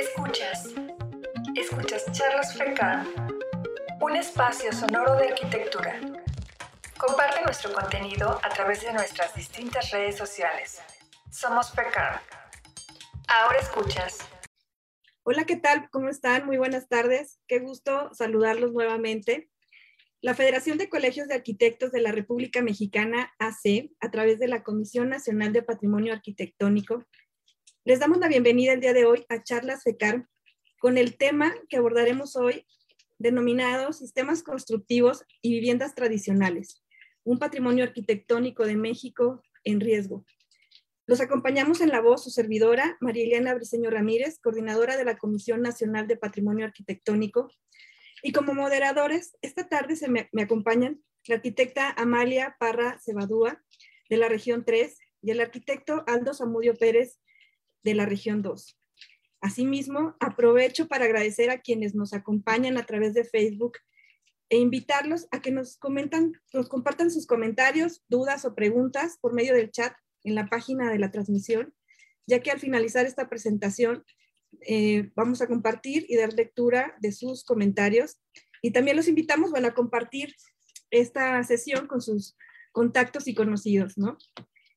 Escuchas. Escuchas Charlas FECAM, un espacio sonoro de arquitectura. Comparte nuestro contenido a través de nuestras distintas redes sociales. Somos FECAM. Ahora escuchas. Hola, ¿qué tal? ¿Cómo están? Muy buenas tardes. Qué gusto saludarlos nuevamente. La Federación de Colegios de Arquitectos de la República Mexicana, AC, a través de la Comisión Nacional de Patrimonio Arquitectónico, les damos la bienvenida el día de hoy a Charlas FECAR con el tema que abordaremos hoy denominado Sistemas Constructivos y Viviendas Tradicionales, un patrimonio arquitectónico de México en riesgo. Los acompañamos en la voz su servidora, María Eliana Briceño Ramírez, coordinadora de la Comisión Nacional de Patrimonio Arquitectónico. Y como moderadores, esta tarde se me, me acompañan la arquitecta Amalia Parra Cebadúa, de la región 3, y el arquitecto Aldo Zamudio Pérez, de la región 2. Asimismo, aprovecho para agradecer a quienes nos acompañan a través de Facebook e invitarlos a que nos comentan, nos compartan sus comentarios, dudas o preguntas por medio del chat en la página de la transmisión, ya que al finalizar esta presentación eh, vamos a compartir y dar lectura de sus comentarios. Y también los invitamos, a compartir esta sesión con sus contactos y conocidos, ¿no?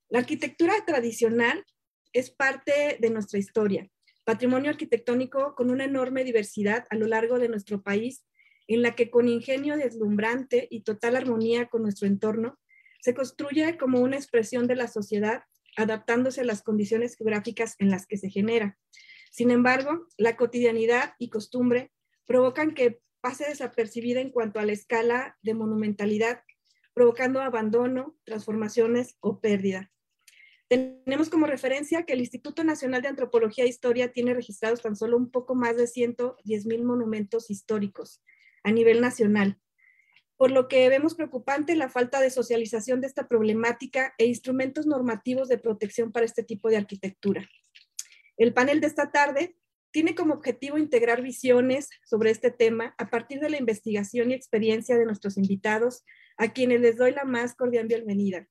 La arquitectura tradicional es parte de nuestra historia, patrimonio arquitectónico con una enorme diversidad a lo largo de nuestro país, en la que con ingenio deslumbrante y total armonía con nuestro entorno, se construye como una expresión de la sociedad adaptándose a las condiciones geográficas en las que se genera. Sin embargo, la cotidianidad y costumbre provocan que pase desapercibida en cuanto a la escala de monumentalidad, provocando abandono, transformaciones o pérdida. Tenemos como referencia que el Instituto Nacional de Antropología e Historia tiene registrados tan solo un poco más de 110 mil monumentos históricos a nivel nacional, por lo que vemos preocupante la falta de socialización de esta problemática e instrumentos normativos de protección para este tipo de arquitectura. El panel de esta tarde tiene como objetivo integrar visiones sobre este tema a partir de la investigación y experiencia de nuestros invitados, a quienes les doy la más cordial bienvenida.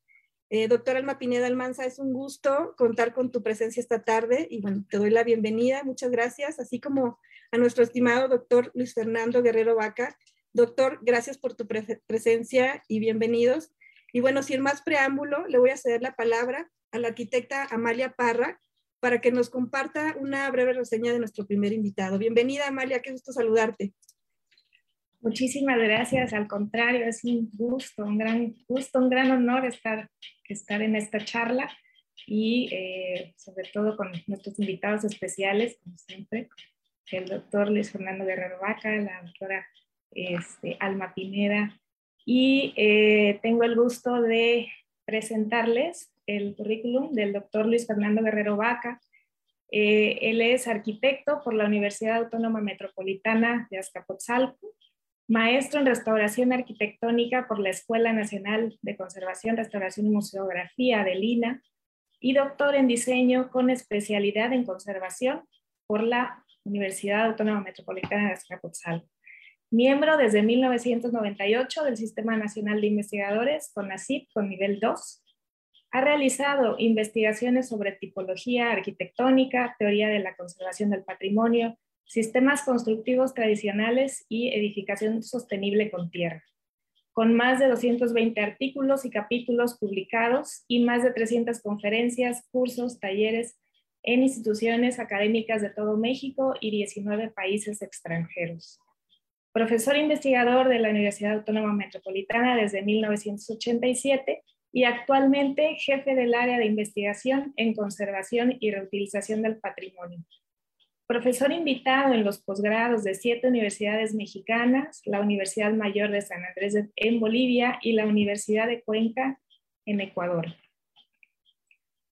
Eh, doctora Alma Pineda Almanza, es un gusto contar con tu presencia esta tarde y bueno, te doy la bienvenida, muchas gracias, así como a nuestro estimado doctor Luis Fernando Guerrero Vaca. Doctor, gracias por tu presencia y bienvenidos. Y bueno, sin más preámbulo, le voy a ceder la palabra a la arquitecta Amalia Parra para que nos comparta una breve reseña de nuestro primer invitado. Bienvenida, Amalia, qué gusto saludarte. Muchísimas gracias, al contrario, es un gusto, un gran gusto, un gran honor estar, estar en esta charla y eh, sobre todo con nuestros invitados especiales, como siempre, el doctor Luis Fernando Guerrero Vaca, la doctora este, Alma Pineda, y eh, tengo el gusto de presentarles el currículum del doctor Luis Fernando Guerrero Vaca. Eh, él es arquitecto por la Universidad Autónoma Metropolitana de Azcapotzalco, maestro en restauración arquitectónica por la Escuela Nacional de Conservación, Restauración y Museografía de Lina y doctor en diseño con especialidad en conservación por la Universidad Autónoma Metropolitana de Azcapotzalco. Miembro desde 1998 del Sistema Nacional de Investigadores, CONACYT, con nivel 2. Ha realizado investigaciones sobre tipología arquitectónica, teoría de la conservación del patrimonio, sistemas constructivos tradicionales y edificación sostenible con tierra, con más de 220 artículos y capítulos publicados y más de 300 conferencias, cursos, talleres en instituciones académicas de todo México y 19 países extranjeros. Profesor investigador de la Universidad Autónoma Metropolitana desde 1987 y actualmente jefe del área de investigación en conservación y reutilización del patrimonio Profesor invitado en los posgrados de siete universidades mexicanas, la Universidad Mayor de San Andrés en Bolivia y la Universidad de Cuenca en Ecuador.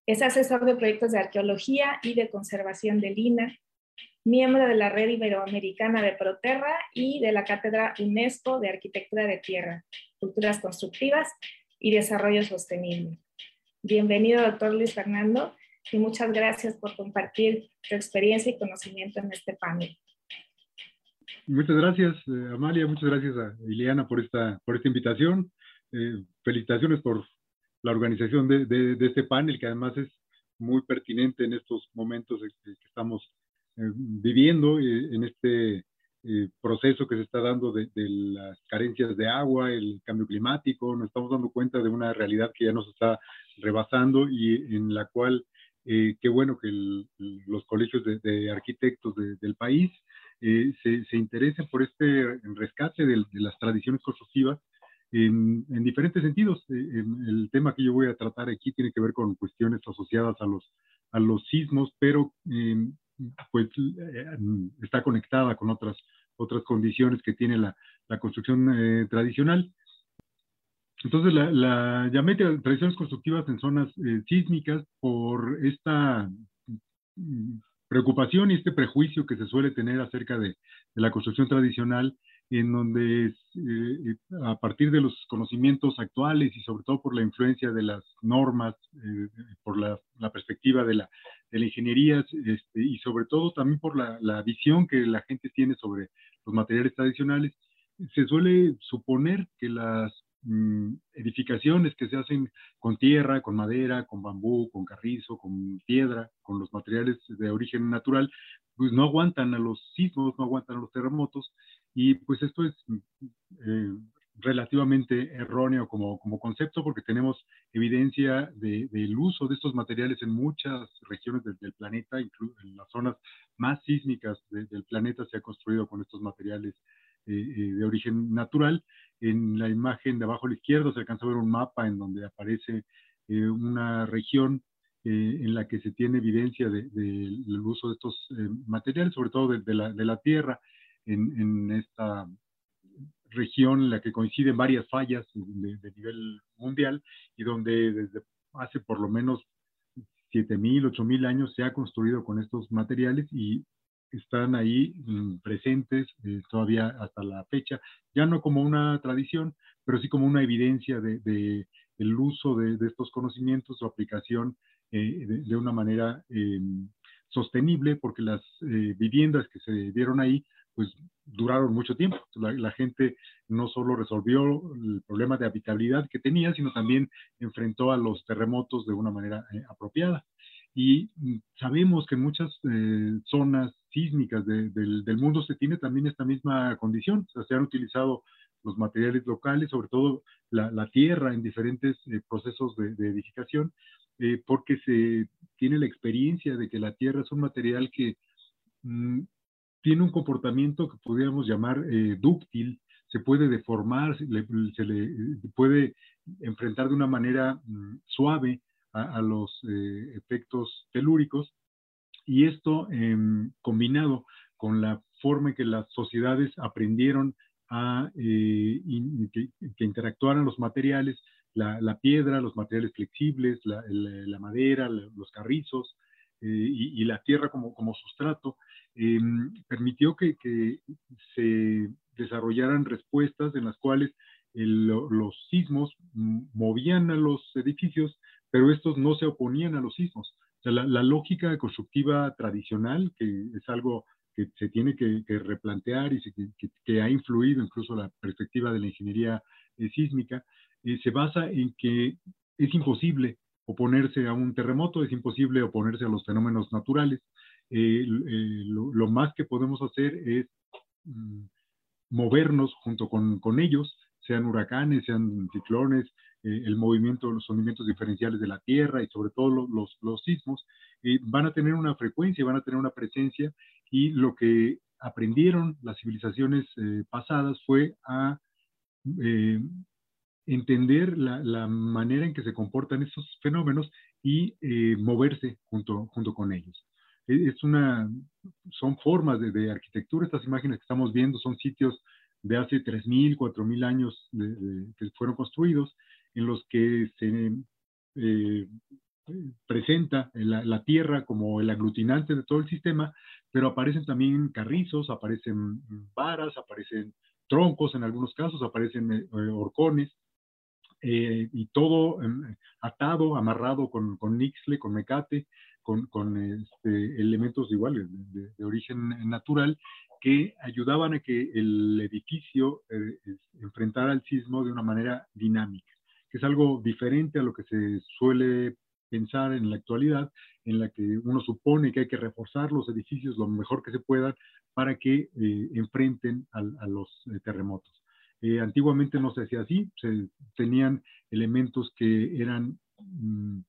Es asesor de proyectos de arqueología y de conservación de Lina, miembro de la Red Iberoamericana de Proterra y de la Cátedra UNESCO de Arquitectura de Tierra, Culturas Constructivas y Desarrollo Sostenible. Bienvenido, doctor Luis Fernando y muchas gracias por compartir tu experiencia y conocimiento en este panel. Muchas gracias, eh, Amalia, muchas gracias a Ileana por esta, por esta invitación. Eh, felicitaciones por la organización de, este panel, que además es muy pertinente en estos momentos que estamos viviendo en este proceso que se está dando de, las carencias de agua, el cambio climático, nos estamos dando cuenta de una realidad que ya nos está rebasando y en la cual eh, qué bueno que los colegios de, arquitectos del país eh, se, se, interesen por este rescate de, las tradiciones constructivas en, diferentes sentidos. Eh, el tema que yo voy a tratar aquí tiene que ver con cuestiones asociadas a los, a los sismos, pero pues está conectada con otras, otras condiciones que tiene la, la construcción tradicional. Entonces, la, la llamé tradiciones constructivas en zonas eh, sísmicas por esta mm, preocupación y este prejuicio que se suele tener acerca de, la construcción tradicional, en donde eh, a partir de los conocimientos actuales y sobre todo por la influencia de las normas, eh, por la, perspectiva de la, de la ingeniería este, y sobre todo también por la, la visión que la gente tiene sobre los materiales tradicionales, se suele suponer que las Mm, edificaciones que se hacen con tierra, con madera, con bambú, con carrizo, con piedra, con los materiales de origen natural, pues no aguantan a los sismos, no aguantan a los terremotos y pues esto es eh, relativamente erróneo como, como concepto porque tenemos evidencia del uso de estos materiales en muchas regiones del, planeta, incluso en las zonas más sísmicas del planeta se ha construido con estos materiales de origen natural en la imagen de abajo a la izquierda se alcanza a ver un mapa en donde aparece eh, una región eh, en la que se tiene evidencia del de, uso de estos eh, materiales, sobre todo de, la, de la, tierra, en, en, esta región en la que coinciden varias fallas de, nivel mundial y donde desde hace por lo menos 7.000, 8.000 años se ha construido con estos materiales y están ahí mm, presentes eh, todavía hasta la fecha, ya no como una tradición, pero sí como una evidencia de, el uso de, estos conocimientos, su aplicación eh, de, una manera em, sostenible, porque las eh, viviendas que se dieron ahí, pues duraron mucho tiempo. La, la, gente no solo resolvió el problema de habitabilidad que tenía, sino también enfrentó a los terremotos de una manera apropiada. Y sabemos que en muchas eh, zonas sísmicas del, del, mundo se tiene también esta misma condición. O sea, se han utilizado los materiales locales, sobre todo la, la tierra en diferentes eh, procesos de, de edificación, eh, porque se tiene la experiencia de que la tierra es un material que mm, tiene un comportamiento que podríamos llamar dúctil, se puede deformar, se le, se le, puede enfrentar de una manera mm, suave a, los eh, efectos telúricos y esto em, combinado con la forma en que las sociedades aprendieron a eh, que, interactuaran los materiales, la, piedra, los materiales flexibles, la, madera, los carrizos eh, y, la tierra como, como sustrato, em, permitió que, que, se desarrollaran respuestas en las cuales los sismos movían a los edificios pero estos no se oponían a los sismos. O la, lógica constructiva tradicional, que es algo que se tiene que, replantear y que, ha influido incluso la perspectiva de la ingeniería eh, sísmica, eh, se basa en que es imposible oponerse a un terremoto, es imposible oponerse a los fenómenos naturales. Eh, lo, más que podemos hacer es mm, movernos junto con ellos, sean huracanes, sean ciclones, eh, el movimiento, los movimientos diferenciales de la Tierra y sobre todo los, los, sismos, eh, van a tener una frecuencia, van a tener una presencia y lo que aprendieron las civilizaciones eh, pasadas fue a entender la, la, manera en que se comportan estos fenómenos y moverse junto, junto con ellos. E, es una, son formas de, de, arquitectura, estas imágenes que estamos viendo son sitios de hace 3.000, 4.000 años que fueron construidos en los que se eh, presenta la, tierra como el aglutinante de todo el sistema, pero aparecen también carrizos, aparecen varas, aparecen troncos en algunos casos, aparecen eh, horcones, eh, y todo em, atado, amarrado con, con nixle, con mecate, con, con este, elementos iguales de, origen natural que ayudaban a que el edificio enfrentara el sismo de una manera dinámica que es algo diferente a lo que se suele pensar en la actualidad, en la que uno supone que hay que reforzar los edificios lo mejor que se puedan para que eh, enfrenten a, los eh, terremotos. antiguamente no se hacía así, se tenían elementos que eran mm,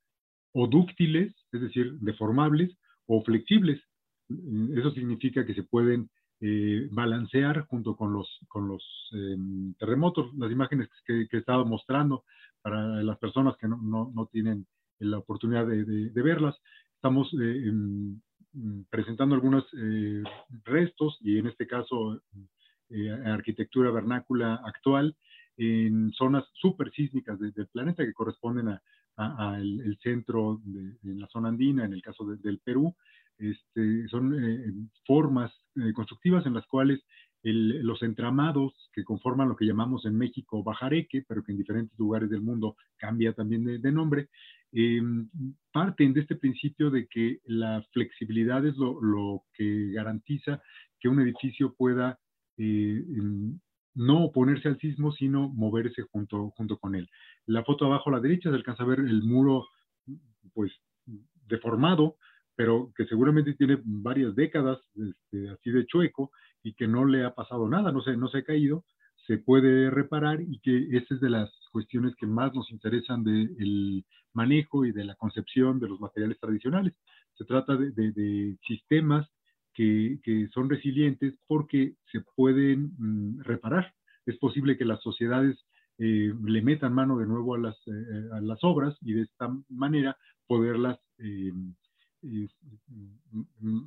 o dúctiles, es decir, deformables, o flexibles. Eso significa que se pueden eh, balancear junto con los, con los em, terremotos. Las imágenes que, he estado mostrando para las personas que no, no, tienen la oportunidad de, de, verlas, estamos eh, em, presentando algunos eh, restos y en este caso arquitectura vernácula actual en zonas super sísmicas del planeta que corresponden a, el, centro de, en la zona andina, en el caso del Perú, este, son eh, formas eh, constructivas en las cuales los entramados que conforman lo que llamamos en México bajareque, pero que en diferentes lugares del mundo cambia también de, nombre, em, parten de este principio de que la flexibilidad es lo, que garantiza que un edificio pueda eh, em, no oponerse al sismo, sino moverse junto, junto con él. La foto abajo a la derecha se alcanza a ver el muro pues deformado, pero que seguramente tiene varias décadas este, así de chueco y que no le ha pasado nada, no se, no se ha caído, se puede reparar y que esa es de las cuestiones que más nos interesan del manejo y de la concepción de los materiales tradicionales. Se trata de, sistemas que, que, son resilientes porque se pueden mm, reparar. Es posible que las sociedades eh, le metan mano de nuevo a las, eh, a las obras y de esta manera poderlas eh,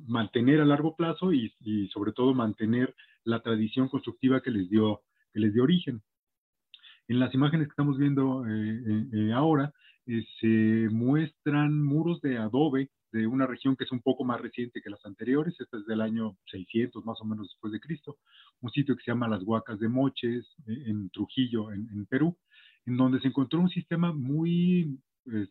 mantener a largo plazo y, sobre todo mantener la tradición constructiva que les dio, que les dio origen. En las imágenes que estamos viendo eh, eh, eh, ahora se muestran muros de adobe de una región que es un poco más reciente que las anteriores, esta es del año 600 más o menos después de Cristo, un sitio que se llama Las Huacas de Moches en Trujillo, en, Perú, en donde se encontró un sistema muy, pues,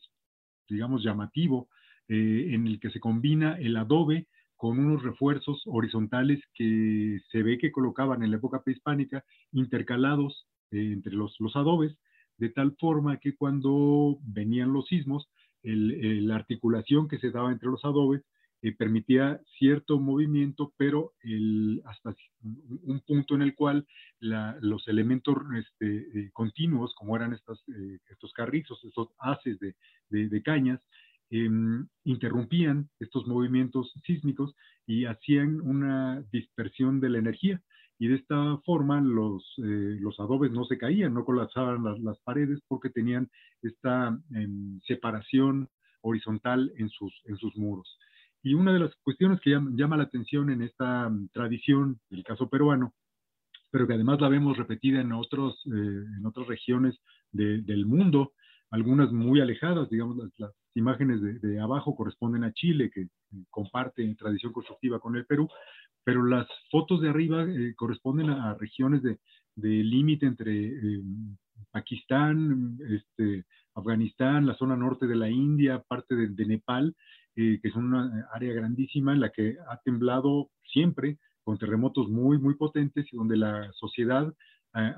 digamos, llamativo eh, en el que se combina el adobe con unos refuerzos horizontales que se ve que colocaban en la época prehispánica intercalados eh, entre los, los, adobes, de tal forma que cuando venían los sismos, la articulación que se daba entre los adobes eh, permitía cierto movimiento, pero hasta un punto en el cual los elementos este, continuos, como eran estas, estos carrizos, estos haces de cañas, Em, interrumpían estos movimientos sísmicos y hacían una dispersión de la energía. Y de esta forma los, eh, los adobes no se caían, no colapsaban las, paredes porque tenían esta em, separación horizontal en sus, en sus muros. Y una de las cuestiones que llama, la atención en esta mm, tradición, el caso peruano, pero que además la vemos repetida en, otros, eh, en otras regiones del mundo, algunas muy alejadas, digamos, las, imágenes de, abajo corresponden a Chile, que comparte tradición constructiva con el Perú, pero las fotos de arriba eh, corresponden a, regiones de, límite entre eh, Pakistán, este, Afganistán, la zona norte de la India, parte de, Nepal, eh, que es una área grandísima en la que ha temblado siempre con terremotos muy, muy potentes y donde la sociedad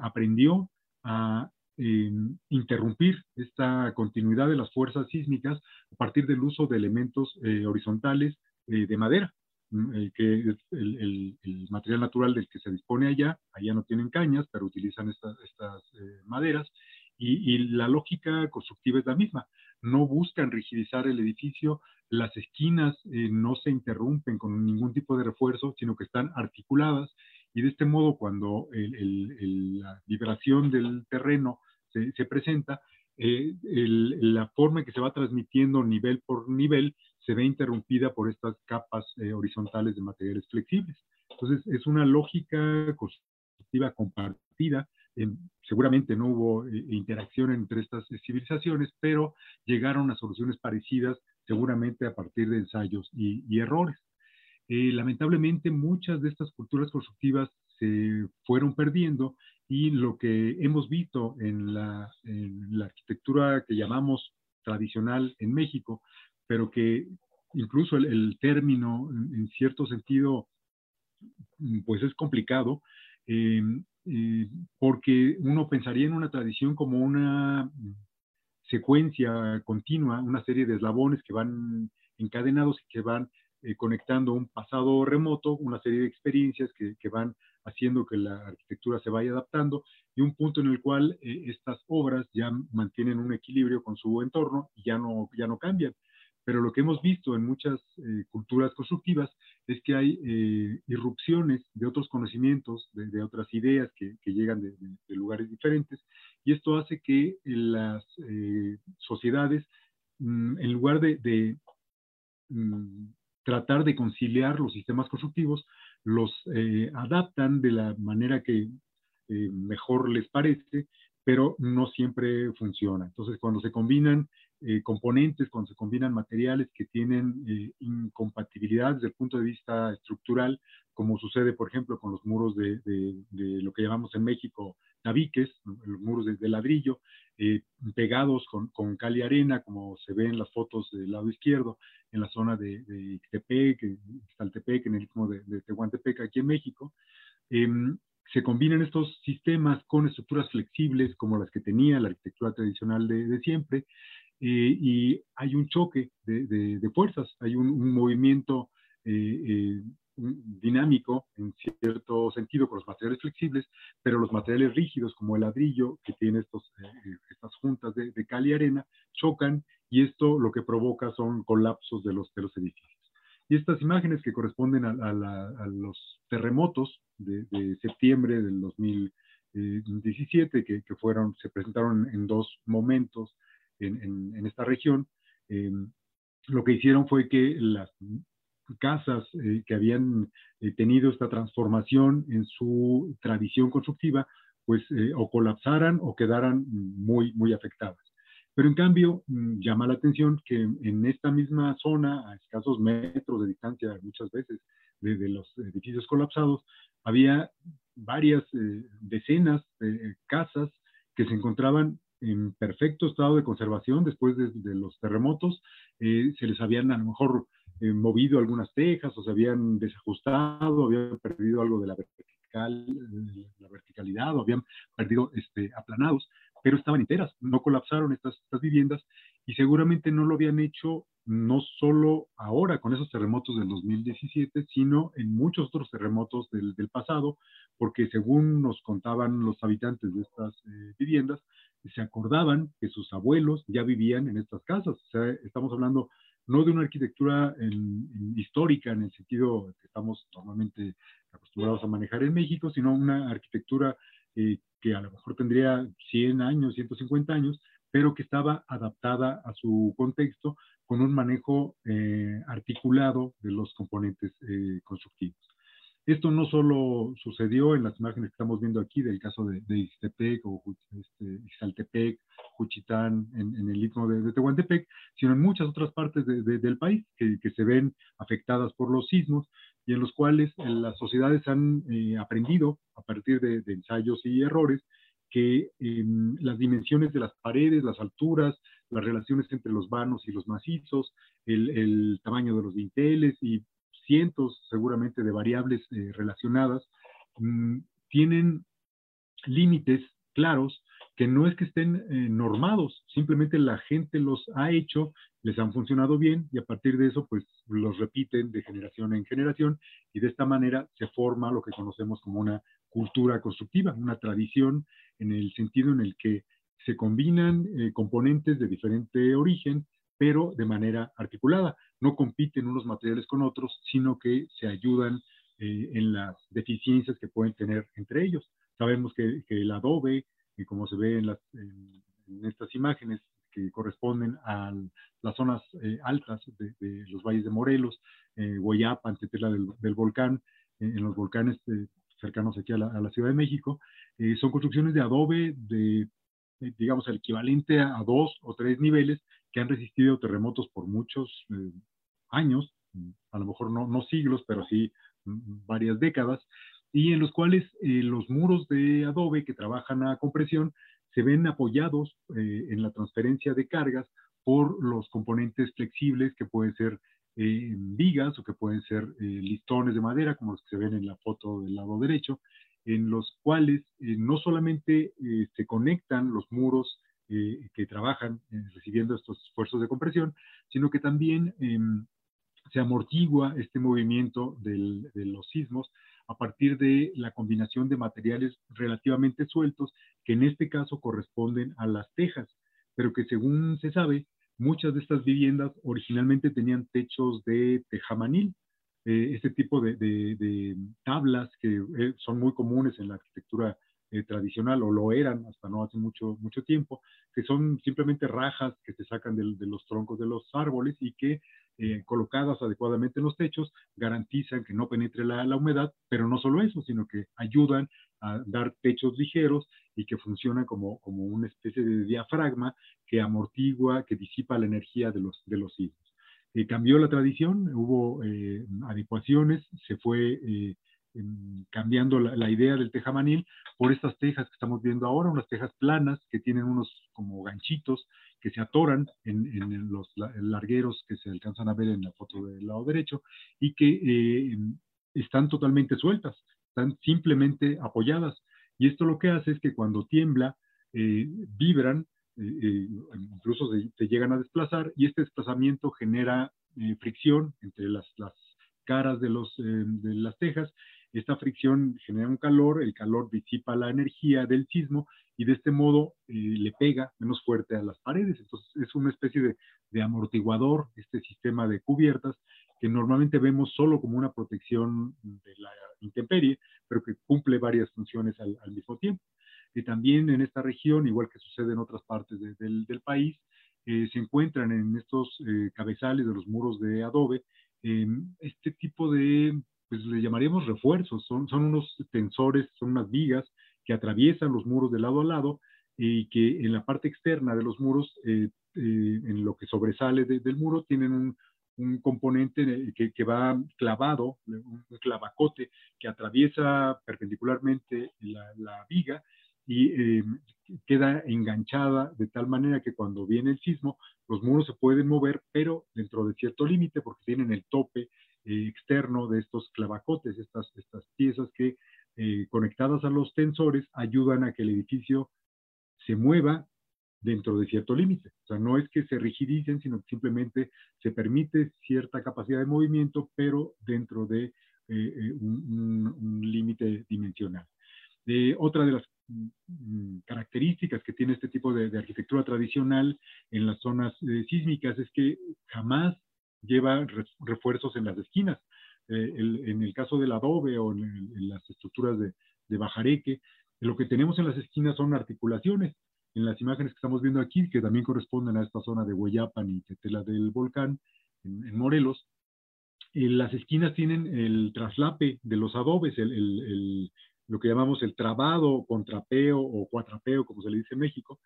aprendió a interrumpir esta continuidad de las fuerzas sísmicas a partir del uso de elementos eh, horizontales eh, de madera, eh, que es el, material natural del que se dispone allá. Allá no tienen cañas, pero utilizan estas, estas maderas. Y, y, la lógica constructiva es la misma. No buscan rigidizar el edificio, las esquinas no se interrumpen con ningún tipo de refuerzo, sino que están articuladas y de este modo cuando la vibración del terreno se, presenta, eh, la forma en que se va transmitiendo nivel por nivel se ve interrumpida por estas capas eh, horizontales de materiales flexibles. Entonces, es una lógica constructiva compartida. seguramente no hubo eh, interacción entre estas civilizaciones, pero llegaron a soluciones parecidas seguramente a partir de ensayos y, errores. lamentablemente, muchas de estas culturas constructivas se fueron perdiendo y lo que hemos visto en la, arquitectura que llamamos tradicional en México, pero que incluso el, término en cierto sentido mm, pues es complicado, eh, eh, porque uno pensaría en una tradición como una secuencia continua, una serie de eslabones que van encadenados y que van eh, conectando un pasado remoto, una serie de experiencias que, que, van haciendo que la arquitectura se vaya adaptando y un punto en el cual eh, estas obras ya mantienen un equilibrio con su entorno y ya no, ya no cambian. Pero lo que hemos visto en muchas eh, culturas constructivas es que hay irrupciones de otros conocimientos, de, otras ideas que, llegan de, de, lugares diferentes, y esto hace que las sociedades, mm, en lugar de, mm, tratar de conciliar los sistemas constructivos, los eh, adaptan de la manera que eh, mejor les parece, pero no siempre funciona. Entonces, cuando se combinan eh, componentes, cuando se combinan materiales que tienen incompatibilidad desde el punto de vista estructural, como sucede, por ejemplo, con los muros de, lo que llamamos en México tabiques, los muros de, ladrillo, pegados con, cal y arena, como se ve en las fotos del lado izquierdo, en la zona de, de Ixtepec, en el istmo de, de, Tehuantepec, aquí en México. Em, se combinan estos sistemas con estructuras flexibles como las que tenía la arquitectura tradicional de, siempre, eh, y hay un choque de, fuerzas, hay un, movimiento eh, eh, dinámico en cierto sentido con los materiales flexibles, pero los materiales rígidos como el ladrillo, que tiene estos, estas juntas de, cal y arena, chocan y esto lo que provoca son colapsos de los, de los edificios. Y estas imágenes que corresponden a, los terremotos de, septiembre del 2017, que, que, fueron, se presentaron en dos momentos en, en, esta región, eh, lo que hicieron fue que las casas eh, que habían eh, tenido esta transformación en su tradición constructiva, pues o colapsaran o quedaran muy, muy afectadas. Pero en cambio, mm, llama la atención que en esta misma zona, a escasos metros de distancia muchas veces de, los edificios colapsados, había varias eh, decenas de casas que se encontraban en perfecto estado de conservación después de, los terremotos. Eh, se les habían a lo mejor eh, movido algunas tejas o se habían desajustado, habían perdido algo de la, vertical, la verticalidad o habían perdido este, aplanados pero estaban enteras, no colapsaron estas, estas viviendas y seguramente no lo habían hecho no solo ahora con esos terremotos del 2017, sino en muchos otros terremotos del, del pasado, porque según nos contaban los habitantes de estas eh, viviendas, se acordaban que sus abuelos ya vivían en estas casas. O sea, estamos hablando no de una arquitectura histórica en el sentido que estamos normalmente acostumbrados a manejar en México, sino una arquitectura eh, que a lo mejor tendría 100 años, 150 años, pero que estaba adaptada a su contexto con un manejo eh, articulado de los componentes eh, constructivos. Esto no solo sucedió en las imágenes que estamos viendo aquí del caso de, de Ixtepec o este, Ixaltepec, Juchitán, en, el istmo de, Tehuantepec, sino en muchas otras partes del país que, que, se ven afectadas por los sismos y en los cuales eh, las sociedades han eh, aprendido a partir de, ensayos y errores que em, las dimensiones de las paredes, las alturas, las relaciones entre los vanos y los macizos, el, tamaño de los dinteles y cientos seguramente de variables eh, relacionadas, mm, tienen límites claros que no es que estén eh, normados, simplemente la gente los ha hecho, les han funcionado bien y a partir de eso pues los repiten de generación en generación y de esta manera se forma lo que conocemos como una cultura constructiva, una tradición en el sentido en el que se combinan eh, componentes de diferente origen, pero de manera articulada. No compiten unos materiales con otros, sino que se ayudan eh, en las deficiencias que pueden tener entre ellos. Sabemos que, el adobe, y como se ve en, estas imágenes que corresponden a las zonas eh, altas de, los valles de Morelos, eh, Guayapa, del, volcán, eh, en los volcanes eh, cercanos aquí a la, a la, Ciudad de México, son construcciones de adobe de, digamos, el equivalente a, dos o tres niveles que han resistido terremotos por muchos años, a lo mejor no, no siglos, pero sí mm, varias décadas, y en los cuales eh, los muros de adobe que trabajan a compresión se ven apoyados eh, en la transferencia de cargas por los componentes flexibles que pueden ser eh, vigas o que pueden ser listones de madera, como los que se ven en la foto del lado derecho, en los cuales no solamente se conectan los muros que trabajan recibiendo estos esfuerzos de compresión, sino que también em, se amortigua este movimiento de los sismos a partir de la combinación de materiales relativamente sueltos, que en este caso corresponden a las tejas, pero que según se sabe, muchas de estas viviendas originalmente tenían techos de tejamanil, eh, este tipo de, tablas que eh, son muy comunes en la arquitectura eh, tradicional, o lo eran hasta no hace mucho, mucho tiempo, que son simplemente rajas que se sacan de, los troncos de los árboles y que colocadas adecuadamente en los techos garantizan que no penetre la, humedad, pero no solo eso, sino que ayudan a dar techos ligeros y que funcionan como, como una especie de diafragma que amortigua, que disipa la energía de los, de los sismos. Eh, cambió la tradición, hubo eh, adecuaciones, se fue eh, cambiando la, idea del tejamanil por estas tejas que estamos viendo ahora, unas tejas planas que tienen unos como ganchitos que se atoran en, los largueros que se alcanzan a ver en la foto del lado derecho y que em, están totalmente sueltas, están simplemente apoyadas. Y esto lo que hace es que cuando tiembla, vibran eh, incluso se, llegan a desplazar y este desplazamiento genera eh, fricción entre las, las caras de, los, eh, de las tejas. Esta fricción genera un calor, el calor disipa la energía del sismo y de este modo le pega menos fuerte a las paredes. Entonces es una especie de, amortiguador, este sistema de cubiertas, que normalmente vemos solo como una protección de la intemperie, pero que cumple varias funciones al, mismo tiempo que también en esta región, igual que sucede en otras partes del, del, país, eh, se encuentran en estos eh, cabezales de los muros de adobe este tipo de, pues le llamaríamos refuerzos, son, son unos tensores, son unas vigas que atraviesan los muros de lado a lado y que en la parte externa de los muros, eh, en lo que sobresale del muro, tienen un, un componente que, que, va clavado, un clavacote que atraviesa perpendicularmente la, viga y eh, queda enganchada de tal manera que cuando viene el sismo, los muros se pueden mover, pero dentro de cierto límite, porque tienen el tope eh, externo de estos clavacotes, estas, estas piezas que eh, conectadas a los tensores ayudan a que el edificio se mueva dentro de cierto límite. O sea, no es que se rigidicen, sino que simplemente se permite cierta capacidad de movimiento, pero dentro de un, un límite dimensional. otra de las Mm, características que tiene este tipo de, arquitectura tradicional en las zonas eh, sísmicas es que jamás lleva refuerzos en las esquinas. Eh, en el caso del adobe o en, las estructuras de, bajareque, lo que tenemos en las esquinas son articulaciones. En las imágenes que estamos viendo aquí, que también corresponden a esta zona de Hueyapan y Tetela del Volcán, en, Morelos, eh, las esquinas tienen el traslape de los adobes, el, lo que llamamos el trabado, contrapeo o cuatrapeo, como se le dice en México,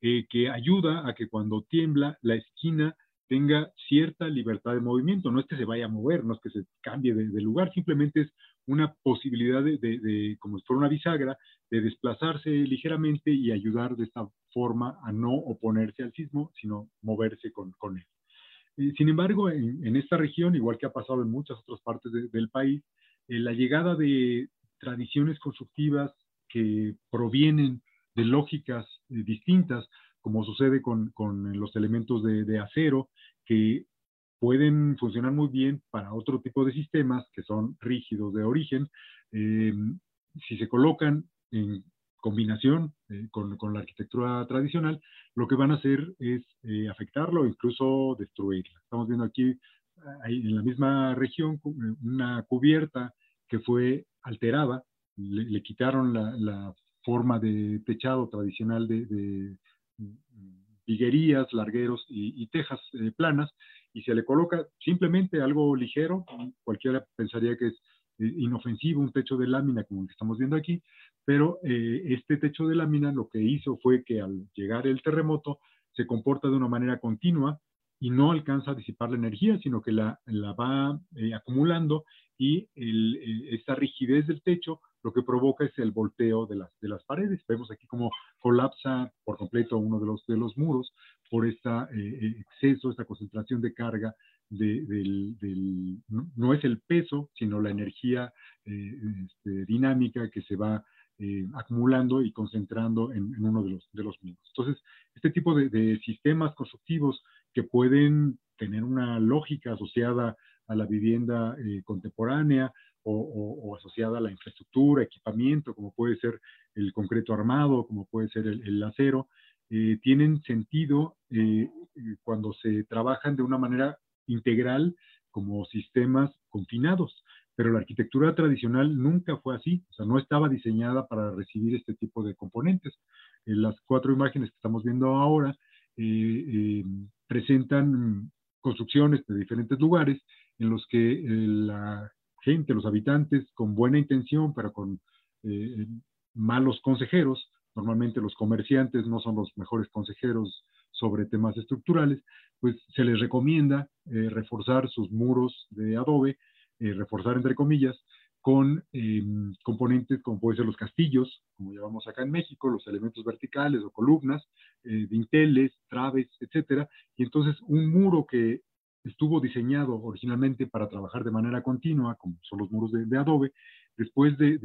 eh, que ayuda a que cuando tiembla la esquina tenga cierta libertad de movimiento. No es que se vaya a mover, no es que se cambie de, lugar, simplemente es una posibilidad de, como si fuera una bisagra, de desplazarse ligeramente y ayudar de esta forma a no oponerse al sismo, sino moverse con, él. Eh, sin embargo, en, esta región, igual que ha pasado en muchas otras partes del país, eh, la llegada de, tradiciones constructivas que provienen de lógicas eh, distintas, como sucede con, los elementos de, acero, que pueden funcionar muy bien para otro tipo de sistemas que son rígidos de origen. Eh, si se colocan en combinación eh, con, la arquitectura tradicional, lo que van a hacer es afectarlo o incluso destruirla. Estamos viendo aquí en la misma región una cubierta que fue alterada, le, quitaron la, forma de techado tradicional de, viguerías, largueros y, tejas eh, planas, y se le coloca simplemente algo ligero, cualquiera pensaría que es eh, inofensivo, un techo de lámina como el que estamos viendo aquí, pero eh, este techo de lámina lo que hizo fue que al llegar el terremoto se comporta de una manera continua y no alcanza a disipar la energía, sino que la, la va acumulando y el, esta rigidez del techo lo que provoca es el volteo de las, de las paredes. Vemos aquí cómo colapsa por completo uno de los, de los muros por este exceso, esta concentración de carga de, del, no, es el peso, sino la energía eh, este, dinámica que se va acumulando y concentrando en, uno de los, de los mismos. Entonces, este tipo de, sistemas constructivos que pueden tener una lógica asociada a la vivienda contemporánea o, asociada a la infraestructura, equipamiento, como puede ser el concreto armado, como puede ser el, acero, eh, tienen sentido eh, cuando se trabajan de una manera integral como sistemas confinados. Pero la arquitectura tradicional nunca fue así, o sea, no estaba diseñada para recibir este tipo de componentes. las cuatro imágenes que estamos viendo ahora presentan construcciones de diferentes lugares en los que eh, la gente, los habitantes, con buena intención, pero con eh, malos consejeros, normalmente los comerciantes no son los mejores consejeros sobre temas estructurales, pues se les recomienda eh, reforzar sus muros de adobe, reforzar entre comillas, con componentes como pueden ser los castillos, como llamamos acá en México, los elementos verticales o columnas, dinteles, traves, etcétera, y entonces un muro que estuvo diseñado originalmente para trabajar de manera continua, como son los muros de, adobe, después de,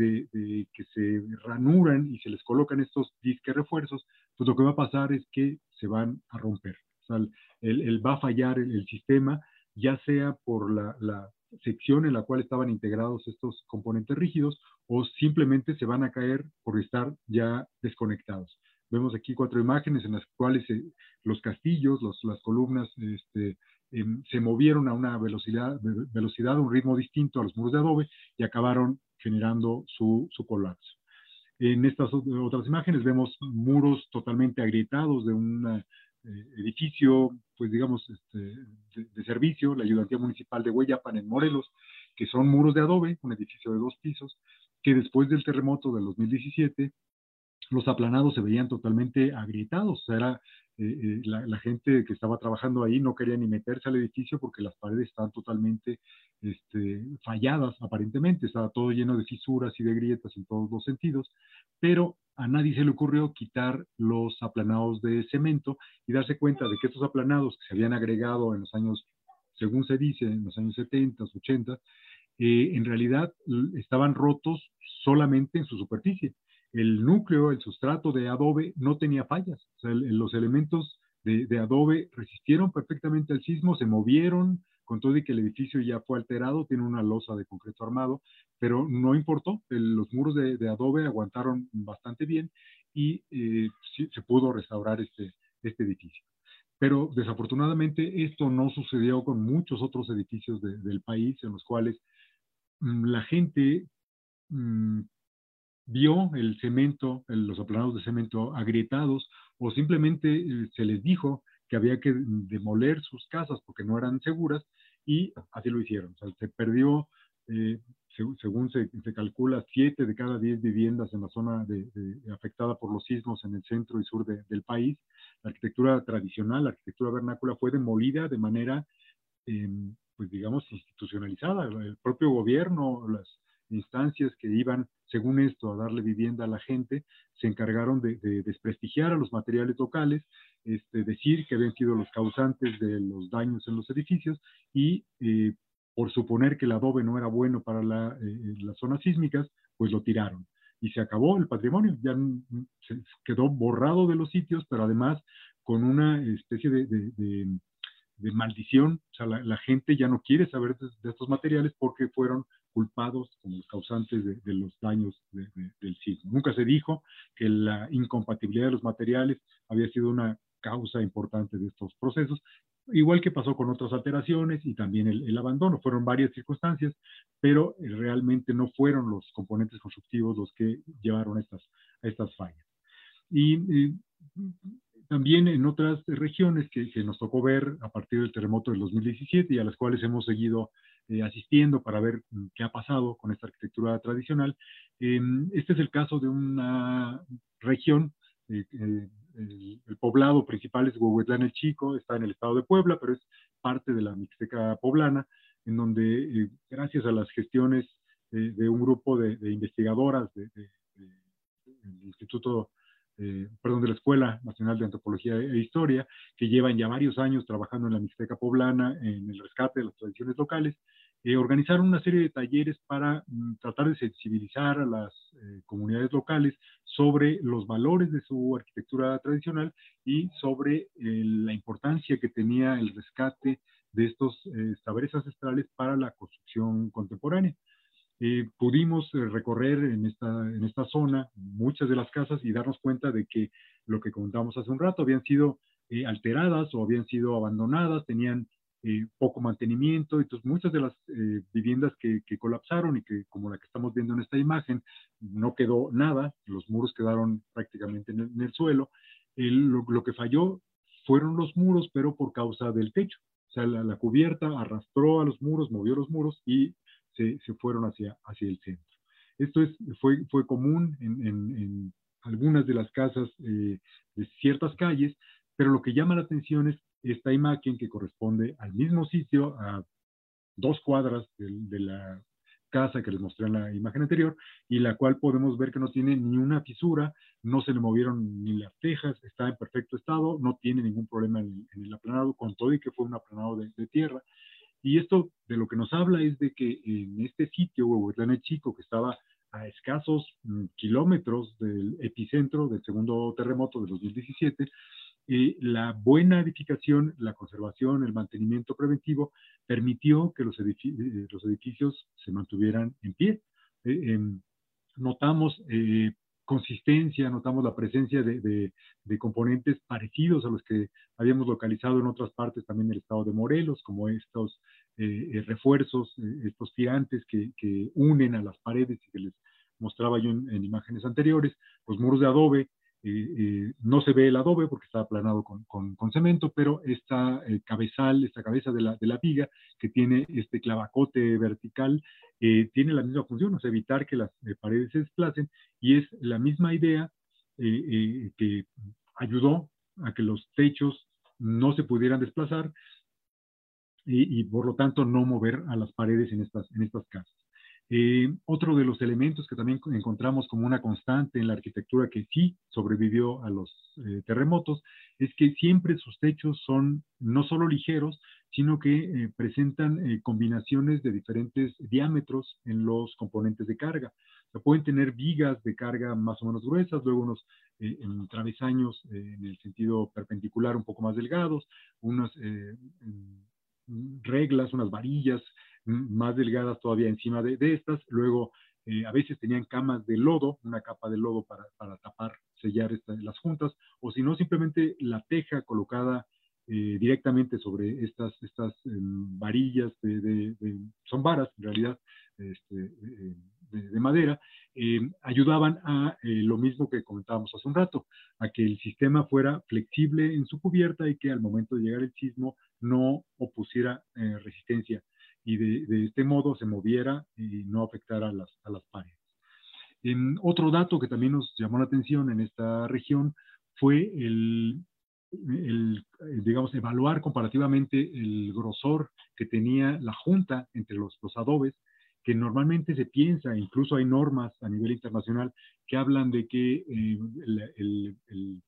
que se ranuran y se les colocan estos disques refuerzos, pues lo que va a pasar es que se van a romper. O sea, el, va a fallar el, sistema, ya sea por la, la, sección en la cual estaban integrados estos componentes rígidos o simplemente se van a caer por estar ya desconectados. Vemos aquí cuatro imágenes en las cuales eh, los castillos, los, las columnas este, Em, se movieron a una velocidad, velocidad, un ritmo distinto a los muros de adobe y acabaron generando su, su colapso. En estas otras imágenes vemos muros totalmente agrietados de un eh, edificio, pues digamos, este, de, servicio, la Ayudantía Municipal de Hueyapan en Morelos, que son muros de adobe, un edificio de dos pisos, que después del terremoto del 2017 los aplanados se veían totalmente agrietados, o sea, era eh, eh, la, gente que estaba trabajando ahí no quería ni meterse al edificio porque las paredes estaban totalmente este, falladas aparentemente, estaba todo lleno de fisuras y de grietas en todos los sentidos, pero a nadie se le ocurrió quitar los aplanados de cemento y darse cuenta de que estos aplanados que se habían agregado en los años, según se dice, en los años 70, 80, eh, en realidad estaban rotos solamente en su superficie el núcleo, el sustrato de adobe no tenía fallas. O sea, los elementos de, adobe resistieron perfectamente al sismo, se movieron, con todo y que el edificio ya fue alterado, tiene una losa de concreto armado, pero no importó, los muros de, adobe aguantaron bastante bien y eh, se pudo restaurar este, este edificio. Pero desafortunadamente esto no sucedió con muchos otros edificios del país en los cuales mm, la gente mm, vio el cemento, los aplanados de cemento agrietados o simplemente eh, se les dijo que había que demoler sus casas porque no eran seguras y así lo hicieron. O sea, se perdió, eh, según se, calcula, siete de cada diez viviendas en la zona de, afectada por los sismos en el centro y sur del país. La arquitectura tradicional, la arquitectura vernácula fue demolida de manera, em, pues digamos, institucionalizada. El propio gobierno, las instancias que iban, según esto, a darle vivienda a la gente, se encargaron de, desprestigiar a los materiales locales, este, decir que habían sido los causantes de los daños en los edificios y eh, por suponer que el adobe no era bueno para eh, las zonas sísmicas, pues lo tiraron. Y se acabó el patrimonio, ya se quedó borrado de los sitios, pero además con una especie de, maldición, o sea, la, gente ya no quiere saber de, estos materiales porque fueron culpados como los causantes de, los daños del sismo. Nunca se dijo que la incompatibilidad de los materiales había sido una causa importante de estos procesos, igual que pasó con otras alteraciones y también el, abandono. Fueron varias circunstancias, pero eh, realmente no fueron los componentes constructivos los que llevaron a estas, estas fallas. Y, también en otras regiones que, que, nos tocó ver a partir del terremoto del 2017 y a las cuales hemos seguido eh, asistiendo para ver mm, qué ha pasado con esta arquitectura tradicional. Em, este es el caso de una región, eh, eh, el, poblado principal es Huehuetlán el Chico, está en el estado de Puebla, pero es parte de la Mixteca poblana, en donde gracias a las gestiones de un grupo de, investigadoras del Instituto eh, perdón, de la Escuela Nacional de Antropología e Historia, que llevan ya varios años trabajando en la Mixteca poblana, en el rescate de las tradiciones locales, eh, organizaron una serie de talleres para mm, tratar de sensibilizar a las eh, comunidades locales sobre los valores de su arquitectura tradicional y sobre la importancia que tenía el rescate de estos saberes ancestrales para la construcción contemporánea. Pudimos recorrer en esta, en esta zona muchas de las casas y darnos cuenta de que lo que contamos hace un rato habían sido alteradas o habían sido abandonadas, tenían eh, poco mantenimiento, entonces muchas de las eh, viviendas que, colapsaron y que como la que estamos viendo en esta imagen, no quedó nada, los muros quedaron prácticamente en el, suelo, lo, que falló fueron los muros, pero por causa del techo, o sea, la, cubierta arrastró a los muros, movió los muros y se, fueron hacia, hacia el centro. Esto es, fue, fue común en, algunas de las casas eh, de ciertas calles, pero lo que llama la atención es esta imagen que corresponde al mismo sitio, a dos cuadras de, la casa que les mostré en la imagen anterior, y la cual podemos ver que no tiene ni una fisura, no se le movieron ni las tejas, está en perfecto estado, no tiene ningún problema en, el aplanado, con todo y que fue un aplanado de, tierra. Y esto de lo que nos habla es de que en este sitio, Huehuetlán Chico, que estaba a escasos mm, kilómetros del epicentro del segundo terremoto de 2017, y la buena edificación, la conservación, el mantenimiento preventivo permitió que los, eh, los edificios se mantuvieran en pie. Eh, em, notamos eh, consistencia, notamos la presencia de, de, componentes parecidos a los que habíamos localizado en otras partes también del estado de Morelos, como estos refuerzos, estos tirantes que, que, unen a las paredes y que les mostraba yo en imágenes anteriores, los muros de adobe no se ve el adobe porque está aplanado con, cemento, pero esta eh, cabezal, esta cabeza de la, viga que tiene este clavacote vertical, eh, tiene la misma función, o sea, evitar que las eh, paredes se desplacen y es la misma idea que ayudó a que los techos no se pudieran desplazar y, por lo tanto no mover a las paredes en estas casas. Eh, otro de los elementos que también encontramos como una constante en la arquitectura que sí sobrevivió a los eh, terremotos es que siempre sus techos son no solo ligeros, sino que eh, presentan combinaciones de diferentes diámetros en los componentes de carga. O pueden tener vigas de carga más o menos gruesas, luego unos en travesaños en el sentido perpendicular un poco más delgados, unas reglas, unas varillas más delgadas todavía encima de, estas. Luego, eh, a veces tenían camas de lodo, una capa de lodo para, para tapar, sellar las juntas, o si no, simplemente la teja colocada eh, directamente sobre estas, estas em, varillas, de, son varas en realidad, este, eh, de, madera, ayudaban a lo mismo que comentábamos hace un rato, a que el sistema fuera flexible en su cubierta y que al momento de llegar el sismo no opusiera resistencia y de, este modo se moviera y no afectara a las, a las paredes. Otro dato que también nos llamó la atención en esta región fue el, digamos, evaluar comparativamente el grosor que tenía la junta entre los, los adobes, que normalmente se piensa, incluso hay normas a nivel internacional que hablan de que eh, el, el,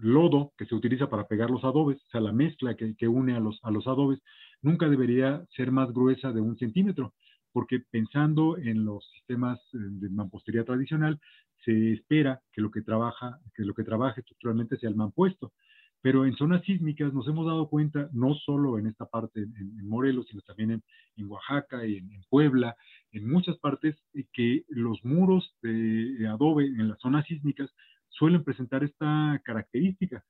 lodo que se utiliza para pegar los adobes, o sea, la mezcla que, que une a los, a los adobes, nunca debería ser más gruesa de un centímetro, porque pensando en los sistemas eh, de mampostería tradicional, se espera que lo que trabaja, que lo que trabaje estructuralmente sea el mampuesto. Pero en zonas sísmicas nos hemos dado cuenta, no solo en esta parte, en, Morelos, sino también en, Oaxaca y en, Puebla, en muchas partes, eh, que los muros de adobe en las zonas sísmicas suelen presentar esta característica.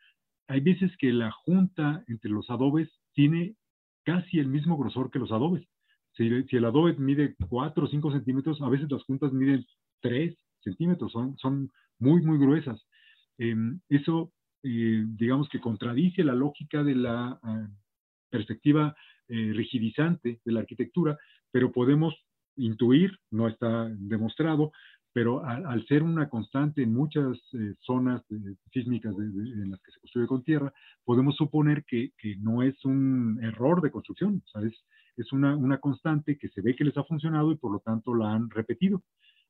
Hay veces que la junta entre los adobes tiene casi el mismo grosor que los adobes. Si, el adobe mide 4 o 5 centímetros, a veces las juntas miden 3 centímetros, son, son muy, muy gruesas. Em, eso, eh, digamos que contradice la lógica de la ah, perspectiva eh, rigidizante de la arquitectura, pero podemos intuir, no está demostrado, pero al, ser una constante en muchas eh, zonas sísmicas en las que se construye con tierra, podemos suponer que, que no es un error de construcción, o sea, es, es una, una, constante que se ve que les ha funcionado y por lo tanto la han repetido.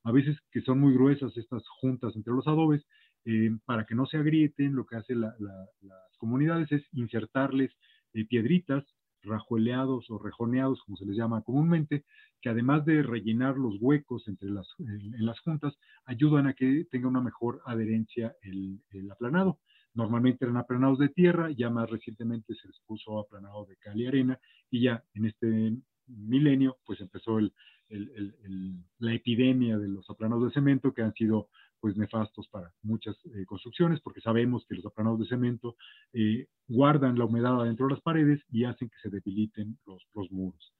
A veces que son muy gruesas estas juntas entre los adobes, eh, para que no se agrieten, lo que hacen las comunidades es insertarles eh, piedritas rajueleados o rejoneados, como se les llama comúnmente, que además de rellenar los huecos entre las, en, las juntas, ayudan a que tenga una mejor adherencia el, el, aplanado. Normalmente eran aplanados de tierra, ya más recientemente se les puso aplanado de cal y arena, y ya en este milenio, pues empezó el, la epidemia de los aplanados de cemento que han sido pues nefastos para muchas eh, construcciones, porque sabemos que los aplanados de cemento eh, guardan la humedad dentro de las paredes y hacen que se debiliten los, los muros.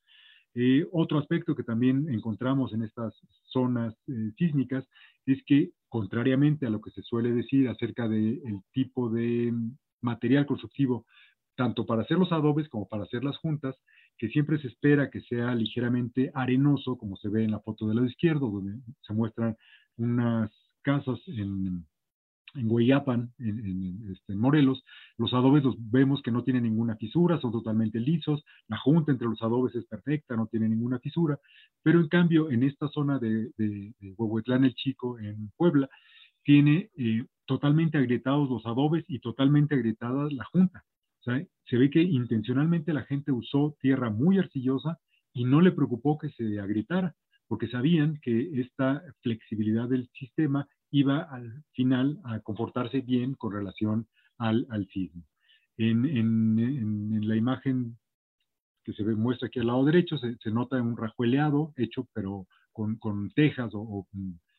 Eh, otro aspecto que también encontramos en estas zonas sísmicas es que, contrariamente a lo que se suele decir acerca del tipo de material constructivo, tanto para hacer los adobes como para hacer las juntas, que siempre se espera que sea ligeramente arenoso, como se ve en la foto del lado izquierdo, donde se muestran unas casas en, en Guayapan, este, en, Morelos, los adobes los vemos que no tienen ninguna fisura, son totalmente lisos, la junta entre los adobes es perfecta, no tiene ninguna fisura, pero en cambio en esta zona de, de, Huehuetlán el Chico, en Puebla, tiene eh, totalmente agrietados los adobes y totalmente agrietada la junta. se ve que intencionalmente la gente usó tierra muy arcillosa y no le preocupó que se agrietara porque sabían que esta flexibilidad del sistema iba al final a comportarse bien con relación al, al sismo. En, en, la imagen que se muestra aquí al lado derecho, se, nota un rajueleado hecho, pero con, con tejas o,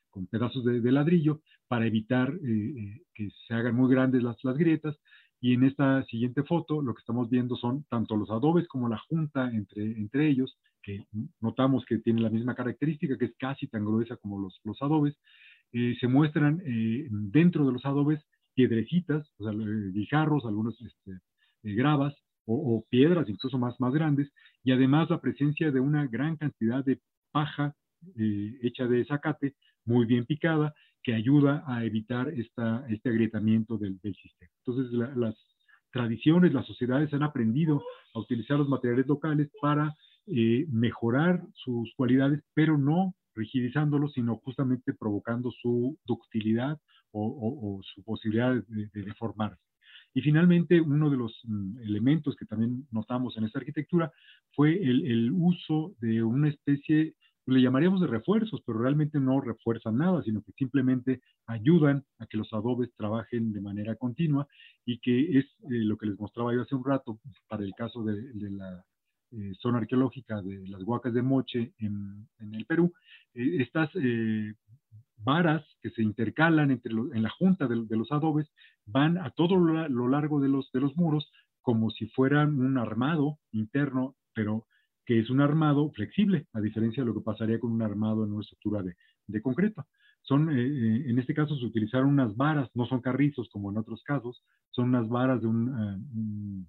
con pedazos de, ladrillo para evitar eh, eh, que se hagan muy grandes las, las grietas. Y en esta siguiente foto lo que estamos viendo son tanto los adobes como la junta entre, entre ellos, que notamos que tiene la misma característica, que es casi tan gruesa como los, los adobes, eh, se muestran eh, dentro de los adobes piedrecitas, o sea, eh, guijarros, algunos este, gravas o, piedras incluso más, más grandes, y además la presencia de una gran cantidad de paja hecha de zacate, muy bien picada, que ayuda a evitar esta, este agrietamiento del, sistema. Entonces, las tradiciones, las sociedades han aprendido a utilizar los materiales locales para eh, mejorar sus cualidades, pero no rigidizándolos, sino justamente provocando su ductilidad o, su posibilidad de, deformarse. Y finalmente, uno de los mm, elementos que también notamos en esta arquitectura fue el, uso de una especie, le llamaríamos de refuerzos, pero realmente no refuerzan nada, sino que simplemente ayudan a que los adobes trabajen de manera continua y que es eh, lo que les mostraba yo hace un rato para el caso de la eh, zona arqueológica de las Huacas de Moche en, el Perú, eh, estas eh, varas que se intercalan entre en la junta de, los adobes van a todo lo, largo de los, de los muros como si fueran un armado interno, pero que es un armado flexible, a diferencia de lo que pasaría con un armado en una estructura de, de concreto. Son, en este caso se utilizaron unas varas, no son carrizos como en otros casos, son unas varas de un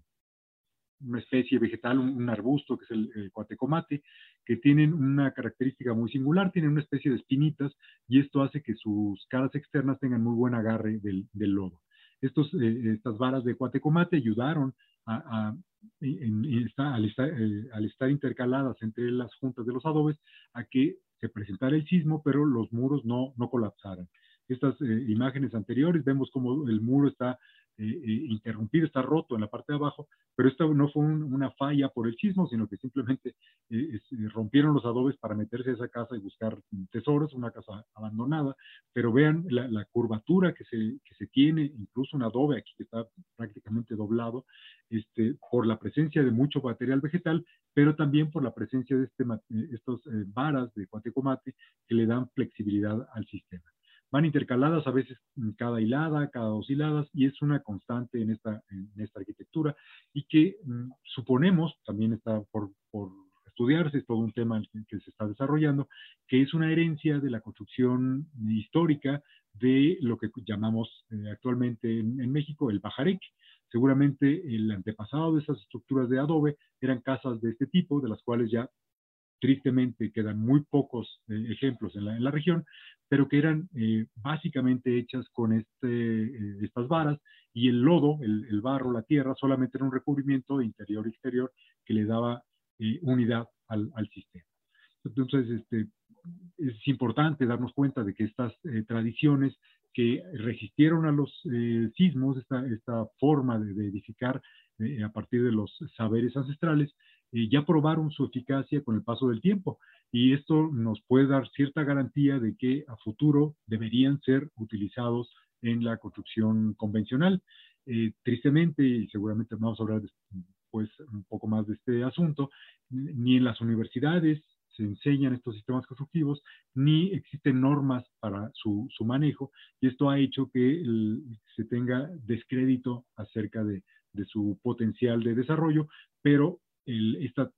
una especie vegetal, un, arbusto que es el, cuatecomate, que tienen una característica muy singular, tienen una especie de espinitas y esto hace que sus caras externas tengan muy buen agarre del, lodo. Estos, eh, estas varas de cuatecomate ayudaron a, al, estar, eh, al, estar, intercaladas entre las juntas de los adobes a que se presentara el sismo, pero los muros no, no colapsaran. Estas eh, imágenes anteriores vemos como el muro está eh, eh, interrumpido, está roto en la parte de abajo, pero esto no fue una falla por el sismo, sino que simplemente eh, rompieron los adobes para meterse a esa casa y buscar tesoros, una casa abandonada, pero vean la, curvatura que se, tiene, incluso un adobe aquí que está prácticamente doblado, este, por la presencia de mucho material vegetal, pero también por la presencia de este, estos varas de cuatecomate que le dan flexibilidad al sistema van intercaladas a veces cada hilada, cada dos hiladas, y es una constante en esta, en esta arquitectura y que mm, suponemos, también está por, por, estudiarse, es todo un tema que se está desarrollando, que es una herencia de la construcción histórica de lo que llamamos eh, actualmente en, México el bajarek. Seguramente el antepasado de esas estructuras de adobe eran casas de este tipo, de las cuales ya tristemente quedan muy pocos eh, ejemplos en la, región, pero que eran eh, básicamente hechas con este, eh, estas varas y el lodo, el, barro, la tierra, solamente era un recubrimiento interior y exterior que le daba unidad al, sistema. Entonces, este, es importante darnos cuenta de que estas tradiciones que resistieron a los sismos, esta, forma de edificar a partir de los saberes ancestrales, ya probaron su eficacia con el paso del tiempo y esto nos puede dar cierta garantía de que a futuro deberían ser utilizados en la construcción convencional. Eh, tristemente, y seguramente vamos a hablar pues, un poco más de este asunto, ni en las universidades se enseñan estos sistemas constructivos, ni existen normas para su, su manejo, y esto ha hecho que se tenga descrédito acerca de, de, su potencial de desarrollo, pero esta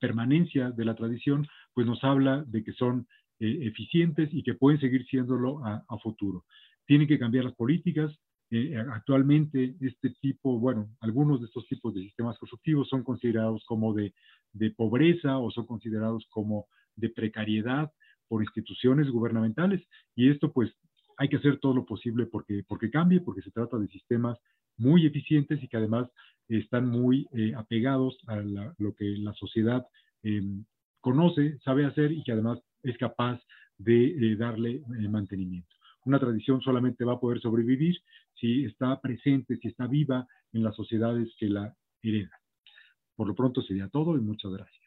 permanencia de la tradición, pues nos habla de que son eh, eficientes y que pueden seguir siéndolo a, futuro. Tienen que cambiar las políticas. Eh, actualmente este tipo, bueno, algunos de estos tipos de sistemas constructivos son considerados como de, de pobreza o son considerados como de precariedad por instituciones gubernamentales y esto pues hay que hacer todo lo posible porque, porque cambie, porque se trata de sistemas muy eficientes y que además están muy eh, apegados a lo que la sociedad em, conoce, sabe hacer y que además es capaz de eh, darle eh, mantenimiento. Una tradición solamente va a poder sobrevivir si está presente, si está viva en las sociedades que la heredan. Por lo pronto sería todo y muchas gracias.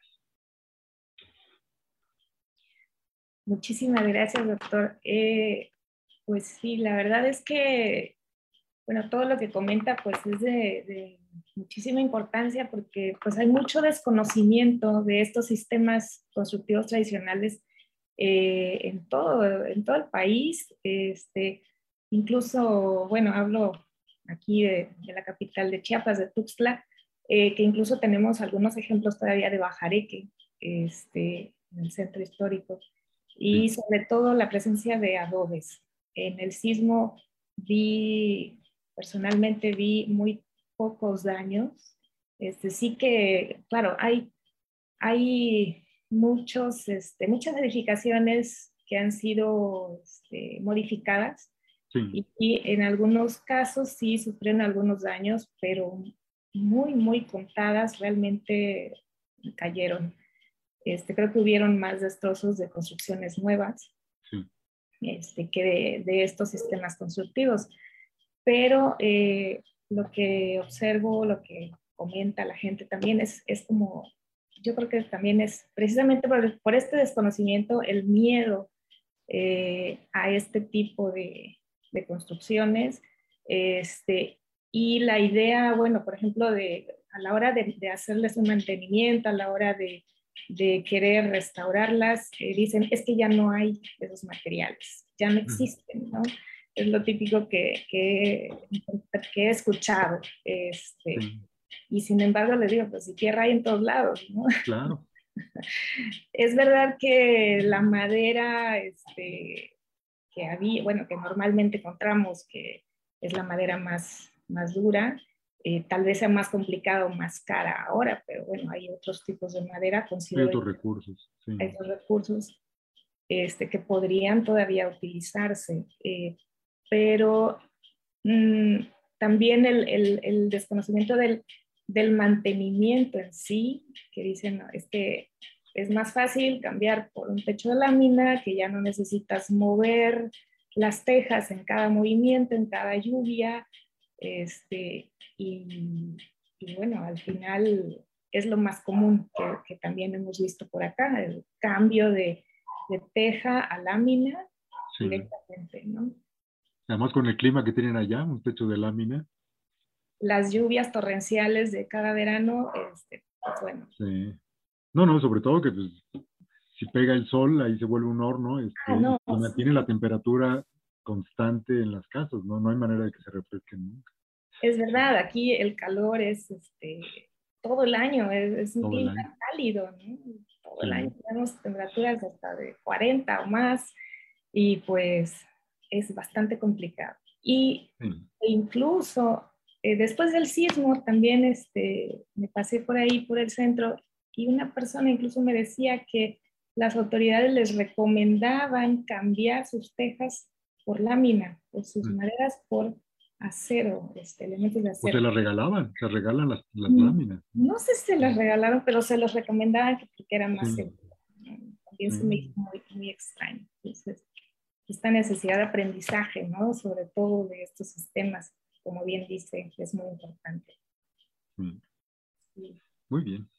Muchísimas gracias, doctor. Pues sí, la verdad es que bueno, todo lo que comenta pues es de, muchísima importancia porque pues hay mucho desconocimiento de estos sistemas constructivos tradicionales eh, en, todo, en todo el país. Este, incluso, bueno, hablo aquí de, la capital de Chiapas, de Tuxtla, eh, que incluso tenemos algunos ejemplos todavía de Bajareque, este, en el centro histórico, y sobre todo la presencia de adobes. En el sismo vi personalmente vi muy pocos daños. Este, sí que, claro, hay, hay muchos, este, muchas edificaciones que han sido este, modificadas y, en algunos casos sí sufrieron algunos daños, pero muy, muy contadas realmente cayeron. Este, creo que hubieron más destrozos de construcciones nuevas este, que de, estos sistemas constructivos. Pero eh, lo que observo, lo que comenta la gente también es, es como, yo creo que también es precisamente por, por este desconocimiento, el miedo eh, a este tipo de, de construcciones, este, y la idea, bueno, por ejemplo, de a la hora de, de hacerles un mantenimiento, a la hora de, de querer restaurarlas, eh, dicen, es que ya no hay esos materiales, ya no existen, ¿no? es lo típico que, que, he escuchado. Este, Y sin embargo les digo, pues si tierra hay en todos lados, ¿no? Claro. es verdad que la madera este, que había, bueno, que normalmente encontramos, que es la madera más, más dura, eh, tal vez sea más complicado, más cara ahora, pero bueno, hay otros tipos de madera. Hay otros recursos. Hay otros recursos este, que podrían todavía utilizarse. Eh, pero mm, también el, desconocimiento del, mantenimiento en sí, que dicen, es que es más fácil cambiar por un techo de lámina, que ya no necesitas mover las tejas en cada movimiento, en cada lluvia, este, y, bueno, al final es lo más común que, también hemos visto por acá, el cambio de, teja a lámina directamente, ¿no? Además con el clima que tienen allá, un techo de lámina. Las lluvias torrenciales de cada verano, este, pues bueno. Sí. No, no, sobre todo que pues, si pega el sol, ahí se vuelve un horno, este, ah, y mantiene la temperatura constante en las casas, ¿no? No hay manera de que se refresquen nunca. Es verdad, aquí el calor es este, todo el año, es, un clima cálido, ¿no? Todo el año tenemos temperaturas hasta de 40 o más, y pues es bastante complicado. Y incluso eh, después del sismo también este, me pasé por ahí, por el centro, y una persona incluso me decía que las autoridades les recomendaban cambiar sus tejas por lámina, por sus mm. maderas, por acero, este, elementos de pues acero. ¿O te las regalaban? ¿Te regalan las, mm. láminas? No sé si se las regalaron, pero se los recomendaban porque era más sí. También se me mm. hizo muy, extraño. Esta necesidad de aprendizaje, ¿no? Sobre todo de estos sistemas, como bien dice, es muy importante. Muy bien.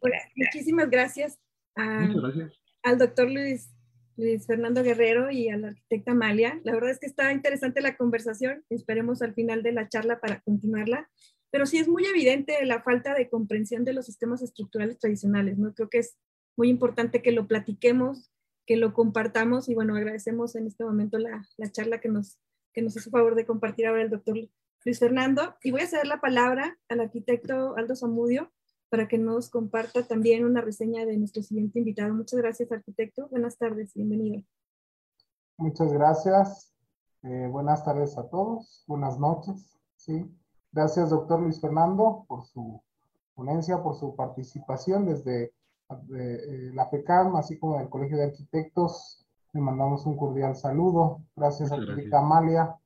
Bueno, muchísimas gracias. al doctor Luis Luis Fernando Guerrero y a la arquitecta Amalia. La verdad es que está interesante la conversación. Esperemos al final de la charla para continuarla. Pero sí es muy evidente la falta de comprensión de los sistemas estructurales tradicionales. ¿no? Creo que es muy importante que lo platiquemos, que lo compartamos y bueno, agradecemos en este momento la, la charla que nos, que nos hace favor de compartir ahora el doctor Luis Fernando. Y voy a ceder la palabra al arquitecto Aldo Zamudio para que nos comparta también una reseña de nuestro siguiente invitado. Muchas gracias, arquitecto. Buenas tardes, bienvenido. Muchas gracias. Eh, buenas tardes a todos. Buenas noches. Sí. Gracias, doctor Luis Fernando, por su ponencia, por su participación desde de, eh, la FECAM, así como del Colegio de Arquitectos. Le mandamos un cordial saludo. Gracias, arquitecta Amalia,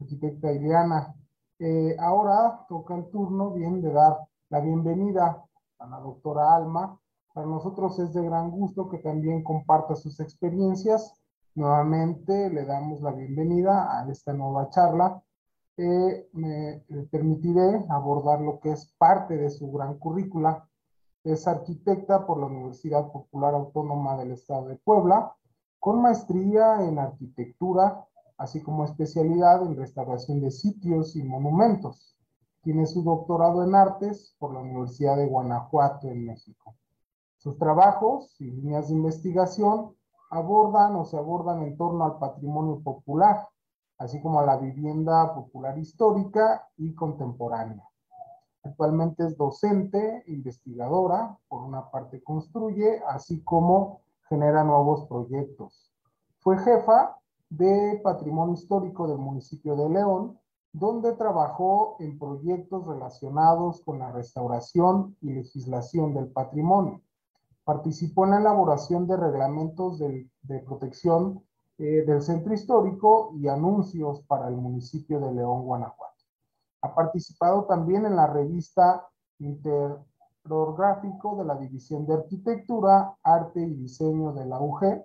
arquitecta Ileana. Eh, ahora toca el turno bien de dar la bienvenida a la doctora Alma. Para nosotros es de gran gusto que también comparta sus experiencias. Nuevamente le damos la bienvenida a esta nueva charla. Eh, me permitiré abordar lo que es parte de su gran currícula es arquitecta por la Universidad Popular Autónoma del Estado de Puebla, con maestría en arquitectura, así como especialidad en restauración de sitios y monumentos. Tiene su doctorado en artes por la Universidad de Guanajuato en México. Sus trabajos y líneas de investigación abordan o se abordan en torno al patrimonio popular, así como a la vivienda popular histórica y contemporánea. Actualmente es docente, investigadora, por una parte construye, así como genera nuevos proyectos. Fue jefa de Patrimonio Histórico del municipio de León, donde trabajó en proyectos relacionados con la restauración y legislación del patrimonio. Participó en la elaboración de reglamentos de, protección eh, del centro histórico y anuncios para el municipio de León, Guanajuato. Ha participado también en la revista Interorgráfico de la División de Arquitectura, Arte y Diseño de la UG.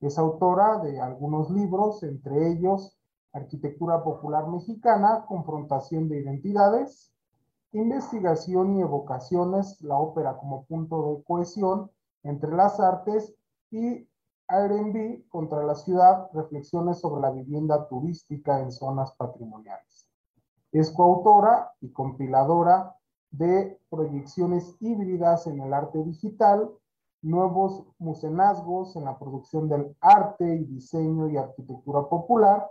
Es autora de algunos libros, entre ellos Arquitectura Popular Mexicana, Confrontación de Identidades, Investigación y Evocaciones, la ópera como punto de cohesión entre las artes y R&B contra la ciudad, reflexiones sobre la vivienda turística en zonas patrimoniales. Es coautora y compiladora de proyecciones híbridas en el arte digital, nuevos musenazgos en la producción del arte y diseño y arquitectura popular,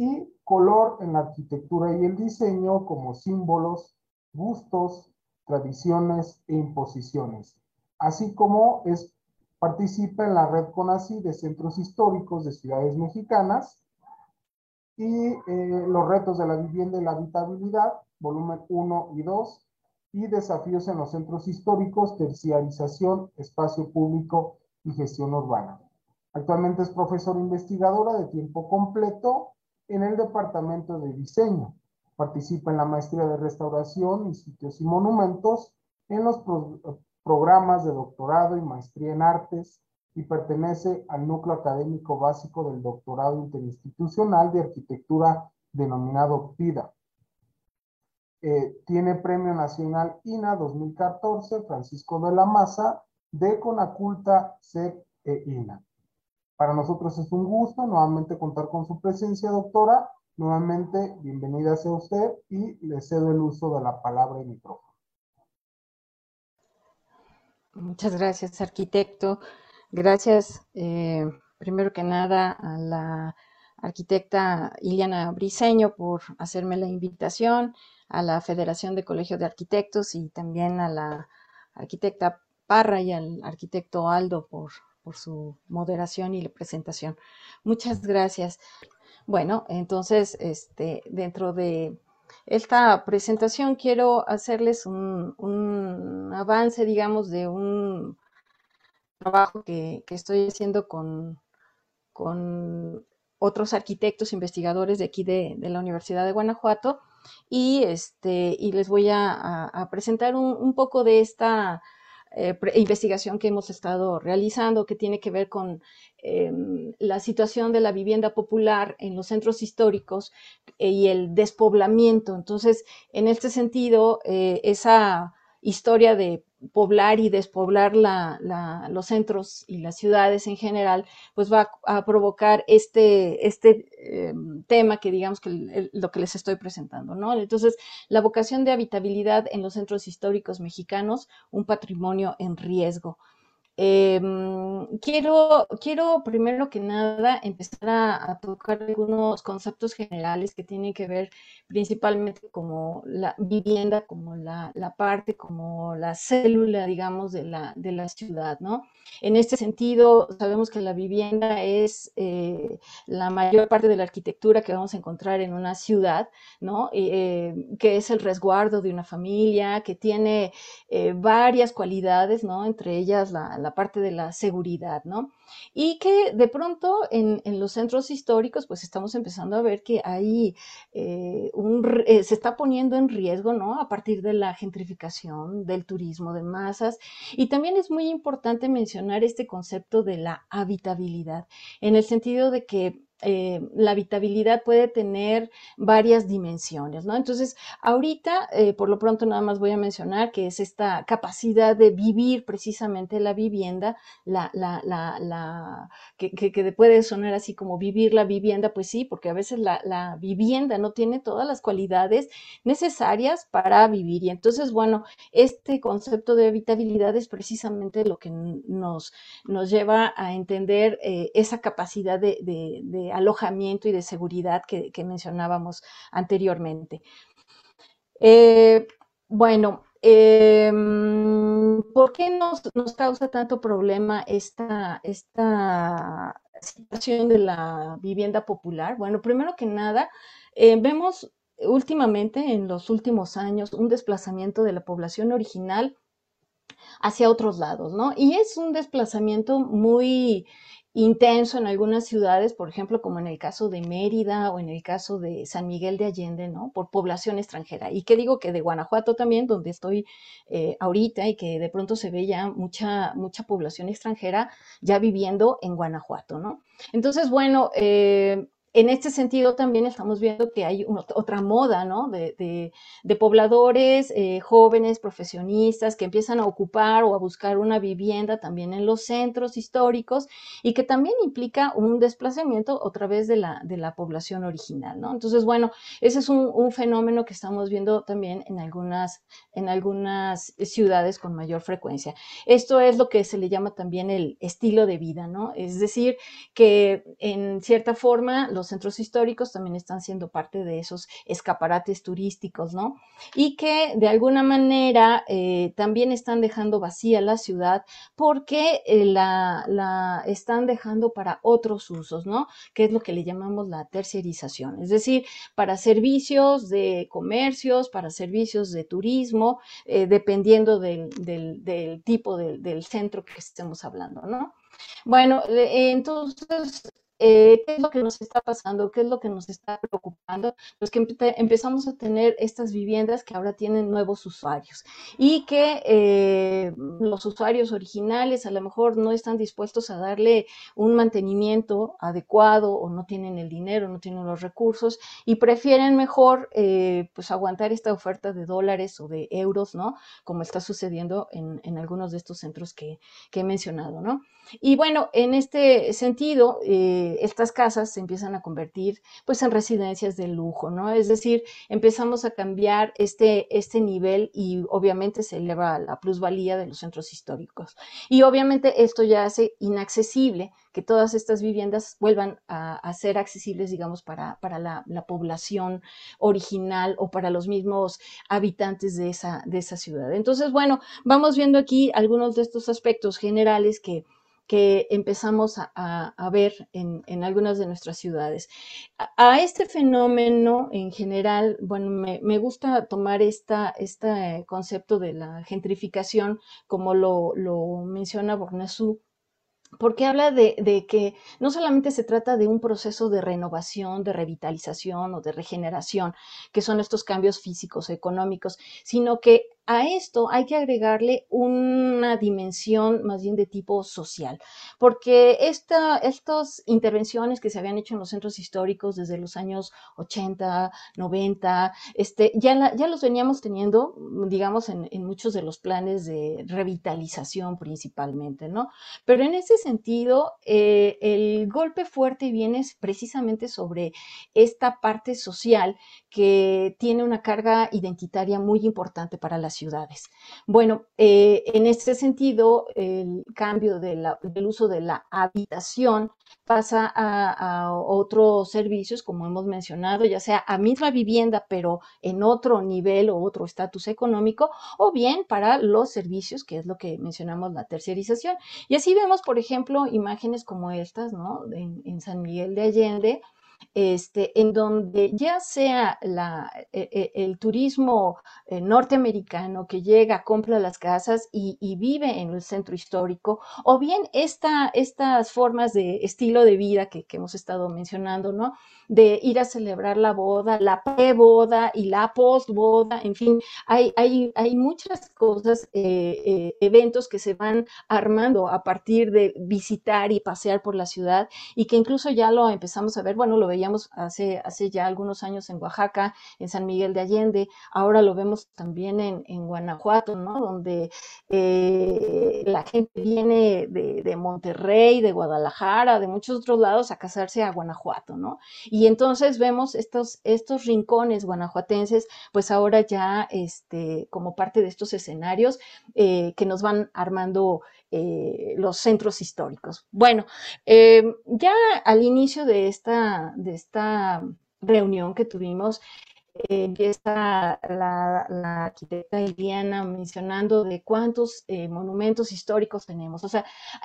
y color en la arquitectura y el diseño como símbolos, gustos, tradiciones e imposiciones, así como es, participa en la red CONACI de centros históricos de ciudades mexicanas y eh, los retos de la vivienda y la habitabilidad, volumen 1 y 2, y desafíos en los centros históricos, terciarización, espacio público y gestión urbana. Actualmente es profesora investigadora de tiempo completo en el Departamento de Diseño. Participa en la maestría de restauración y sitios y monumentos en los programas de doctorado y maestría en artes, y pertenece al núcleo académico básico del doctorado interinstitucional de arquitectura denominado PIDA. Eh, tiene Premio Nacional INA 2014, Francisco de la Maza, de Conaculta, CEP e INA. Para nosotros es un gusto nuevamente contar con su presencia, doctora. Nuevamente, bienvenida sea usted y le cedo el uso de la palabra y micrófono. Muchas gracias, arquitecto. Gracias, eh, primero que nada, a la arquitecta Iliana Briseño por hacerme la invitación, a la Federación de Colegios de Arquitectos y también a la arquitecta Parra y al arquitecto Aldo por, por su moderación y la presentación. Muchas gracias. Bueno, entonces, este, dentro de esta presentación quiero hacerles un, un avance, digamos, de un trabajo que, estoy haciendo con, con, otros arquitectos, investigadores de aquí de, la Universidad de Guanajuato y, este, y les voy a, presentar un, poco de esta eh, investigación que hemos estado realizando que tiene que ver con em, la situación de la vivienda popular en los centros históricos eh, y el despoblamiento. Entonces, en este sentido, eh, esa historia de poblar y despoblar los centros y las ciudades en general, pues va a, provocar este, este eh, tema que digamos que lo que les estoy presentando, ¿no? Entonces, la vocación de habitabilidad en los centros históricos mexicanos, un patrimonio en riesgo. Em, quiero, quiero primero que nada empezar a, tocar algunos conceptos generales que tienen que ver principalmente como la vivienda, como la, parte, como la célula, digamos, de la, de la ciudad, ¿no? En este sentido, sabemos que la vivienda es eh, la mayor parte de la arquitectura que vamos a encontrar en una ciudad, ¿no? Eh, que es el resguardo de una familia, que tiene eh, varias cualidades, ¿no? Entre ellas la parte de la seguridad, ¿no? Y que de pronto en, los centros históricos, pues estamos empezando a ver que hay eh, un, eh, se está poniendo en riesgo, ¿no? A partir de la gentrificación, del turismo de masas. Y también es muy importante mencionar este concepto de la habitabilidad, en el sentido de que eh, la habitabilidad puede tener varias dimensiones, ¿no? Entonces, ahorita, eh, por lo pronto, nada más voy a mencionar que es esta capacidad de vivir precisamente la vivienda, la, la, la, la que, que, puede sonar así como vivir la vivienda, pues sí, porque a veces la, vivienda no tiene todas las cualidades necesarias para vivir. Y entonces, bueno, este concepto de habitabilidad es precisamente lo que nos, nos lleva a entender eh, esa capacidad de alojamiento y de seguridad que, mencionábamos anteriormente. Eh, bueno, em, ¿por qué nos, causa tanto problema esta, esta situación de la vivienda popular? Bueno, primero que nada, eh, vemos últimamente, en los últimos años, un desplazamiento de la población original hacia otros lados, ¿no? Y es un desplazamiento muy intenso en algunas ciudades, por ejemplo, como en el caso de Mérida o en el caso de San Miguel de Allende, ¿no? Por población extranjera. Y qué digo que de Guanajuato también, donde estoy eh, ahorita y que de pronto se ve ya mucha, mucha población extranjera ya viviendo en Guanajuato, ¿no? Entonces, bueno, eh, en este sentido también estamos viendo que hay otra moda, ¿no? De, pobladores eh, jóvenes, profesionistas, que empiezan a ocupar o a buscar una vivienda también en los centros históricos y que también implica un desplazamiento otra vez de la, de la población original, ¿no? Entonces, bueno, ese es un, fenómeno que estamos viendo también en algunas, en algunas ciudades con mayor frecuencia. Esto es lo que se le llama también el estilo de vida, ¿no? Es decir, que en cierta forma los centros históricos también están siendo parte de esos escaparates turísticos, ¿no? Y que de alguna manera eh, también están dejando vacía la ciudad porque eh, la, la, están dejando para otros usos, ¿no? Que es lo que le llamamos la terciarización, es decir, para servicios de comercios, para servicios de turismo, eh, dependiendo del, del, tipo del centro que estemos hablando, ¿no? Bueno, entonces eh, ¿qué es lo que nos está pasando? ¿Qué es lo que nos está preocupando? Pues que empezamos a tener estas viviendas que ahora tienen nuevos usuarios y que eh, los usuarios originales a lo mejor no están dispuestos a darle un mantenimiento adecuado o no tienen el dinero, no tienen los recursos y prefieren mejor eh, pues aguantar esta oferta de dólares o de euros, ¿no? Como está sucediendo en, en algunos de estos centros que, que he mencionado, ¿no? Y bueno, en este sentido, eh, estas casas se empiezan a convertir pues en residencias de lujo, ¿no? Es decir, empezamos a cambiar este, este nivel y obviamente se eleva la plusvalía de los centros históricos. Y obviamente esto ya hace inaccesible que todas estas viviendas vuelvan a, ser accesibles, digamos, para, la, población original o para los mismos habitantes de esa, de esa ciudad. Entonces, bueno, vamos viendo aquí algunos de estos aspectos generales que que empezamos a, ver en, algunas de nuestras ciudades. A, este fenómeno en general, bueno, me, gusta tomar este concepto de la gentrificación como lo, menciona Bornesú porque habla de, que no solamente se trata de un proceso de renovación, de revitalización o de regeneración, que son estos cambios físicos, económicos, sino que a esto hay que agregarle una dimensión más bien de tipo social, porque esta, estas intervenciones que se habían hecho en los centros históricos desde los años 80, 90, este, ya, ya los veníamos teniendo, digamos, en, muchos de los planes de revitalización principalmente, ¿no? Pero en ese sentido, eh, el golpe fuerte viene precisamente sobre esta parte social que tiene una carga identitaria muy importante para las ciudades. Bueno, eh, en este sentido, el cambio del uso de la habitación pasa a, otros servicios, como hemos mencionado, ya sea a misma vivienda, pero en otro nivel o otro estatus económico, o bien para los servicios, que es lo que mencionamos, la terciarización. Y así vemos, por ejemplo, imágenes como estas, ¿no? en San Miguel de Allende, este, en donde ya sea la, e, e, el turismo eh, norteamericano que llega, compra las casas y, vive en el centro histórico, o bien esta, estas formas de estilo de vida que, hemos estado mencionando, ¿no? De ir a celebrar la boda, la pre-boda y la post-boda, en fin, hay, hay, hay muchas cosas, eh, eh, eventos que se van armando a partir de visitar y pasear por la ciudad y que incluso ya lo empezamos a ver, bueno, lo veíamos hace, hace ya algunos años en Oaxaca, en San Miguel de Allende, ahora lo vemos también en, Guanajuato, ¿no? Donde eh, la gente viene de, de, Monterrey, de Guadalajara, de muchos otros lados a casarse a Guanajuato, ¿no? Y entonces vemos estos, estos rincones guanajuatenses, pues ahora ya este, como parte de estos escenarios eh, que nos van armando eh, los centros históricos. Bueno, eh, ya al inicio de esta, de esta reunión que tuvimos, empieza la, arquitecta Iliana mencionando de cuántos eh, monumentos históricos tenemos. O sea,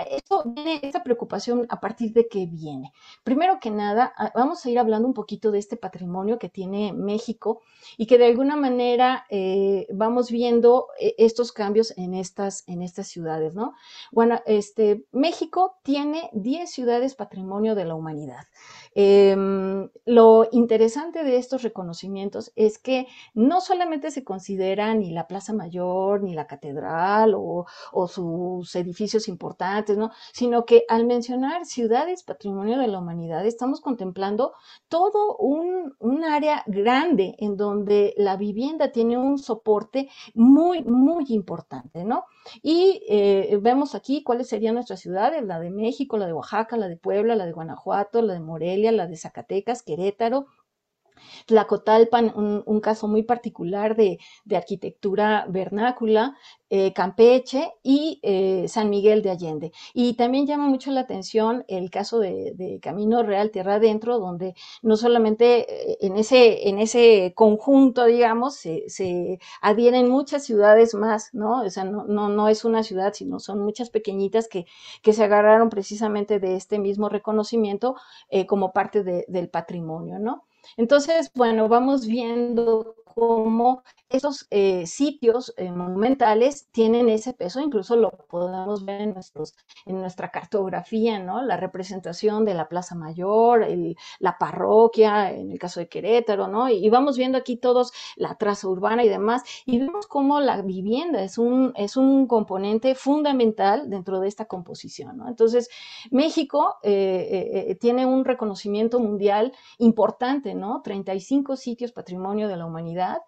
esto viene, esta preocupación a partir de qué viene. Primero que nada, vamos a ir hablando un poquito de este patrimonio que tiene México y que de alguna manera eh, vamos viendo eh, estos cambios en estas, en estas ciudades, ¿no? Bueno, este, México tiene 10 ciudades patrimonio de la humanidad. Em, lo interesante de estos reconocimientos es que no solamente se considera ni la Plaza Mayor, ni la Catedral o, sus edificios importantes, ¿no? sino que al mencionar ciudades patrimonio de la humanidad, estamos contemplando todo un, un área grande en donde la vivienda tiene un soporte muy, muy importante, ¿no? Y eh, vemos aquí cuáles serían nuestras ciudades, la de México, la de Oaxaca, la de Puebla, la de Guanajuato, la de Morelia, la de Zacatecas, Querétaro, Tlacotalpan, un, un, caso muy particular de, arquitectura vernácula, eh, Campeche y eh, San Miguel de Allende. Y también llama mucho la atención el caso de, Camino Real Tierra Adentro, donde no solamente eh, en ese, en ese conjunto, digamos, se, adhieren muchas ciudades más, ¿no? O sea, no, no, no es una ciudad, sino son muchas pequeñitas que, que se agarraron precisamente de este mismo reconocimiento como parte de, del patrimonio, ¿no? Entonces, bueno, vamos viendo cómo esos eh, sitios eh, monumentales tienen ese peso, incluso lo podemos ver en, nuestros, en nuestra cartografía, ¿no? La representación de la Plaza Mayor, el, la parroquia, en el caso de Querétaro, ¿no? Y, vamos viendo aquí todos la traza urbana y demás, y vemos cómo la vivienda es un, es un componente fundamental dentro de esta composición, ¿no? Entonces, México eh, eh tiene un reconocimiento mundial importante, ¿no? 35 sitios patrimonio de la humanidad,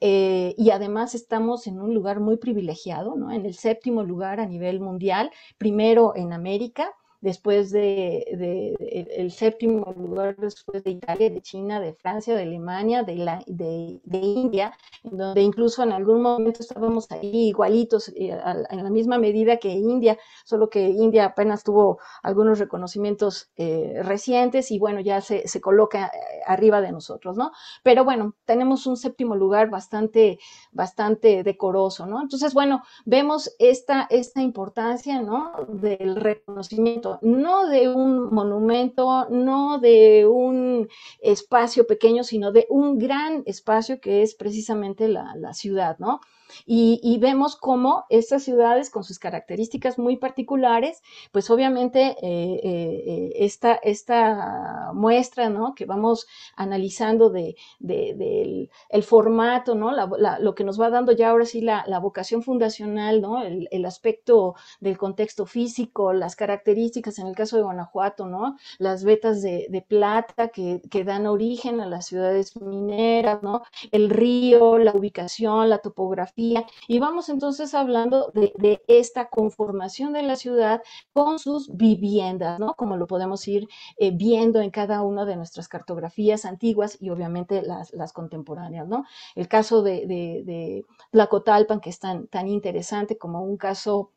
eh, y además estamos en un lugar muy privilegiado. En el séptimo lugar a nivel mundial, primero en América, después de, el séptimo lugar después de Italia, de China, de Francia, de Alemania, de, la, de, India, donde incluso en algún momento estábamos ahí igualitos eh, en la misma medida que India, solo que India apenas tuvo algunos reconocimientos eh, recientes y bueno, ya se, se, coloca eh, arriba de nosotros, ¿no? Pero bueno, tenemos un séptimo lugar bastante, bastante decoroso, ¿no? Entonces, bueno, vemos esta, esta importancia, ¿no? Del reconocimiento no de un monumento, no de un espacio pequeño, sino de un gran espacio que es precisamente la, la ciudad, ¿no? Y, vemos cómo estas ciudades con sus características muy particulares, pues obviamente eh, eh, esta, esta, muestra ¿no? que vamos analizando de, del el formato, ¿no? lo que nos va dando ya ahora sí la, vocación fundacional, ¿no? El, aspecto del contexto físico, las características en el caso de Guanajuato, ¿no? las vetas de, de plata que, que, dan origen a las ciudades mineras, ¿no? el río, la ubicación, la topografía, y vamos entonces hablando de, esta conformación de la ciudad con sus viviendas, ¿no? como lo podemos ir eh, viendo en cada una de nuestras cartografías antiguas y obviamente las, contemporáneas. ¿no? El caso de, de, de Tlacotalpan, que es tan interesante como un caso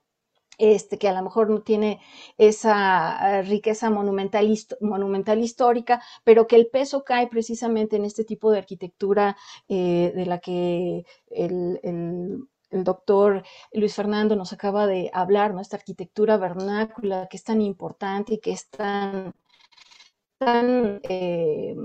este, que a lo mejor no tiene esa eh, riqueza monumental, monumental histórica, pero que el peso cae precisamente en este tipo de arquitectura eh, de la que el, doctor Luis Fernando nos acaba de hablar, ¿no? esta arquitectura vernácula que es tan importante y que es tan, tan eh,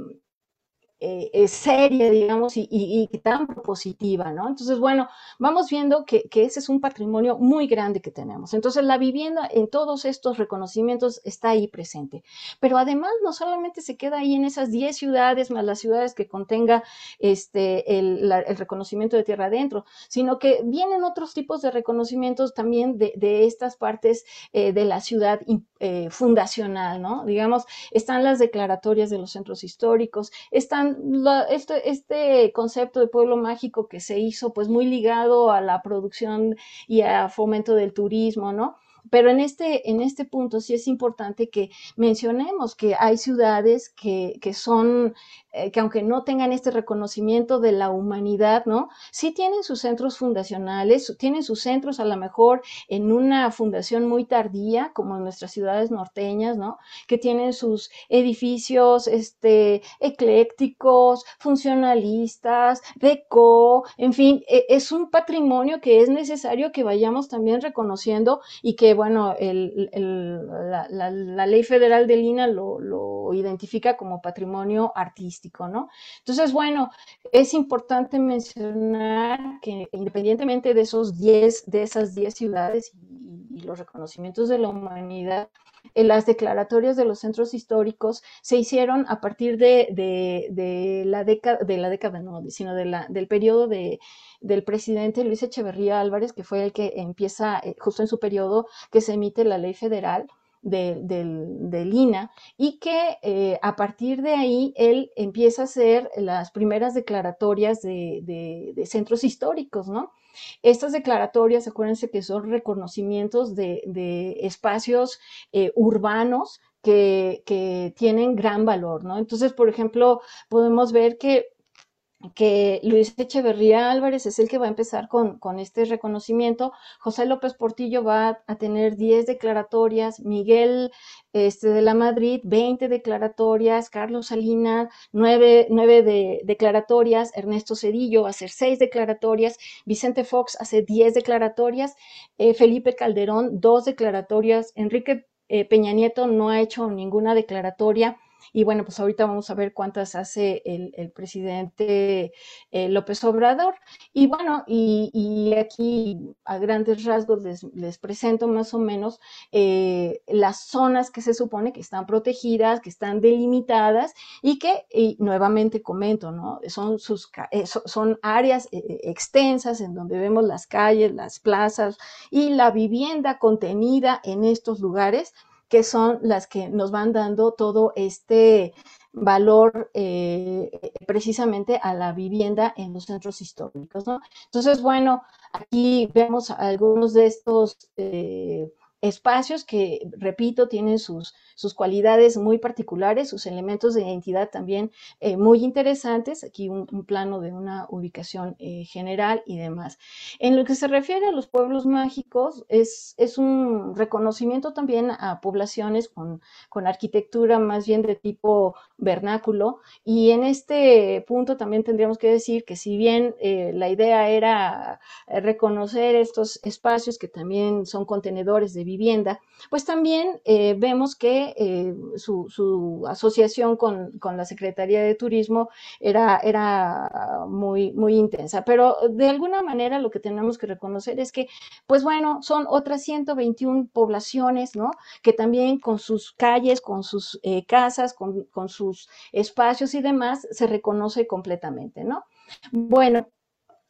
eh, eh, seria, digamos, y, tan propositiva, ¿no? Entonces, bueno, vamos viendo que, ese es un patrimonio muy grande que tenemos. Entonces, la vivienda en todos estos reconocimientos está ahí presente. Pero además, no solamente se queda ahí en esas 10 ciudades, más las ciudades que contenga este, el, reconocimiento de tierra adentro, sino que vienen otros tipos de reconocimientos también de, estas partes eh, de la ciudad fundacional, ¿no? Digamos, están las declaratorias de los centros históricos, están este, este concepto de pueblo mágico que se hizo pues muy ligado a la producción y a fomento del turismo, ¿no? Pero en este, en este punto sí es importante que mencionemos que hay ciudades que, que son eh, que aunque no tengan este reconocimiento de la humanidad, ¿no? Sí tienen sus centros fundacionales, tienen sus centros a lo mejor en una fundación muy tardía, como en nuestras ciudades norteñas, ¿no? Que tienen sus edificios, este, eclécticos, funcionalistas, deco, en fin, e, es un patrimonio que es necesario que vayamos también reconociendo y que, bueno, la, ley federal de Lina lo, identifica como patrimonio artístico. ¿no? Entonces, bueno, es importante mencionar que independientemente de esos 10, de esas 10 ciudades y, los reconocimientos de la humanidad, las declaratorias de los centros históricos se hicieron a partir de, la década, de la década, no, sino del periodo de, del presidente Luis Echeverría Álvarez, que fue el que empieza eh, justo en su periodo que se emite la ley federal del, INA y que eh, a partir de ahí él empieza a hacer las primeras declaratorias de, centros históricos, ¿no? Estas declaratorias, acuérdense que son reconocimientos de, espacios eh, urbanos que, que, tienen gran valor, ¿no? Entonces, por ejemplo, podemos ver que que Luis Echeverría Álvarez es el que va a empezar con, este reconocimiento. José López Portillo va a tener 10 declaratorias, Miguel este, de la Madrid 20 declaratorias, Carlos Salinas 9, de, declaratorias, Ernesto Cedillo hacer 6 declaratorias, Vicente Fox hace 10 declaratorias, eh, Felipe Calderón 2 declaratorias, Enrique eh, Peña Nieto no ha hecho ninguna declaratoria. Y bueno, pues ahorita vamos a ver cuántas hace el, presidente eh, López Obrador. Y bueno, y, aquí a grandes rasgos les, presento más o menos eh, las zonas que se supone que están protegidas, que están delimitadas y que, nuevamente comento, ¿no? Son, sus, eh, son áreas extensas en donde vemos las calles, las plazas y la vivienda contenida en estos lugares que son las que nos van dando todo este valor eh, precisamente a la vivienda en los centros históricos. ¿no? Entonces, bueno, aquí vemos algunos de estos eh, espacios que, repito, tienen sus, sus cualidades muy particulares, sus elementos de identidad también eh, muy interesantes. Aquí un, plano de una ubicación eh, general y demás. En lo que se refiere a los pueblos mágicos, es, es un reconocimiento también a poblaciones con, con arquitectura más bien de tipo vernáculo. Y en este punto también tendríamos que decir que si bien eh, la idea era reconocer estos espacios que también son contenedores de vivienda, pues también vemos que eh, su, asociación con, la Secretaría de Turismo era, muy, muy intensa. Pero de alguna manera lo que tenemos que reconocer es que, pues bueno, son otras 121 poblaciones, ¿no? Que también con sus calles, con sus eh, casas, con, con sus espacios y demás, se reconoce completamente, ¿no? Bueno,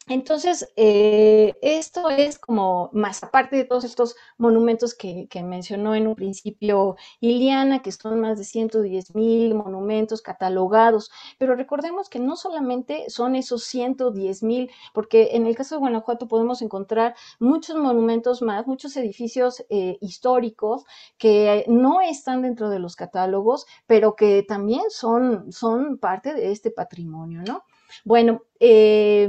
entonces, eh, esto es como más aparte de todos estos monumentos que, mencionó en un principio Iliana, que son más de 110 mil monumentos catalogados, pero recordemos que no solamente son esos 110 mil, porque en el caso de Guanajuato podemos encontrar muchos monumentos más, muchos edificios eh, históricos que no están dentro de los catálogos, pero que también son, son parte de este patrimonio, ¿no? Bueno, eh,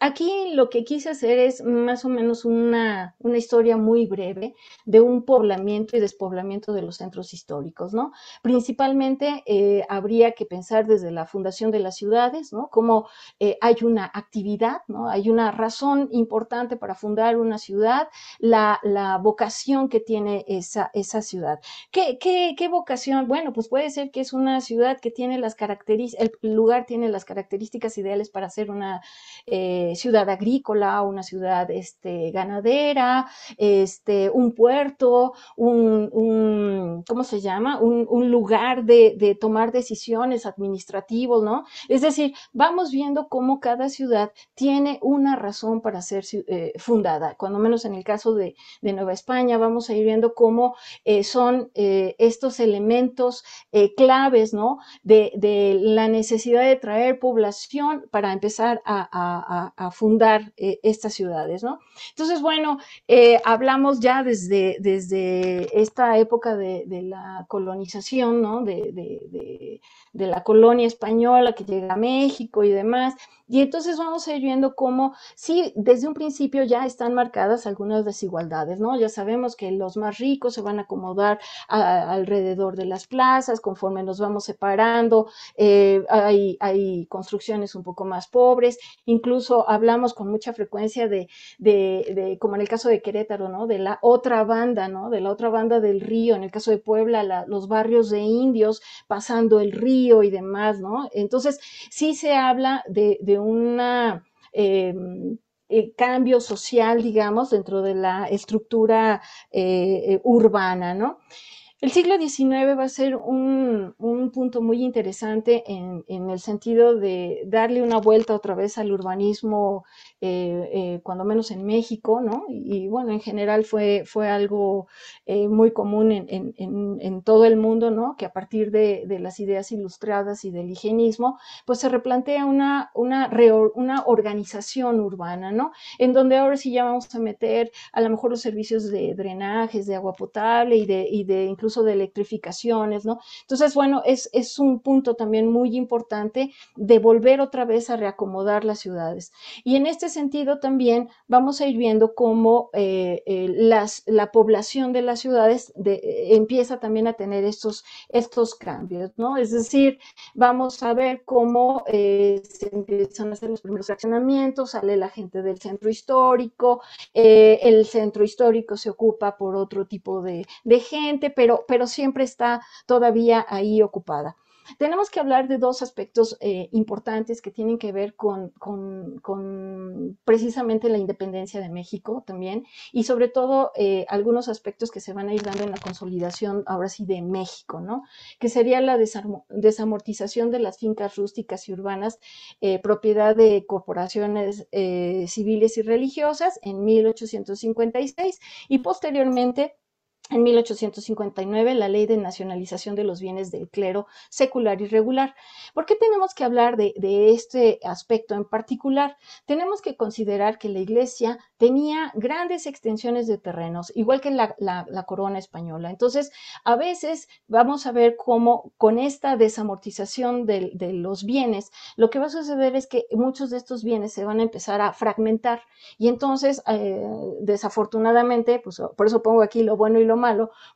Aquí lo que quise hacer es más o menos una, historia muy breve de un poblamiento y despoblamiento de los centros históricos, ¿no? Principalmente eh, habría que pensar desde la fundación de las ciudades, ¿no? Como eh, hay una actividad, ¿no? Hay una razón importante para fundar una ciudad, la, vocación que tiene esa, esa ciudad. ¿Qué, ¿Qué, vocación? Bueno, pues puede ser que es una ciudad que tiene las características, el lugar tiene las características ideales para ser una... Eh, ciudad agrícola, una ciudad este, ganadera, este, un puerto, un, ¿cómo se llama? Un, lugar de, tomar decisiones administrativos, ¿no? Es decir, vamos viendo cómo cada ciudad tiene una razón para ser eh, fundada. Cuando menos en el caso de, Nueva España, vamos a ir viendo cómo eh, son eh, estos elementos claves, ¿no? De, la necesidad de traer población para empezar a fundar eh, estas ciudades, ¿no? Entonces, bueno, eh, hablamos ya desde, desde esta época de, la colonización, ¿no? De, la colonia española que llega a México y demás, y entonces vamos a ir viendo cómo, sí, desde un principio ya están marcadas algunas desigualdades, ¿no? Ya sabemos que los más ricos se van a acomodar alrededor de las plazas, conforme nos vamos separando, eh, hay, hay construcciones un poco más pobres, incluso hablamos con mucha frecuencia de, de, como en el caso de Querétaro, ¿no? De la otra banda, ¿no? De la otra banda del río, en el caso de Puebla, los barrios de indios pasando el río y demás, ¿no? Entonces, sí se habla de, de un em, eh, cambio social, digamos, dentro de la estructura eh, eh, urbana, ¿no? El siglo XIX va a ser un, punto muy interesante en, el sentido de darle una vuelta otra vez al urbanismo, eh, eh, cuando menos en México, ¿no? Y, bueno, en general fue, fue algo eh, muy común en, todo el mundo, ¿no? Que a partir de, las ideas ilustradas y del higienismo, pues se replantea una, una, una organización urbana, ¿no? En donde ahora sí ya vamos a meter a lo mejor los servicios de drenajes, de agua potable y de, y de incluso de electrificaciones, ¿no? Entonces, bueno, es, es un punto también muy importante de volver otra vez a reacomodar las ciudades. Y en este sentido también vamos a ir viendo cómo eh, eh, las, la población de las ciudades empieza también a tener estos, estos cambios, ¿no? Es decir, vamos a ver cómo eh, se empiezan a hacer los primeros accionamientos, sale la gente del centro histórico, el centro histórico se ocupa por otro tipo de, de gente, pero, pero siempre está todavía ahí ocupada. Tenemos que hablar de dos aspectos eh, importantes que tienen que ver con, precisamente la independencia de México también y sobre todo eh, algunos aspectos que se van a ir dando en la consolidación ahora sí de México, ¿no? Que sería la desamortización de las fincas rústicas y urbanas, eh, propiedad de corporaciones civiles y religiosas en 1856 y posteriormente en 1859 la ley de nacionalización de los bienes del clero secular y regular. ¿Por qué tenemos que hablar de, este aspecto en particular? Tenemos que considerar que la iglesia tenía grandes extensiones de terrenos, igual que la, corona española. Entonces, a veces vamos a ver cómo con esta desamortización de, los bienes, lo que va a suceder es que muchos de estos bienes se van a empezar a fragmentar y entonces, eh, desafortunadamente, pues por eso pongo aquí lo bueno y lo malo,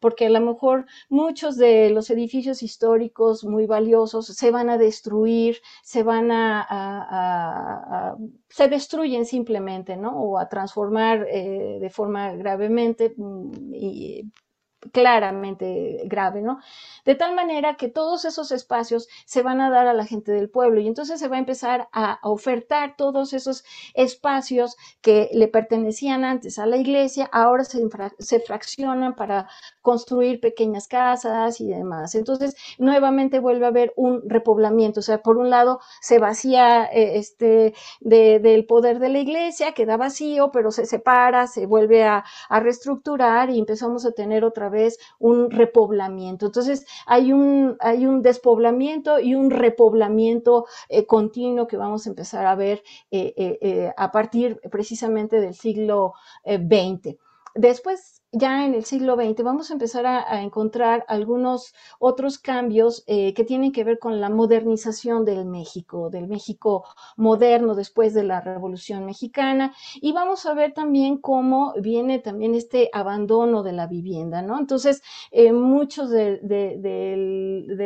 porque a lo mejor muchos de los edificios históricos muy valiosos se van a destruir, se van a, se destruyen simplemente, ¿no? O a transformar eh, de forma gravemente mm, y claramente grave, ¿no? De tal manera que todos esos espacios se van a dar a la gente del pueblo y entonces se va a empezar a, ofertar todos esos espacios que le pertenecían antes a la iglesia, ahora se, se fraccionan para construir pequeñas casas y demás. Entonces, nuevamente vuelve a haber un repoblamiento, o sea, por un lado se vacía eh, este, del poder de la iglesia, queda vacío, pero se separa, se vuelve a, a reestructurar y empezamos a tener otra vez un repoblamiento. Entonces, hay un, hay un despoblamiento y un repoblamiento eh, continuo que vamos a empezar a ver eh, eh, a partir precisamente del siglo XX. Después ya en el siglo XX vamos a empezar a, encontrar algunos otros cambios eh, que tienen que ver con la modernización del México, del México moderno después de la Revolución Mexicana y vamos a ver también cómo viene también este abandono de la vivienda, ¿no? Entonces, eh, muchos de,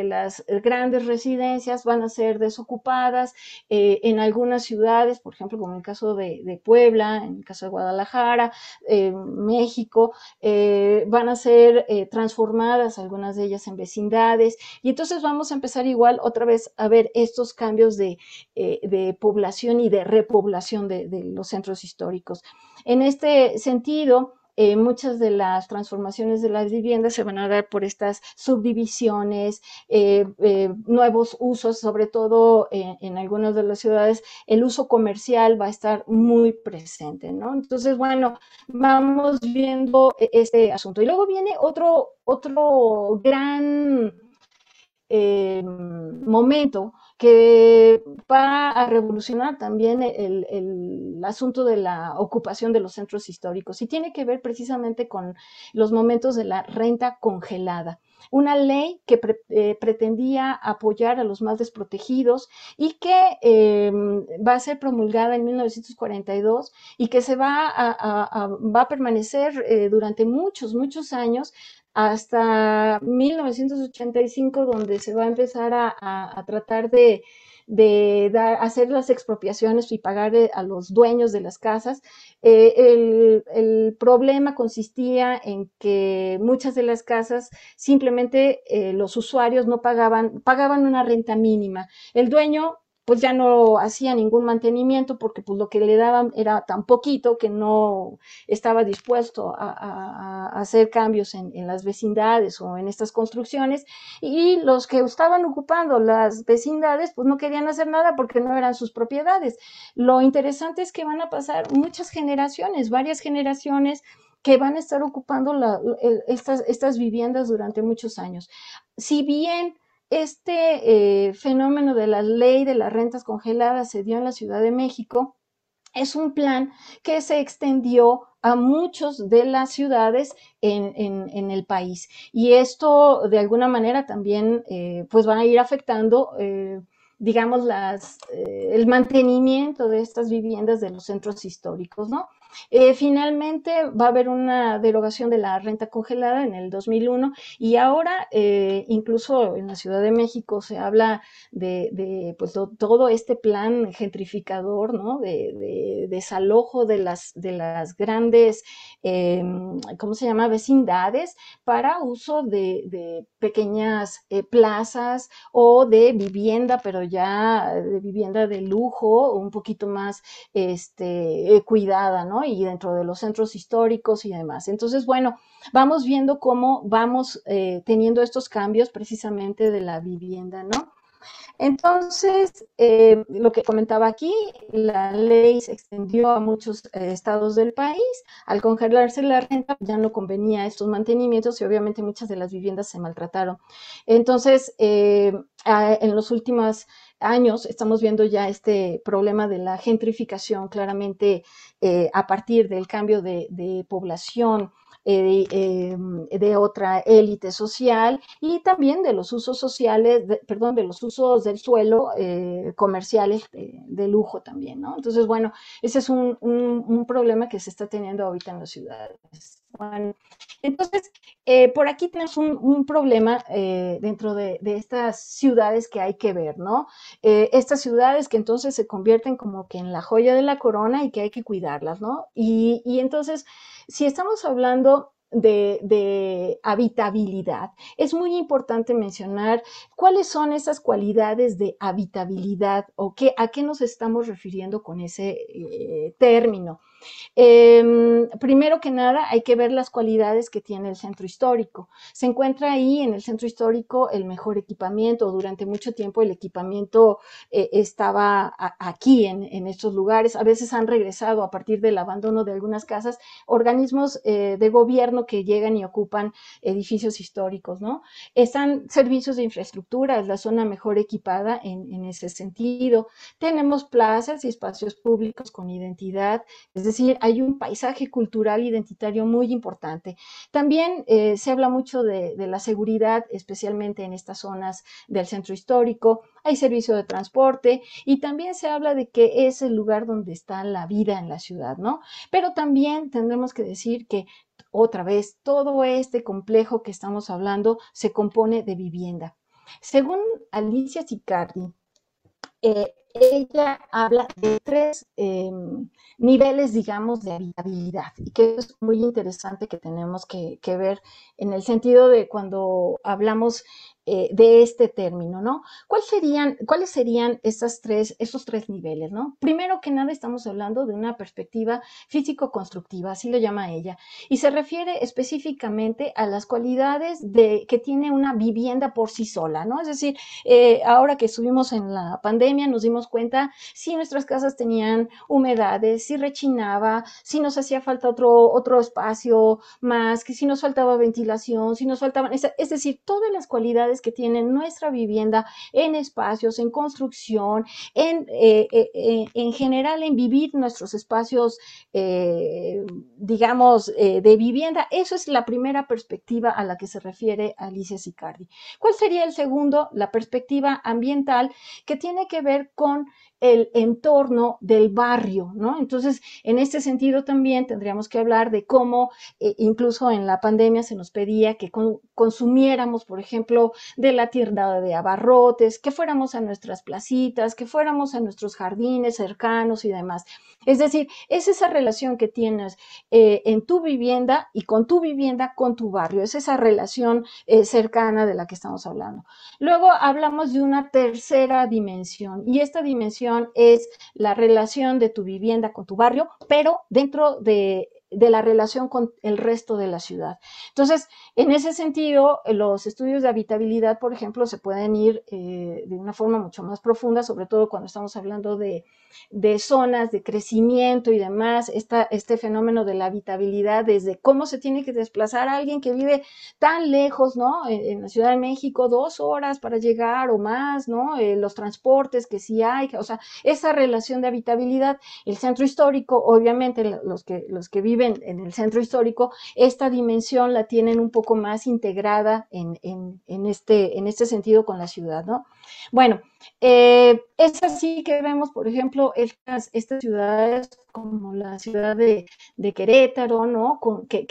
las grandes residencias van a ser desocupadas eh, en algunas ciudades, por ejemplo, como en el caso de, Puebla, en el caso de Guadalajara, México, eh, van a ser eh, transformadas algunas de ellas en vecindades y entonces vamos a empezar igual otra vez a ver estos cambios de, eh, población y de repoblación de, de los centros históricos. En este sentido, eh, muchas de las transformaciones de las viviendas se van a dar por estas subdivisiones, eh, eh, nuevos usos, sobre todo en algunas de las ciudades, el uso comercial va a estar muy presente, ¿no? Entonces, bueno, vamos viendo e-, este asunto. Y luego viene otro, otro gran momento que va a revolucionar también el, asunto de la ocupación de los centros históricos y tiene que ver precisamente con los momentos de la renta congelada. Una ley que eh, pretendía apoyar a los más desprotegidos y que em, va a ser promulgada en 1942 y que se va a, va a permanecer eh, durante muchos, muchos años hasta 1985, donde se va a empezar a, tratar de, dar, hacer las expropiaciones y pagar eh, a los dueños de las casas. Eh, el, problema consistía en que muchas de las casas simplemente eh, los usuarios no pagaban, pagaban una renta mínima. El dueño pues ya no hacía ningún mantenimiento porque pues lo que le daban era tan poquito que no estaba dispuesto a, hacer cambios en, las vecindades o en estas construcciones y los que estaban ocupando las vecindades pues no querían hacer nada porque no eran sus propiedades. Lo interesante es que van a pasar muchas generaciones, varias generaciones que van a estar ocupando estas, estas viviendas durante muchos años. Si bien este eh, fenómeno de la ley de las rentas congeladas se dio en la Ciudad de México. Es un plan que se extendió a muchos de las ciudades en, el país. Y esto, de alguna manera, también eh, pues va a ir afectando eh, digamos, las, el mantenimiento de estas viviendas de los centros históricos, ¿no? Eh, finalmente va a haber una derogación de la renta congelada en el 2001 y ahora eh, incluso en la Ciudad de México se habla de, pues, todo este plan gentrificador, ¿no? De, desalojo de las, de las grandes, em, ¿cómo se llama?, vecindades para uso de, pequeñas eh, plazas o de vivienda, pero ya de vivienda de lujo, un poquito más este, cuidada, ¿no? Y dentro de los centros históricos y demás. Entonces, bueno, vamos viendo cómo vamos eh, teniendo estos cambios precisamente de la vivienda, ¿no? Entonces, eh, lo que comentaba aquí, la ley se extendió a muchos eh, estados del país. Al congelarse la renta, ya no convenía estos mantenimientos y obviamente muchas de las viviendas se maltrataron. Entonces, en los últimos años estamos viendo ya este problema de la gentrificación claramente eh, a partir del cambio de, población. Eh, em, de otra élite social y también de los usos sociales, perdón, de los usos del suelo eh, comerciales de, lujo también, ¿no? Entonces, bueno, ese es un, un problema que se está teniendo ahorita en las ciudades. Bueno, entonces, eh, por aquí tenemos un, problema eh, dentro de, estas ciudades que hay que ver, ¿no? Eh, estas ciudades que entonces se convierten como que en la joya de la corona y que hay que cuidarlas, ¿no? Y, y entonces, si estamos hablando de, habitabilidad. Es muy importante mencionar cuáles son esas cualidades de habitabilidad o qué, a qué nos estamos refiriendo con ese eh, término. Em, primero que nada, hay que ver las cualidades que tiene el centro histórico. Se encuentra ahí en el centro histórico el mejor equipamiento. Durante mucho tiempo el equipamiento eh, estaba aquí, en, estos lugares. A veces han regresado a partir del abandono de algunas casas organismos eh, de gobierno que llegan y ocupan edificios históricos, ¿no? Están servicios de infraestructura, es la zona mejor equipada en, en ese sentido. Tenemos plazas y espacios públicos con identidad, es decir, hay un paisaje cultural identitario muy importante. También eh, se habla mucho de, la seguridad, especialmente en estas zonas del centro histórico. Hay servicio de transporte y también se habla de que es el lugar donde está la vida en la ciudad, ¿no? Pero también tendremos que decir que otra vez, todo este complejo que estamos hablando se compone de vivienda. Según Alicia Sicardi, eh, ella habla de tres em, niveles, digamos, de habitabilidad y que es muy interesante que tenemos que, ver en el sentido de cuando hablamos eh, de este término, ¿no? serían, ¿Cuáles serían esas tres, esos tres niveles, ¿no? Primero que nada estamos hablando de una perspectiva físico-constructiva, así lo llama ella, y se refiere específicamente a las cualidades de, que tiene una vivienda por sí sola, ¿no? Es decir, eh, ahora que estuvimos en la pandemia nos dimos cuenta si nuestras casas tenían humedades, si rechinaba, si nos hacía falta otro, otro espacio más, que si nos faltaba ventilación, si nos faltaban, es decir, todas las cualidades que tienen nuestra vivienda en espacios, en construcción, en, eh, eh, eh, en general en vivir nuestros espacios, digamos, de vivienda. Eso es la primera perspectiva a la que se refiere Alicia Sicardi. ¿Cuál sería el segundo? La perspectiva ambiental que tiene que ver con el entorno del barrio, ¿no? Entonces, en este sentido también tendríamos que hablar de cómo eh, incluso en la pandemia se nos pedía que consumiéramos, por ejemplo, de la tienda de abarrotes, que fuéramos a nuestras placitas, que fuéramos a nuestros jardines cercanos y demás. Es decir, es esa relación que tienes eh, en tu vivienda y con tu vivienda con tu barrio, es esa relación eh, cercana de la que estamos hablando. Luego hablamos de una tercera dimensión y esta dimensión es la relación de tu vivienda con tu barrio, pero dentro de de la relación con el resto de la ciudad. Entonces, en ese sentido, los estudios de habitabilidad, por ejemplo, se pueden ir eh, de una forma mucho más profunda, sobre todo cuando estamos hablando de, zonas de crecimiento y demás, este fenómeno de la habitabilidad, desde cómo se tiene que desplazar a alguien que vive tan lejos, ¿no? En, la Ciudad de México, dos horas para llegar o más, ¿no? Eh, los transportes que sí hay, o sea, esa relación de habitabilidad, el centro histórico, obviamente, los que, los que viven en el centro histórico, esta dimensión la tienen un poco más integrada en, este, en este sentido con la ciudad, ¿no? Bueno, eh, es así que vemos, por ejemplo, estas, estas ciudades como la ciudad de, Querétaro, ¿no? Con, que,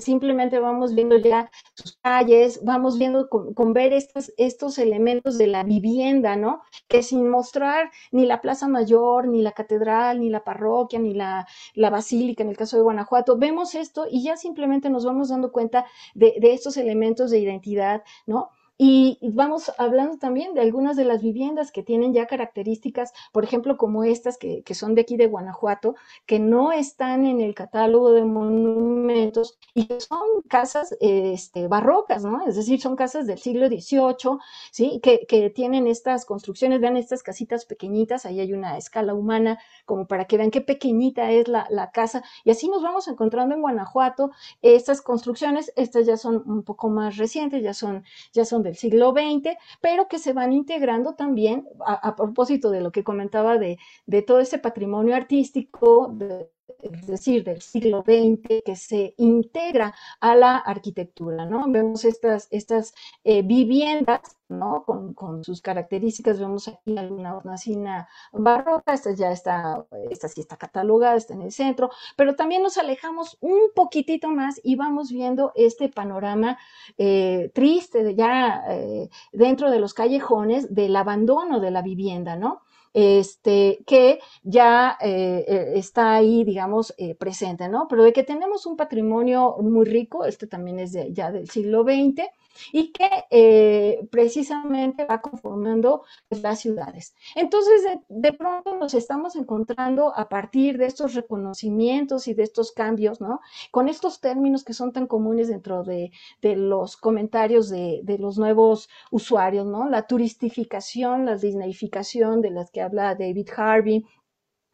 simplemente vamos viendo ya sus calles, vamos viendo con, ver estos, estos elementos de la vivienda, ¿no? Que sin mostrar ni la Plaza Mayor, ni la catedral, ni la parroquia, ni la, la basílica, en el caso de Guanajuato, vemos esto y ya simplemente nos vamos dando cuenta de, de estos elementos de identidad, ¿no? Y vamos hablando también de algunas de las viviendas que tienen ya características, por ejemplo, como estas que, son de aquí de Guanajuato, que no están en el catálogo de monumentos y que son casas este, barrocas, ¿no? Es decir, son casas del siglo XVIII, ¿sí? Que, que tienen estas construcciones, vean estas casitas pequeñitas, ahí hay una escala humana como para que vean qué pequeñita es la, la casa. Y así nos vamos encontrando en Guanajuato estas construcciones, estas ya son un poco más recientes, ya son, ya son del siglo XX, pero que se van integrando también, a, propósito de lo que comentaba de, de todo ese patrimonio artístico, es decir, del siglo XX, que se integra a la arquitectura, ¿no? Vemos estas, estas eh, viviendas, ¿no? Con, sus características, vemos aquí alguna hornacina barroca, esta ya está, esta sí está catalogada, está en el centro, pero también nos alejamos un poquitito más y vamos viendo este panorama eh, triste de ya eh, dentro de los callejones del abandono de la vivienda, ¿no? este, que ya eh, está ahí, digamos, presente, ¿no? Pero de que tenemos un patrimonio muy rico, este también es de, ya del siglo XX, y que eh, precisamente va conformando pues, las ciudades. Entonces, de, pronto nos estamos encontrando a partir de estos reconocimientos y de estos cambios, ¿no? Con estos términos que son tan comunes dentro de, los comentarios de, de, los nuevos usuarios, ¿no? La turistificación, la disneyficación de las que habla David Harvey,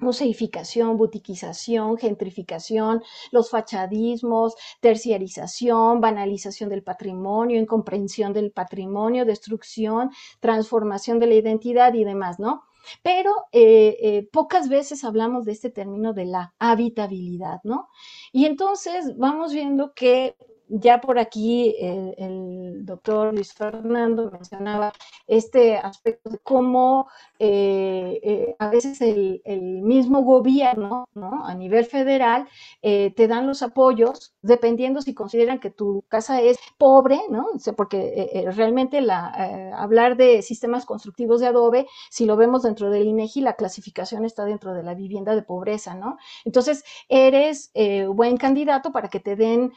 museificación, butiquización, gentrificación, los fachadismos, terciarización, banalización del patrimonio, incomprensión del patrimonio, destrucción, transformación de la identidad y demás, ¿no? Pero eh, eh, pocas veces hablamos de este término de la habitabilidad, ¿no? Y entonces vamos viendo que ya por aquí el, doctor Luis Fernando mencionaba este aspecto de cómo eh, eh, a veces el, mismo gobierno ¿no? a nivel federal eh, te dan los apoyos dependiendo si consideran que tu casa es pobre, ¿no? porque realmente la, hablar de sistemas constructivos de adobe, si lo vemos dentro del INEGI, la clasificación está dentro de la vivienda de pobreza, ¿no? Entonces, eres buen candidato para que te den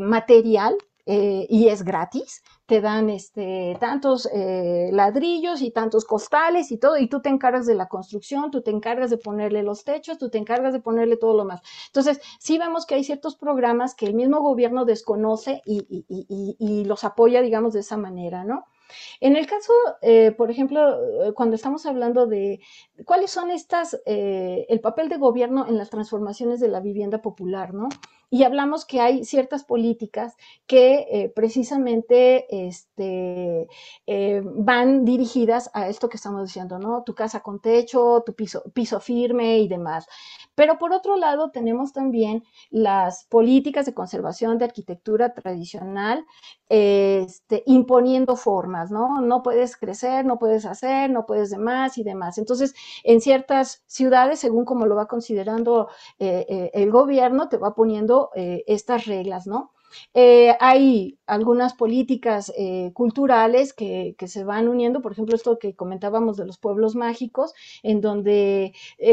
materiales material eh, y es gratis. Te dan este, tantos eh, ladrillos y tantos costales y todo, y tú te encargas de la construcción, tú te encargas de ponerle los techos, tú te encargas de ponerle todo lo más. Entonces, sí vemos que hay ciertos programas que el mismo gobierno desconoce y, y los apoya, digamos, de esa manera, ¿no? En el caso, eh, por ejemplo, cuando estamos hablando de cuáles son estas, el papel de gobierno en las transformaciones de la vivienda popular, ¿no? Y hablamos que hay ciertas políticas que precisamente este, van dirigidas a esto que estamos diciendo, ¿no? Tu casa con techo, tu piso, piso firme y demás. Pero por otro lado, tenemos también las políticas de conservación de arquitectura tradicional este, imponiendo formas, ¿no? No puedes crecer, no puedes hacer, no puedes demás y demás. Entonces, en ciertas ciudades, según como lo va considerando eh, eh, el gobierno, te va poniendo eh, estas reglas, ¿no? Eh, hay algunas políticas eh, culturales que, se van uniendo, por ejemplo, esto que comentábamos de los pueblos mágicos, en donde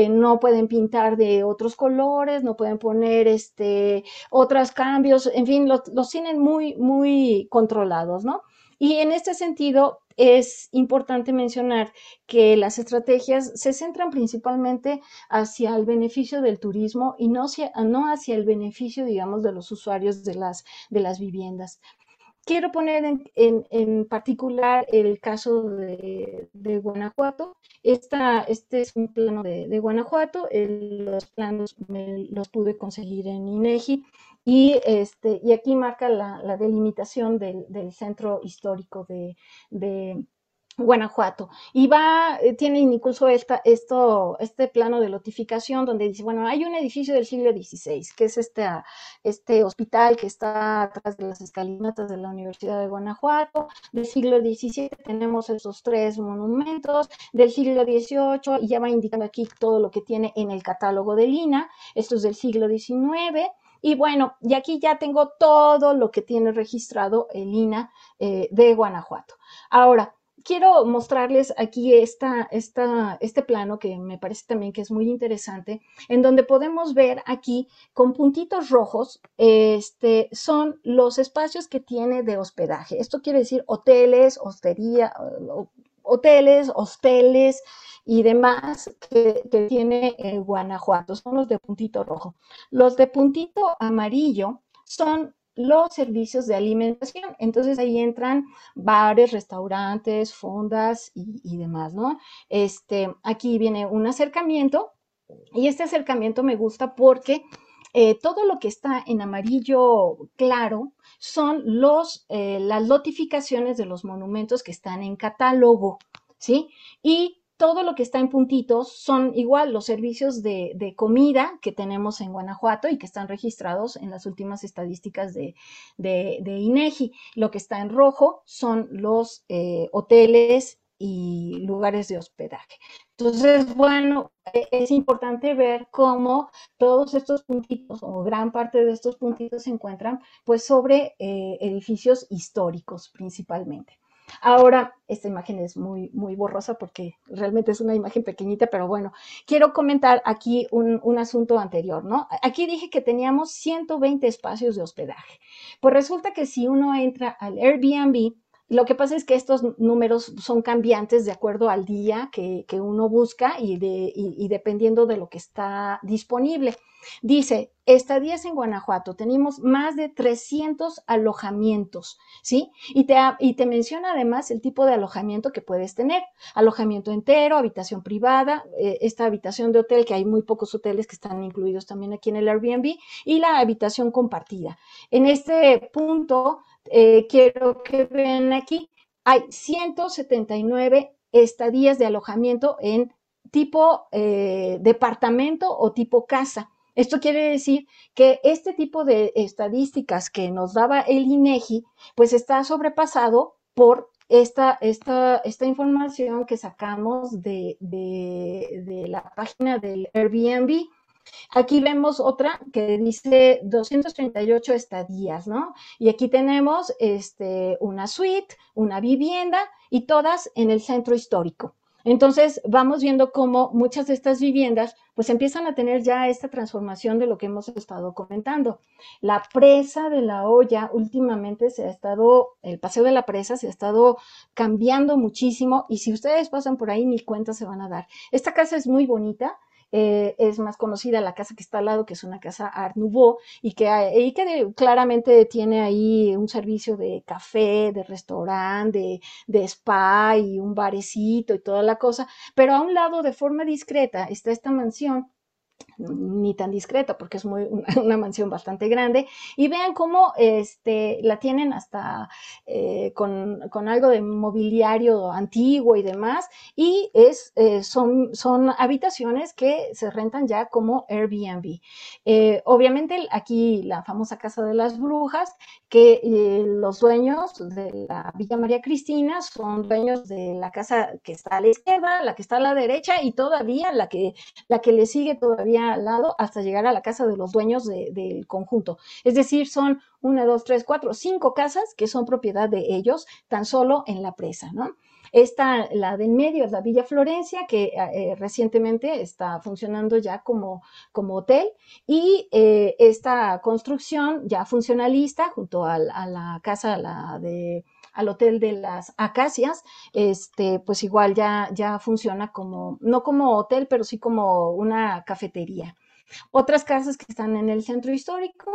no pueden pintar de otros colores, no pueden poner este, otros cambios, en fin, los, los tienen muy, muy controlados, ¿no? Y en este sentido, es importante mencionar que las estrategias se centran principalmente hacia el beneficio del turismo y no hacia, el beneficio, digamos, de los usuarios de las viviendas. Quiero poner en, particular el caso de, Guanajuato. Esta, este es un plano de, Guanajuato. los planos los pude conseguir en INEGI. Y, este, y aquí marca la, delimitación del, centro histórico de, Guanajuato. Y va, eh, tiene incluso esta, esto, este plano de lotificación donde dice, bueno, hay un edificio del siglo XVI, que es este, este hospital que está atrás de las escalinatas de la Universidad de Guanajuato. Del siglo XVII tenemos esos tres monumentos. Del siglo XVIII, y ya va indicando aquí todo lo que tiene en el catálogo de Lina. Esto es del siglo XIX. Y bueno, y aquí ya tengo todo lo que tiene registrado el INA eh, de Guanajuato. Ahora, quiero mostrarles aquí este plano que me parece también que es muy interesante, en donde podemos ver aquí con puntitos rojos, este, son los espacios que tiene de hospedaje. Esto quiere decir hoteles, hostería, hoteles, hosteles, y demás que, tiene Guanajuato, son los de puntito rojo. Los de puntito amarillo son los servicios de alimentación. Entonces ahí entran bares, restaurantes, fondas y, demás, ¿no? Este, aquí viene un acercamiento y este acercamiento me gusta porque eh, todo lo que está en amarillo claro son los, eh, las notificaciones de los monumentos que están en catálogo, ¿sí? Y todo lo que está en puntitos son igual los servicios de, comida que tenemos en Guanajuato y que están registrados en las últimas estadísticas de, INEGI. Lo que está en rojo son los eh, hoteles y lugares de hospedaje. Entonces, bueno, es importante ver cómo todos estos puntitos o gran parte de estos puntitos se encuentran pues sobre eh, edificios históricos principalmente. Ahora, esta imagen es muy, muy borrosa porque realmente es una imagen pequeñita, pero bueno, quiero comentar aquí un, un, asunto anterior, ¿no? Aquí dije que teníamos 120 espacios de hospedaje. Pues resulta que si uno entra al Airbnb, lo que pasa es que estos números son cambiantes de acuerdo al día que, que uno busca y, de, y, y, dependiendo de lo que está disponible. Dice, estadías en Guanajuato, tenemos más de 300 alojamientos, ¿sí? Y te, y te menciona además el tipo de alojamiento que puedes tener. Alojamiento entero, habitación privada, eh, esta habitación de hotel, que hay muy pocos hoteles que están incluidos también aquí en el Airbnb, y la habitación compartida. En este punto eh, quiero que vean aquí, hay 179 estadías de alojamiento en tipo eh, departamento o tipo casa. Esto quiere decir que este tipo de estadísticas que nos daba el INEGI, pues está sobrepasado por esta, esta, esta información que sacamos de, de, de la página del Airbnb. Aquí vemos otra que dice 238 estadías, ¿no? Y aquí tenemos este, una suite, una vivienda y todas en el centro histórico. Entonces, vamos viendo cómo muchas de estas viviendas pues empiezan a tener ya esta transformación de lo que hemos estado comentando. La presa de la olla últimamente se ha estado, el paseo de la presa se ha estado cambiando muchísimo y si ustedes pasan por ahí ni cuenta se van a dar. Esta casa es muy bonita, eh, es más conocida la casa que está al lado, que es una casa Art Nouveau, y que, y que claramente tiene ahí un servicio de café, de restaurante, de, de spa y un barecito y toda la cosa, pero a un lado, de forma discreta, está esta mansión ni tan discreta porque es muy, una, una, mansión bastante grande y vean cómo este, la tienen hasta eh, con, con, algo de mobiliario antiguo y demás y es, eh, son, son habitaciones que se rentan ya como Airbnb. Eh, obviamente aquí la famosa Casa de las Brujas que eh, los dueños de la Villa María Cristina son dueños de la casa que está a la izquierda, la que está a la derecha y todavía la que, la que le sigue todavía al lado hasta llegar a la casa de los dueños de, del conjunto. Es decir, son una, dos, tres, cuatro, cinco casas que son propiedad de ellos tan solo en la presa, ¿no? Esta, la de en medio es la Villa Florencia, que eh, recientemente está funcionando ya como, como hotel, y eh, esta construcción ya funcionalista junto a, a la casa la de al Hotel de las Acacias, este, pues igual ya, ya funciona como, no como hotel, pero sí como una cafetería. Otras casas que están en el centro histórico,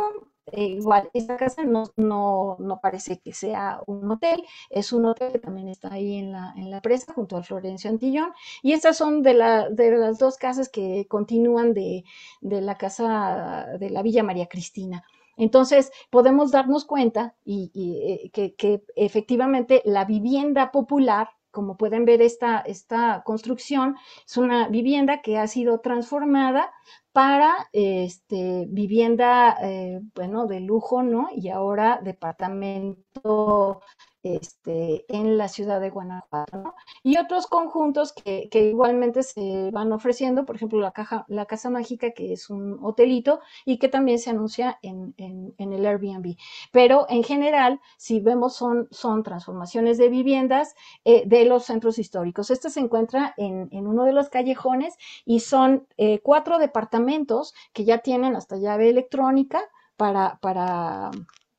eh, igual, esta casa no, no, no, parece que sea un hotel, es un hotel que también está ahí en la, en la presa junto al Florencio Antillón. Y estas son de, la, de las dos casas que continúan de, de la casa de la Villa María Cristina. Entonces, podemos darnos cuenta y, que, que, efectivamente la vivienda popular, como pueden ver esta, esta construcción, es una vivienda que ha sido transformada para este, vivienda, eh, bueno, de lujo, ¿no? Y ahora departamento este, en la ciudad de Guanajuato. Y otros conjuntos que, igualmente se van ofreciendo, por ejemplo, la, caja, la Casa Mágica, que es un hotelito y que también se anuncia en, en, en, el Airbnb. Pero en general, si vemos, son, son transformaciones de viviendas eh, de los centros históricos. Este se encuentra en, en uno de los callejones y son eh, cuatro departamentos que ya tienen hasta llave electrónica para, para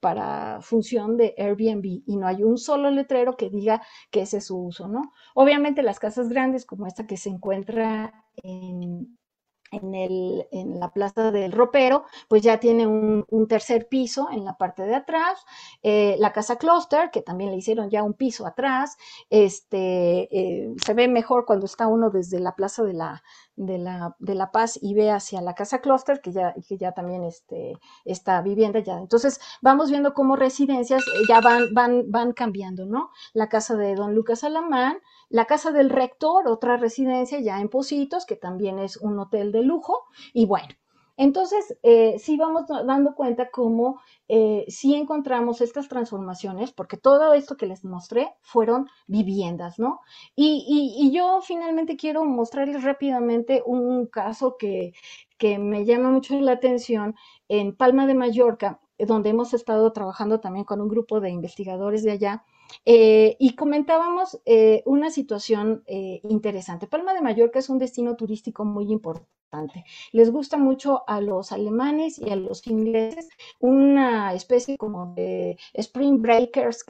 para función de Airbnb y no hay un solo letrero que diga que ese es su uso, ¿no? Obviamente las casas grandes como esta que se encuentra en, en, el, en, la plaza del ropero, pues ya tiene un, tercer piso en la parte de atrás, eh, la casa cluster, que también le hicieron ya un piso atrás, este, eh, se ve mejor cuando está uno desde la plaza de la, de la, de la Paz y ve hacia la casa cluster, que ya, que ya también este, está vivienda ya. Entonces, vamos viendo cómo residencias eh, ya van, van, van cambiando, ¿no? La casa de don Lucas Alamán, la casa del rector, otra residencia ya en Positos, que también es un hotel de lujo, y bueno. Entonces, eh, sí vamos dando cuenta cómo eh, sí encontramos estas transformaciones, porque todo esto que les mostré fueron viviendas, ¿no? Y, y, y yo finalmente quiero mostrarles rápidamente un caso que, que me llama mucho la atención en Palma de Mallorca, donde hemos estado trabajando también con un grupo de investigadores de allá, eh, y comentábamos eh, una situación eh, interesante. Palma de Mallorca es un destino turístico muy importante. Les gusta mucho a los alemanes y a los ingleses una especie como de spring breakers,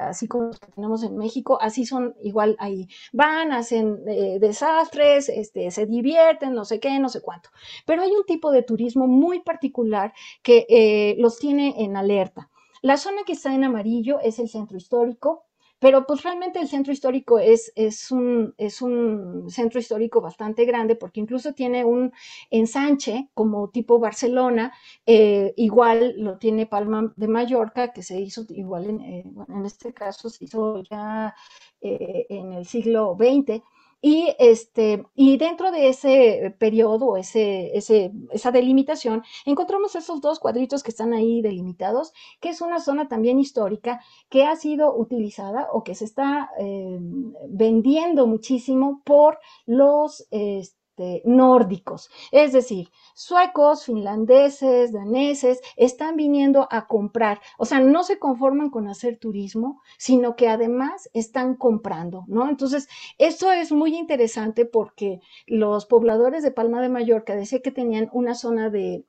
así como los que tenemos en México, así son igual ahí. Van, hacen desastres, este, se divierten, no sé qué, no sé cuánto. Pero hay un tipo de turismo muy particular que los tiene en alerta. La zona que está en amarillo es el centro histórico, pero pues realmente el centro histórico es, es, un, es un centro histórico bastante grande porque incluso tiene un ensanche como tipo Barcelona, eh, igual lo tiene Palma de Mallorca, que se hizo igual en, eh, en este caso se hizo ya eh, en el siglo XX y, este, y dentro de ese periodo, ese, ese, esa delimitación, encontramos esos dos cuadritos que están ahí delimitados, que es una zona también histórica que ha sido utilizada o que se está eh, vendiendo muchísimo por los... Este, nórdicos, es decir, suecos, finlandeses, daneses, están viniendo a comprar, o sea, no se conforman con hacer turismo, sino que además están comprando, ¿no? Entonces, esto es muy interesante porque los pobladores de Palma de Mallorca decían que tenían una zona de,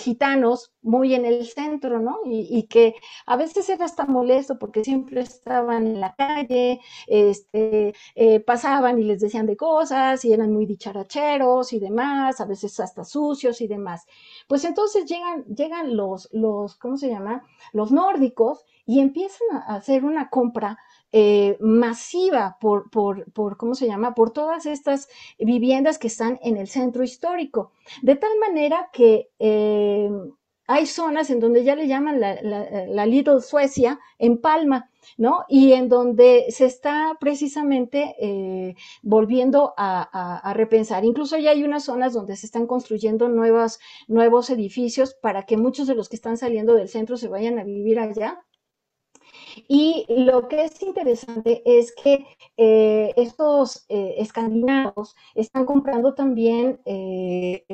gitanos muy en el centro, ¿no? Y, que a veces era hasta molesto porque siempre estaban en la calle, este, eh, pasaban y les decían de cosas y eran muy y demás, a veces hasta sucios y demás. Pues entonces llegan, llegan los, los, ¿cómo se llama? Los nórdicos y empiezan a hacer una compra eh, masiva por, por, por, ¿cómo se llama? Por todas estas viviendas que están en el centro histórico. De tal manera que eh, hay zonas en donde ya le llaman la, la, Little Suecia, en Palma, ¿no? Y en donde se está precisamente eh, volviendo a, repensar. Incluso ya hay unas zonas donde se están construyendo nuevos edificios para que muchos de los que están saliendo del centro se vayan a vivir allá y lo que es interesante es que eh, estos eh, escandinavos están comprando también eh,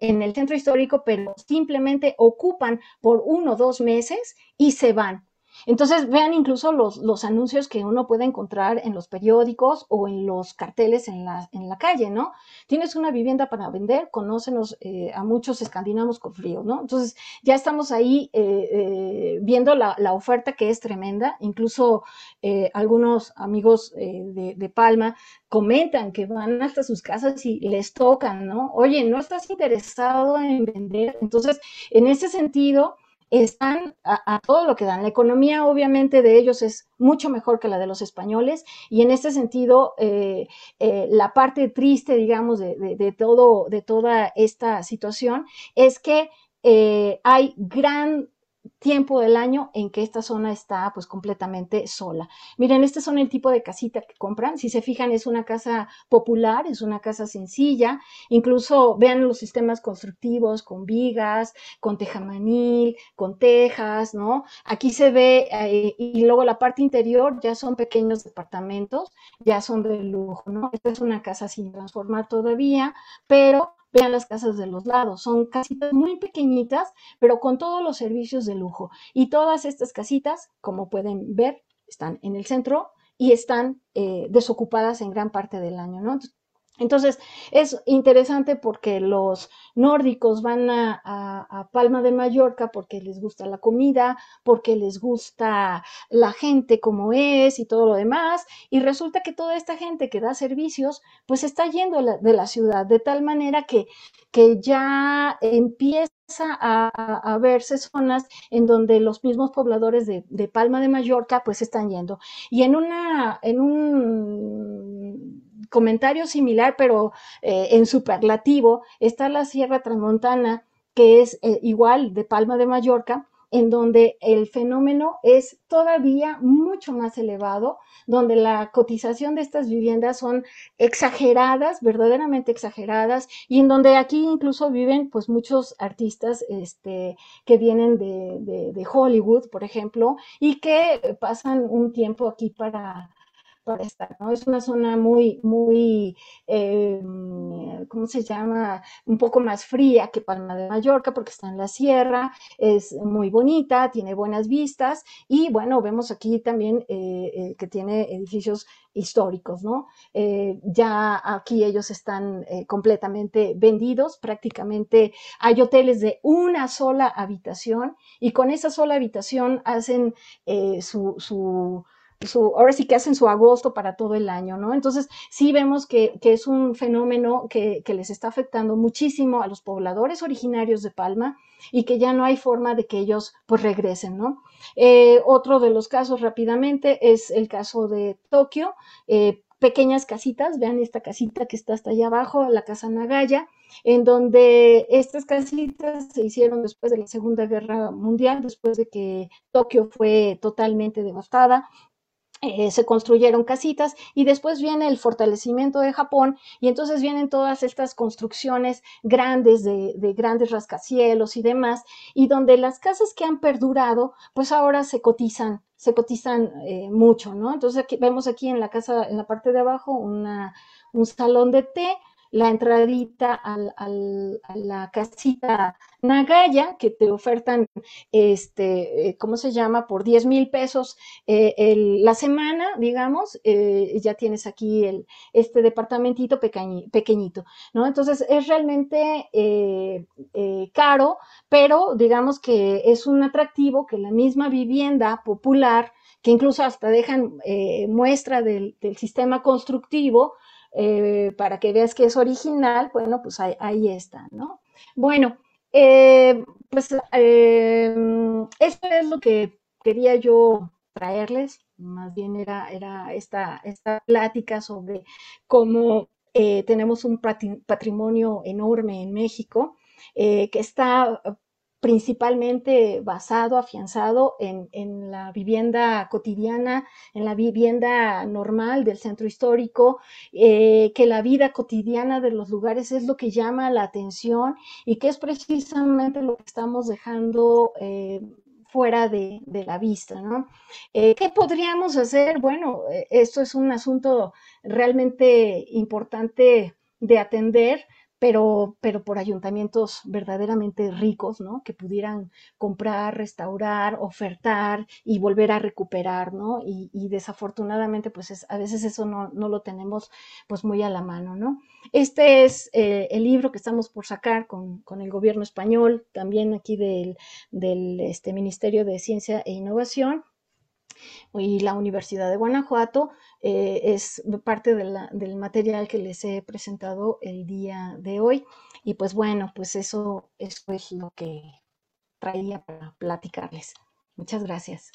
en el centro histórico, pero simplemente ocupan por uno o dos meses y se van. Entonces, vean incluso los, los, anuncios que uno puede encontrar en los periódicos o en los carteles en la, en la calle, ¿no? Tienes una vivienda para vender, conócenos eh, a muchos escandinavos con frío, ¿no? Entonces, ya estamos ahí eh, eh, viendo la, la, oferta que es tremenda. Incluso algunos amigos de, de Palma comentan que van hasta sus casas y les tocan, ¿no? Oye, ¿no estás interesado en vender? Entonces, en ese sentido, están a, todo lo que dan. La economía obviamente de ellos es mucho mejor que la de los españoles y en este sentido eh, eh, la parte triste, digamos, de, todo, de toda esta situación es que eh, hay gran tiempo del año en que esta zona está pues completamente sola. Miren, este son el tipo de casita que compran. Si se fijan, es una casa popular, es una casa sencilla. Incluso vean los sistemas constructivos con vigas, con tejamanil, con tejas, ¿no? Aquí se ve, eh, y luego la parte interior ya son pequeños departamentos, ya son de lujo, ¿no? Esta es una casa sin transformar todavía, pero Vean las casas de los lados, son casitas muy pequeñitas, pero con todos los servicios de lujo. Y todas estas casitas, como pueden ver, están en el centro y están eh, desocupadas en gran parte del año, ¿no? Entonces, es interesante porque los nórdicos van a, Palma de Mallorca porque les gusta la comida, porque les gusta la gente como es y todo lo demás, y resulta que toda esta gente que da servicios, pues está yendo de la ciudad, de tal manera que, que ya empieza a, verse zonas en donde los mismos pobladores de, de Palma de Mallorca pues están yendo. Y en una, en un comentario similar, pero eh, en superlativo, está la Sierra Transmontana, que es eh, igual de Palma de Mallorca, en donde el fenómeno es todavía mucho más elevado, donde la cotización de estas viviendas son exageradas, verdaderamente exageradas, y en donde aquí incluso viven pues muchos artistas este, que vienen de, de Hollywood, por ejemplo, y que pasan un tiempo aquí para, Es una zona muy, muy, eh, ¿cómo se llama? Un poco más fría que Palma de Mallorca porque está en la sierra, es muy bonita, tiene buenas vistas y bueno, vemos aquí también eh, que tiene edificios históricos, ¿no? ya aquí ellos están completamente vendidos, prácticamente hay hoteles de una sola habitación y con esa sola habitación hacen su ahora sí que hacen su agosto para todo el año, ¿no? Entonces, sí vemos que, es un fenómeno que, les está afectando muchísimo a los pobladores originarios de Palma y que ya no hay forma de que ellos pues regresen, ¿no? Eh, otro de los casos rápidamente es el caso de Tokio, eh, pequeñas casitas, vean esta casita que está hasta allá abajo, la casa Nagaya, en donde estas casitas se hicieron después de la Segunda Guerra Mundial, después de que Tokio fue totalmente devastada, eh, se construyeron casitas y después viene el fortalecimiento de Japón y entonces vienen todas estas construcciones grandes de, grandes rascacielos y demás y donde las casas que han perdurado pues ahora se cotizan se cotizan eh, mucho, ¿no? Entonces aquí, vemos aquí en la casa, en la parte de abajo, una, un salón de té, la entradita al, a la casita Nagaya, que te ofertan, este, eh, ¿cómo se llama? Por 10 mil pesos eh, la semana, digamos, eh, ya tienes aquí el, este departamentito pequeñito, ¿no? Entonces es realmente caro, pero digamos que es un atractivo que la misma vivienda popular, que incluso hasta dejan muestra del, del sistema constructivo, eh, para que veas que es original, bueno, pues ahí, está, ¿no? Bueno, eh, pues eh, esto es lo que quería yo traerles, más bien era, era esta, esta plática sobre cómo tenemos un patrimonio enorme en México, que está principalmente basado, afianzado en, la vivienda cotidiana, en la vivienda normal del centro histórico, eh, que la vida cotidiana de los lugares es lo que llama la atención y que es precisamente lo que estamos dejando. Eh, fuera de, la vista, ¿no? Eh, ¿Qué podríamos hacer? Bueno, esto es un asunto realmente importante de atender, pero, pero por ayuntamientos verdaderamente ricos, ¿no? Que pudieran comprar, restaurar, ofertar y volver a recuperar, ¿no? Y, desafortunadamente, pues a veces eso no, no, lo tenemos pues muy a la mano, ¿no? Este es eh, el libro que estamos por sacar con, con el gobierno español, también aquí del, del este, Ministerio de Ciencia e Innovación y la Universidad de Guanajuato, eh, es parte del material que les he presentado el día de hoy. Y pues bueno, pues eso, es lo que traía para platicarles. Muchas gracias.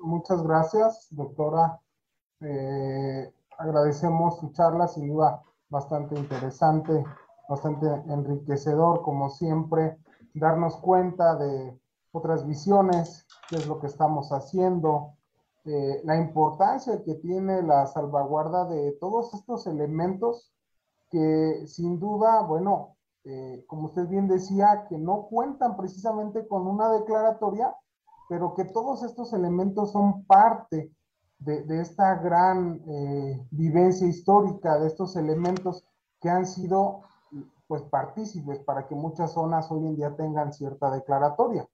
Muchas gracias, doctora. Eh, agradecemos su charla, sin duda bastante interesante, bastante enriquecedor, como siempre, darnos cuenta de otras visiones, qué es lo que estamos haciendo, eh, la importancia que tiene la salvaguarda de todos estos elementos que sin duda, bueno, eh, como usted bien decía, que no cuentan precisamente con una declaratoria, pero que todos estos elementos son parte de, esta gran eh, vivencia histórica, de estos elementos que han sido pues partícipes para que muchas zonas hoy en día tengan cierta declaratoria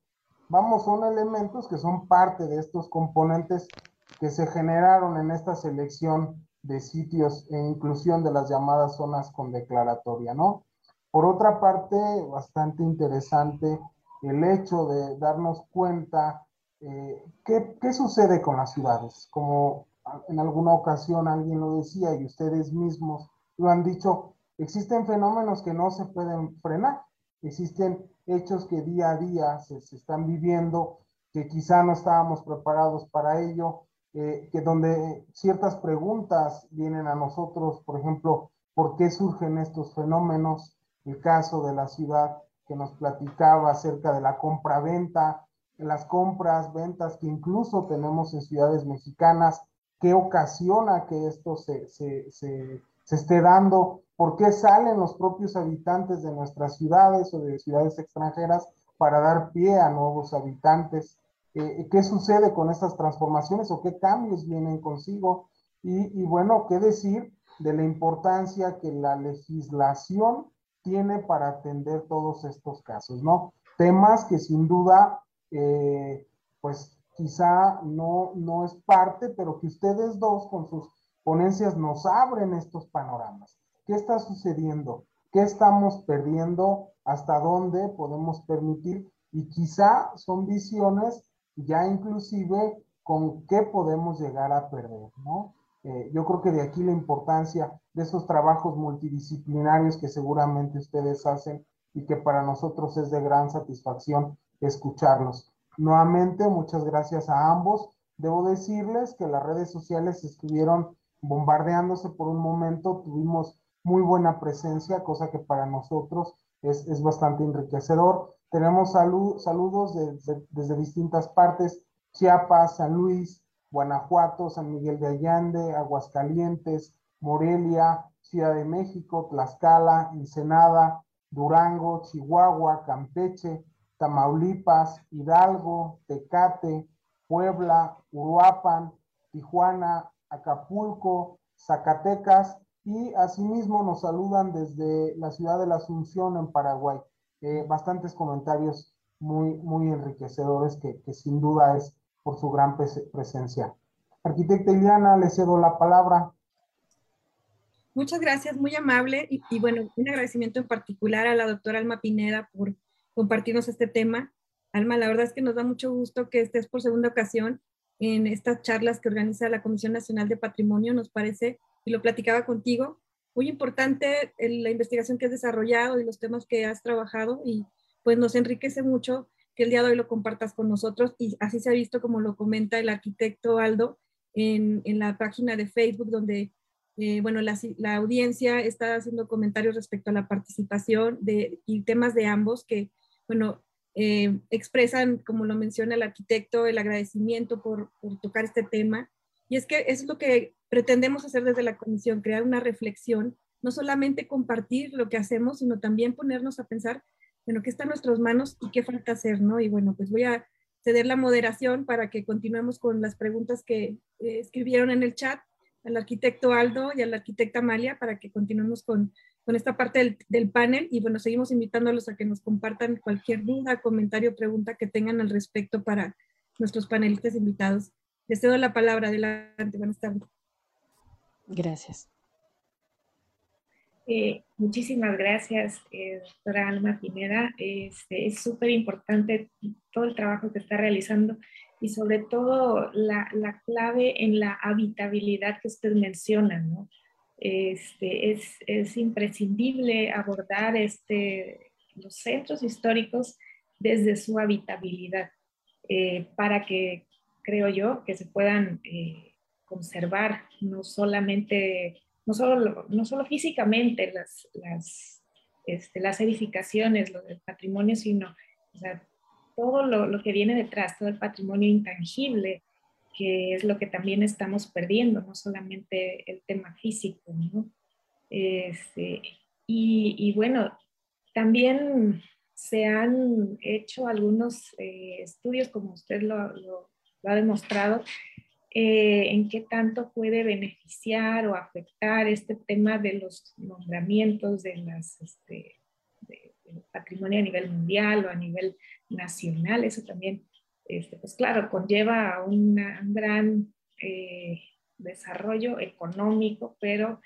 vamos, son elementos que son parte de estos componentes que se generaron en esta selección de sitios e inclusión de las llamadas zonas con declaratoria, ¿no? Por otra parte, bastante interesante el hecho de darnos cuenta eh, ¿qué, qué sucede con las ciudades. Como en alguna ocasión alguien lo decía y ustedes mismos lo han dicho, existen fenómenos que no se pueden frenar, existen hechos que día a día se, están viviendo, que quizá no estábamos preparados para ello, eh, que donde ciertas preguntas vienen a nosotros, por ejemplo, ¿por qué surgen estos fenómenos? El caso de la ciudad que nos platicaba acerca de la compra-venta, las compras, ventas que incluso tenemos en ciudades mexicanas, qué ocasiona que esto se, se, se, se esté dando, ¿Por qué salen los propios habitantes de nuestras ciudades o de ciudades extranjeras para dar pie a nuevos habitantes? Eh, ¿Qué sucede con estas transformaciones o qué cambios vienen consigo? Y, bueno, qué decir de la importancia que la legislación tiene para atender todos estos casos, ¿no? Temas que sin duda, eh, pues quizá no, no es parte, pero que ustedes dos con sus ponencias nos abren estos panoramas. ¿Qué está sucediendo? ¿Qué estamos perdiendo? ¿Hasta dónde podemos permitir? Y quizá son visiones ya inclusive con qué podemos llegar a perder, ¿no? Eh, yo creo que de aquí la importancia de esos trabajos multidisciplinarios que seguramente ustedes hacen y que para nosotros es de gran satisfacción escucharlos. Nuevamente, muchas gracias a ambos. Debo decirles que las redes sociales estuvieron bombardeándose por un momento, tuvimos muy buena presencia, cosa que para nosotros es, es bastante enriquecedor. Tenemos salud, saludos desde distintas partes, Chiapas, San Luis, Guanajuato, San Miguel de Allende, Aguascalientes, Morelia, Ciudad de México, Tlaxcala, Ensenada, Durango, Chihuahua, Campeche, Tamaulipas, Hidalgo, Tecate, Puebla, Uruapan, Tijuana, Acapulco, Zacatecas y asimismo nos saludan desde la ciudad de la Asunción en Paraguay. Eh, bastantes comentarios muy, muy enriquecedores que, sin duda es por su gran presencia. Arquitecta Iliana, le cedo la palabra. Muchas gracias, muy amable. Y, y, bueno, un agradecimiento en particular a la doctora Alma Pineda por compartirnos este tema. Alma, la verdad es que nos da mucho gusto que estés por segunda ocasión en estas charlas que organiza la Comisión Nacional de Patrimonio. Nos parece, y lo platicaba contigo, muy importante la investigación que has desarrollado y los temas que has trabajado y pues nos enriquece mucho que el día de hoy lo compartas con nosotros y así se ha visto como lo comenta el arquitecto Aldo en, en la página de Facebook donde, eh, bueno, la, la, audiencia está haciendo comentarios respecto a la participación de, y temas de ambos que, bueno, eh, expresan, como lo menciona el arquitecto, el agradecimiento por, por tocar este tema. Y es que es lo que pretendemos hacer desde la comisión, crear una reflexión, no solamente compartir lo que hacemos, sino también ponernos a pensar bueno, qué está en nuestras manos y qué falta hacer, ¿no? Y bueno, pues voy a ceder la moderación para que continuemos con las preguntas que eh, escribieron en el chat al arquitecto Aldo y a la arquitecta Amalia para que continuemos con, con esta parte del, del, panel y bueno, seguimos invitándolos a que nos compartan cualquier duda, comentario, pregunta que tengan al respecto para nuestros panelistas invitados. Les cedo la palabra. Adelante. Buenas tardes. Gracias. Eh, muchísimas gracias, eh, doctora Alma Pineda. Este, es súper importante todo el trabajo que está realizando y sobre todo la, la, clave en la habitabilidad que usted menciona, ¿no? Este, es, es, imprescindible abordar este, los centros históricos desde su habitabilidad eh, para que, creo yo, que se puedan conservar no solamente no solo, no solo físicamente las, las, este, las edificaciones, del patrimonio, sino todo lo, lo, que viene detrás, todo el patrimonio intangible, que es lo que también estamos perdiendo, no solamente el tema físico. ¿no? Este, y, y, bueno, también se han hecho algunos eh, estudios, como usted lo ha demostrado, eh, en qué tanto puede beneficiar o afectar este tema de los nombramientos de las, este, del patrimonio a nivel mundial o a nivel nacional. Eso también, este, pues claro, conlleva un gran eh, desarrollo económico, pero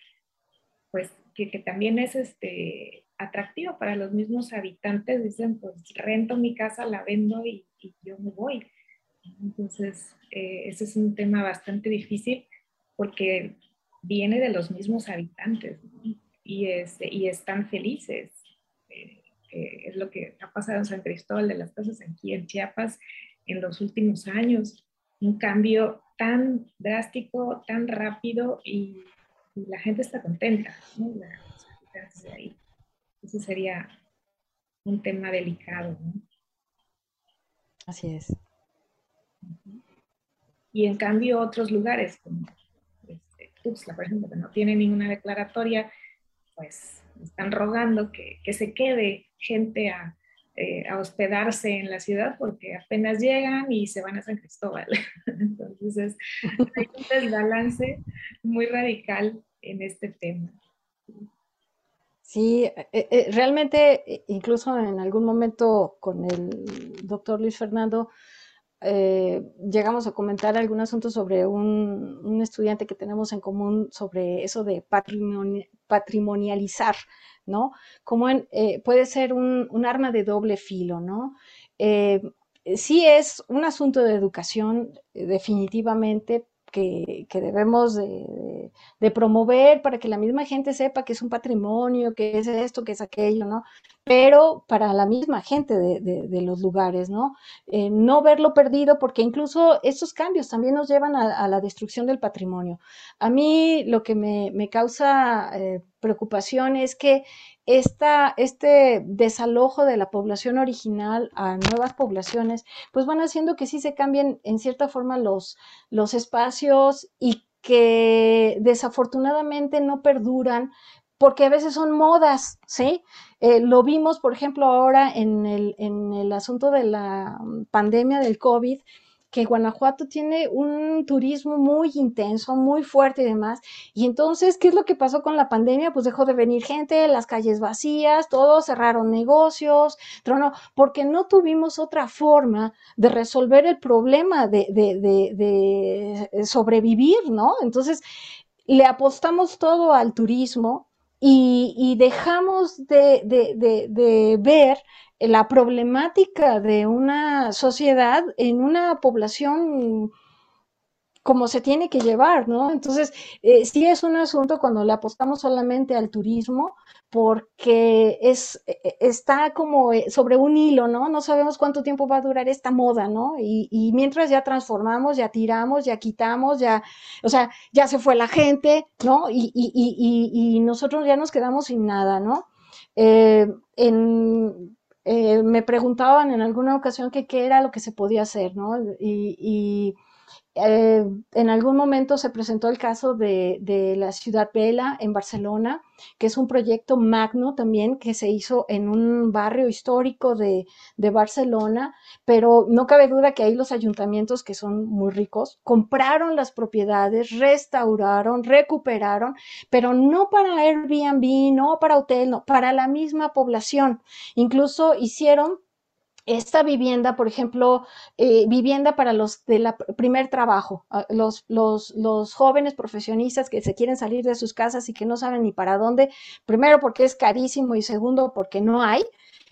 pues que, también es este, atractivo para los mismos habitantes. Dicen, pues rento mi casa, la vendo y yo me voy. Entonces, eh, ese es un tema bastante difícil porque viene de los mismos habitantes y, este, y están felices. Eh, es lo que ha pasado en San Cristóbal de las Casas aquí en Chiapas en los últimos años. Un cambio tan drástico, tan rápido y, la gente está contenta. ¿no? ahí. Ese sería un tema delicado. ¿no? Así es. Y en cambio otros lugares, como este, por ejemplo, que no tiene ninguna declaratoria, pues están rogando que, que se quede gente a, eh, a, hospedarse en la ciudad porque apenas llegan y se van a San Cristóbal. Entonces es, hay un desbalance muy radical en este tema. Sí, eh, eh, realmente, incluso en algún momento con el doctor Luis Fernando, llegamos a comentar algún asunto sobre un, estudiante que tenemos en común sobre eso de patrimonializar, ¿no? Como puede ser un, arma de doble filo, ¿no? sí es un asunto de educación, definitivamente, que, debemos de, promover para que la misma gente sepa que es un patrimonio, que es esto, que es aquello, ¿no? Pero para la misma gente de, los lugares, ¿no? Eh, no verlo perdido porque incluso estos cambios también nos llevan a, la destrucción del patrimonio. A mí lo que me, causa eh, preocupación es que esta, este desalojo de la población original a nuevas poblaciones, pues van haciendo que sí se cambien en cierta forma los, los espacios y que desafortunadamente no perduran porque a veces son modas, ¿sí? Eh, lo vimos, por ejemplo, ahora en el, en el asunto de la pandemia del COVID, que Guanajuato tiene un turismo muy intenso, muy fuerte y demás. Y entonces, ¿qué es lo que pasó con la pandemia? Pues dejó de venir gente, las calles vacías, todos cerraron negocios, trono, porque no tuvimos otra forma de resolver el problema de, de sobrevivir, ¿no? Entonces, le apostamos todo al turismo y, y dejamos de, ver la problemática de una sociedad en una población como se tiene que llevar, ¿no? Entonces, eh, sí es un asunto cuando le apostamos solamente al turismo, porque es, e, e, está como eh, sobre un hilo, ¿no? No sabemos cuánto tiempo va a durar esta moda, ¿no? Y, mientras ya transformamos, ya tiramos, ya quitamos, ya, o sea, ya se fue la gente, ¿no? Y, nosotros ya nos quedamos sin nada, ¿no? Eh, en, eh, me preguntaban en alguna ocasión que qué era lo que se podía hacer, ¿no? Y, eh, en algún momento se presentó el caso de, la Ciudad Vela en Barcelona, que es un proyecto magno también que se hizo en un barrio histórico de, Barcelona, pero no cabe duda que ahí los ayuntamientos, que son muy ricos, compraron las propiedades, restauraron, recuperaron, pero no para Airbnb, no para hotel, no, para la misma población. Incluso hicieron esta vivienda, por ejemplo, eh, vivienda para los del primer trabajo, ah, los, los, los, jóvenes profesionistas que se quieren salir de sus casas y que no saben ni para dónde, primero porque es carísimo y segundo porque no hay,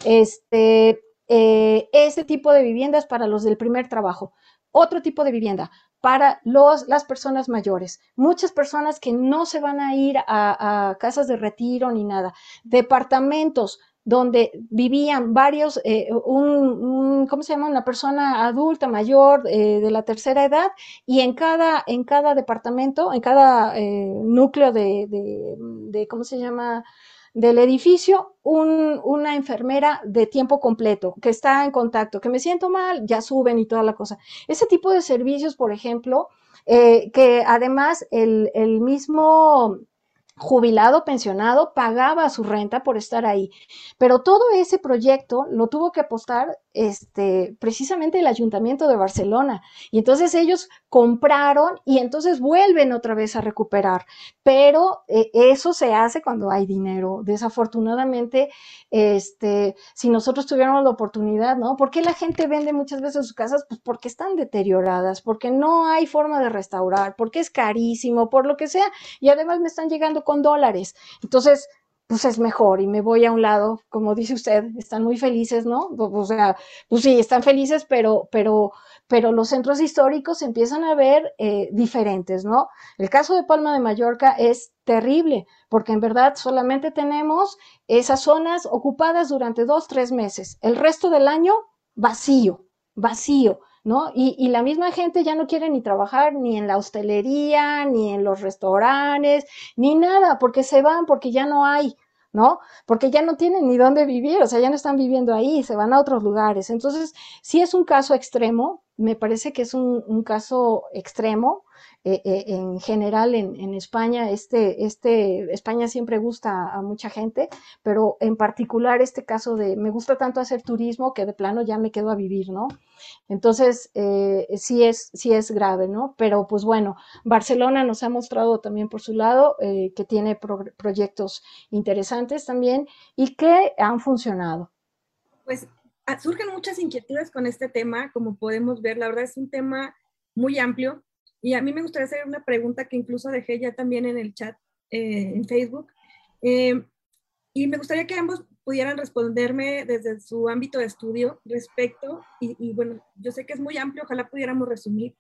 este, eh, tipo de viviendas para los del primer trabajo. Otro tipo de vivienda para los, las personas mayores. Muchas personas que no se van a ir a casas de retiro ni nada. Departamentos donde vivían varios, eh, un, ¿cómo se llama? Una persona adulta, mayor, eh, de la tercera edad, y en cada, en cada departamento, en cada eh, núcleo de, de, ¿cómo se llama? del edificio, una enfermera de tiempo completo que está en contacto, que me siento mal, ya suben y toda la cosa. Ese tipo de servicios, por ejemplo, que además el, el mismo jubilado, pensionado, pagaba su renta por estar ahí. Pero todo ese proyecto lo tuvo que apostar este, precisamente el Ayuntamiento de Barcelona. Y entonces ellos compraron y entonces vuelven otra vez a recuperar. Pero eh, eso se hace cuando hay dinero. Desafortunadamente, este, si nosotros tuviéramos la oportunidad, ¿no? ¿Por qué la gente vende muchas veces sus casas? Pues porque están deterioradas, porque no hay forma de restaurar, porque es carísimo, por lo que sea. Y además me están llegando con dólares. Entonces, pues es mejor y me voy a un lado, como dice usted, están muy felices, ¿no? O sea, pues sí, están felices, pero, pero, pero los centros históricos empiezan a ver eh, diferentes, ¿no? El caso de Palma de Mallorca es terrible, porque en verdad solamente tenemos esas zonas ocupadas durante dos, tres meses. El resto del año, vacío, vacío. ¿No? Y, la misma gente ya no quiere ni trabajar ni en la hostelería, ni en los restaurantes, ni nada, porque se van, porque ya no hay, ¿no? Porque ya no tienen ni dónde vivir, o sea, ya no están viviendo ahí, se van a otros lugares. Entonces, sí es un caso extremo, me parece que es un, caso extremo. Eh, eh, en general en, España, este, este, España siempre gusta a mucha gente, pero en particular este caso de me gusta tanto hacer turismo que de plano ya me quedo a vivir, ¿no? Entonces, eh, sí, es, sí es grave, ¿no? Pero pues bueno, Barcelona nos ha mostrado también por su lado que tiene proyectos interesantes también y que han funcionado. Pues Ah, surgen muchas inquietudes con este tema, como podemos ver, la verdad es un tema muy amplio y a mí me gustaría hacer una pregunta que incluso dejé ya también en el chat eh, en Facebook. Eh, y me gustaría que ambos pudieran responderme desde su ámbito de estudio respecto, y, bueno, yo sé que es muy amplio, ojalá pudiéramos resumir,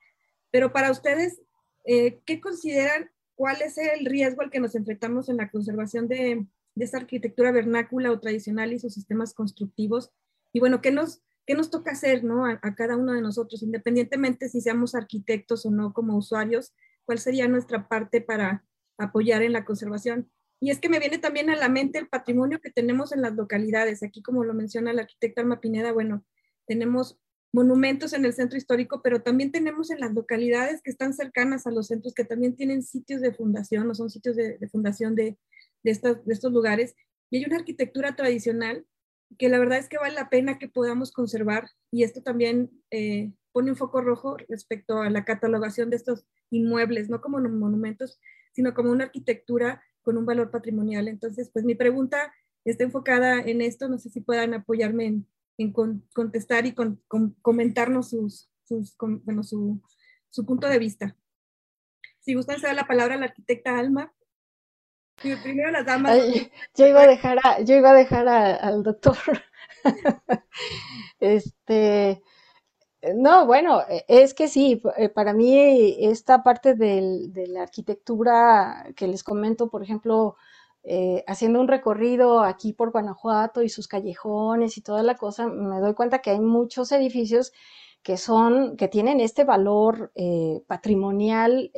pero para ustedes, eh, ¿qué consideran cuál es el riesgo al que nos enfrentamos en la conservación de, de esta arquitectura vernácula o tradicional y sus sistemas constructivos y bueno, ¿qué nos, qué nos toca hacer ¿no? a, cada uno de nosotros, independientemente si seamos arquitectos o no como usuarios? ¿Cuál sería nuestra parte para apoyar en la conservación? Y es que me viene también a la mente el patrimonio que tenemos en las localidades. Aquí, como lo menciona la arquitecta Alma Pineda, bueno, tenemos monumentos en el centro histórico, pero también tenemos en las localidades que están cercanas a los centros, que también tienen sitios de fundación o son sitios de, fundación de, estos, de estos lugares. Y hay una arquitectura tradicional que la verdad es que vale la pena que podamos conservar y esto también eh, pone un foco rojo respecto a la catalogación de estos inmuebles, no como monumentos, sino como una arquitectura con un valor patrimonial. Entonces, pues mi pregunta está enfocada en esto, no sé si puedan apoyarme en, contestar y comentarnos sus, bueno, su, su, punto de vista. Si gustan, se da la palabra a la arquitecta Alma primero las damas. yo iba a dejar, yo iba a dejar al doctor. este, no, bueno, es que sí, eh, para mí esta parte de la arquitectura que les comento, por ejemplo, eh, haciendo un recorrido aquí por Guanajuato y sus callejones y toda la cosa, me doy cuenta que hay muchos edificios que son, que tienen este valor eh, patrimonial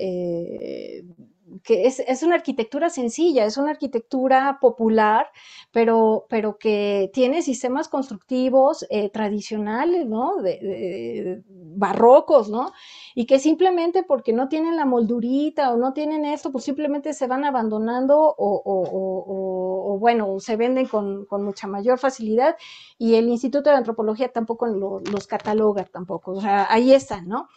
que es, una arquitectura sencilla, es una arquitectura popular, pero, pero que tiene sistemas constructivos eh, tradicionales, ¿no? Barrocos, ¿no? Y que simplemente porque no tienen la moldurita o no tienen esto, pues simplemente se van abandonando o, bueno, se venden con, mucha mayor facilidad y el Instituto de Antropología tampoco los cataloga tampoco, o sea, ahí están, ¿no?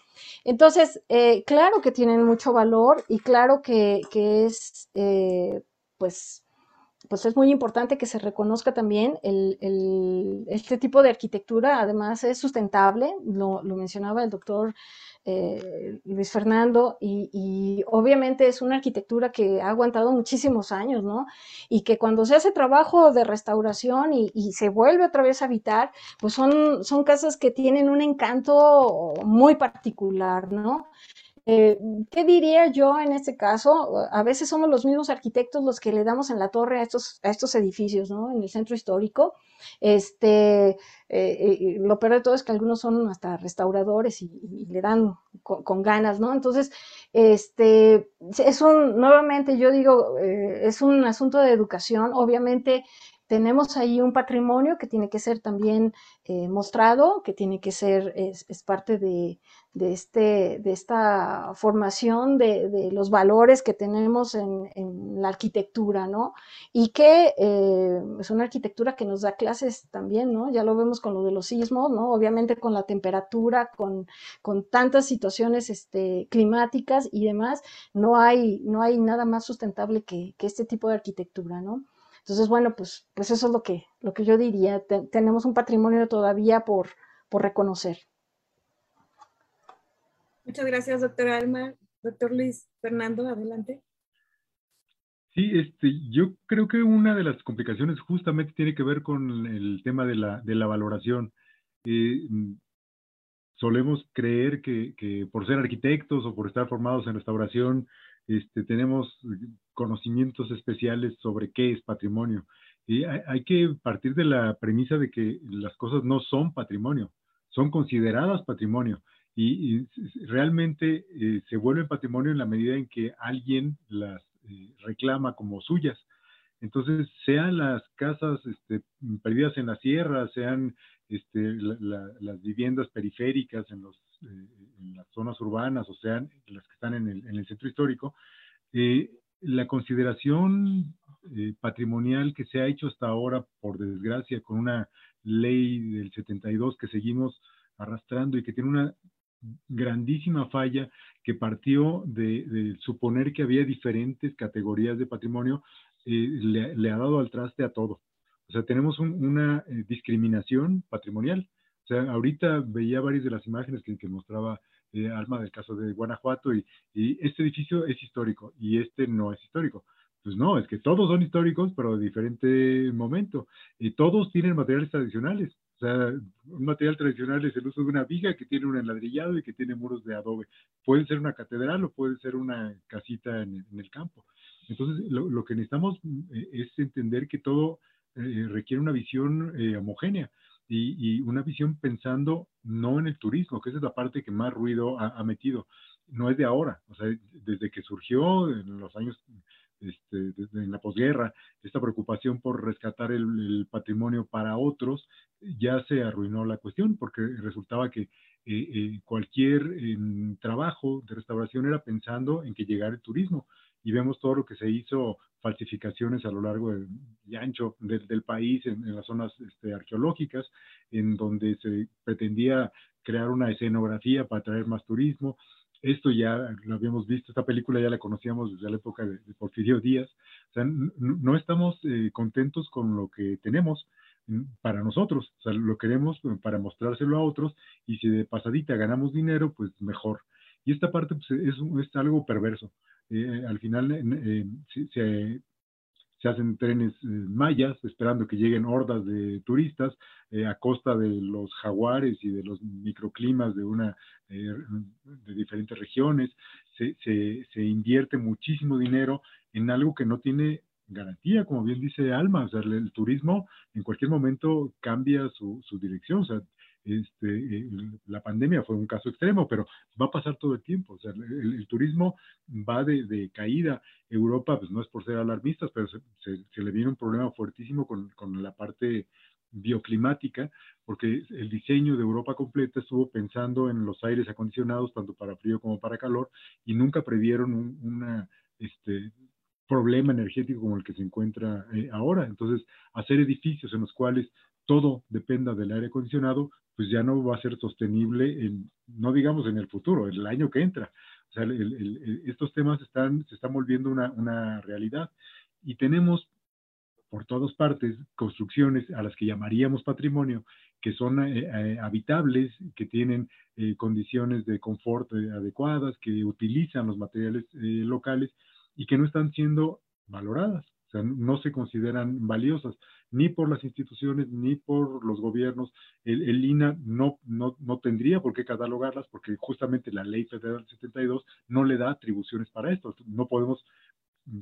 Entonces, eh, claro que tienen mucho valor y claro que, es, eh, pues, pues es muy importante que se reconozca también este tipo de arquitectura, además es sustentable, lo mencionaba el doctor eh, Luis Fernando, y, obviamente es una arquitectura que ha aguantado muchísimos años, ¿no? Y que cuando se hace trabajo de restauración y, se vuelve otra vez a habitar, pues son, son casas que tienen un encanto muy particular, ¿no? Eh, ¿Qué diría yo en este caso? A veces somos los mismos arquitectos los que le damos en la torre a estos, a estos edificios, ¿no? En el centro histórico. Este, eh, eh, lo peor de todo es que algunos son hasta restauradores y, le dan con, ganas, ¿no? Entonces, este, es un, nuevamente yo digo, es un asunto de educación. Obviamente, tenemos ahí un patrimonio que tiene que ser también eh, mostrado, que tiene que ser, es, parte de, este, de esta formación de, los valores que tenemos en, la arquitectura, ¿no? Y que eh, es una arquitectura que nos da clases también, ¿no? Ya lo vemos con lo de los sismos, ¿no? Obviamente con la temperatura, con, tantas situaciones este, climáticas y demás, no hay, no hay nada más sustentable que, que este tipo de arquitectura, ¿no? Entonces, bueno, pues, pues eso es lo que, lo que yo diría. tenemos un patrimonio todavía por, por reconocer. Muchas gracias, doctora Alma. Doctor Luis Fernando, adelante. Sí, este, yo creo que una de las complicaciones justamente tiene que ver con el tema de la, de la valoración. Eh, solemos creer que, que, por ser arquitectos o por estar formados en restauración, este, tenemos conocimientos especiales sobre qué es patrimonio. Y hay, que partir de la premisa de que las cosas no son patrimonio, son consideradas patrimonio. Y, realmente eh, se vuelven patrimonio en la medida en que alguien las eh, reclama como suyas. Entonces, sean las casas este, perdidas en la sierra, sean este, las viviendas periféricas en los en las zonas urbanas, o sean las que están en el, centro histórico, la consideración patrimonial que se ha hecho hasta ahora, por desgracia, con una ley del 72 que seguimos arrastrando y que tiene una grandísima falla que partió de, suponer que había diferentes categorías de patrimonio, eh, le, ha dado al traste a todo. O sea, tenemos una eh, discriminación patrimonial. O sea, ahorita veía varias de las imágenes que, mostraba eh, Alma del caso de Guanajuato y, y, este edificio es histórico y este no es histórico. Pues no, es que todos son históricos, pero de diferente momento. Y todos tienen materiales tradicionales. O sea, un material tradicional es el uso de una viga que tiene un enladrillado y que tiene muros de adobe. Puede ser una catedral o puede ser una casita en, el campo. Entonces, lo, que necesitamos eh, es entender que todo eh, requiere una visión eh, homogénea y, una visión pensando no en el turismo, que esa es la parte que más ruido ha, metido. No es de ahora, o sea, desde que surgió en los años este, en la posguerra, esta preocupación por rescatar el, patrimonio para otros, ya se arruinó la cuestión porque resultaba que eh, eh, cualquier em, trabajo de restauración era pensando en que llegara el turismo. Y vemos todo lo que se hizo, falsificaciones a lo largo y ancho del país, en, las zonas este, arqueológicas, en donde se pretendía crear una escenografía para traer más turismo, esto ya lo habíamos visto, esta película ya la conocíamos desde la época de, Porfirio Díaz. O sea, no estamos eh, contentos con lo que tenemos mm, para nosotros. O sea, lo queremos eh, para mostrárselo a otros y si de pasadita ganamos dinero, pues mejor. Y esta parte pues, es, es, algo perverso. Eh, al final se, se hacen trenes eh, mayas esperando que lleguen hordas de turistas eh, a costa de los jaguares y de los microclimas de una eh, de diferentes regiones. Se, se, invierte muchísimo dinero en algo que no tiene garantía como bien dice Alma o sea el, turismo en cualquier momento cambia su, su dirección o sea este, la pandemia fue un caso extremo, pero va a pasar todo el tiempo. El, turismo va de, caída. Europa, pues no es por ser alarmistas, pero se, le viene un problema fuertísimo con, con, la parte bioclimática, porque el diseño de Europa completa estuvo pensando en los aires acondicionados, tanto para frío como para calor, y nunca previeron un este, problema energético como el que se encuentra eh, ahora. Entonces, hacer edificios en los cuales todo dependa del aire acondicionado, pues ya no va a ser sostenible, en, no digamos en el futuro, en el año que entra. O sea, estos temas están, se están volviendo una, una realidad y tenemos por todas partes construcciones a las que llamaríamos patrimonio, que son eh, eh, habitables, que tienen eh, condiciones de confort adecuadas, que utilizan los materiales locales y que no están siendo valoradas no se consideran valiosas ni por las instituciones ni por los gobiernos. El, INA no, no, no, tendría por qué catalogarlas porque justamente la ley federal 72 no le da atribuciones para esto. No podemos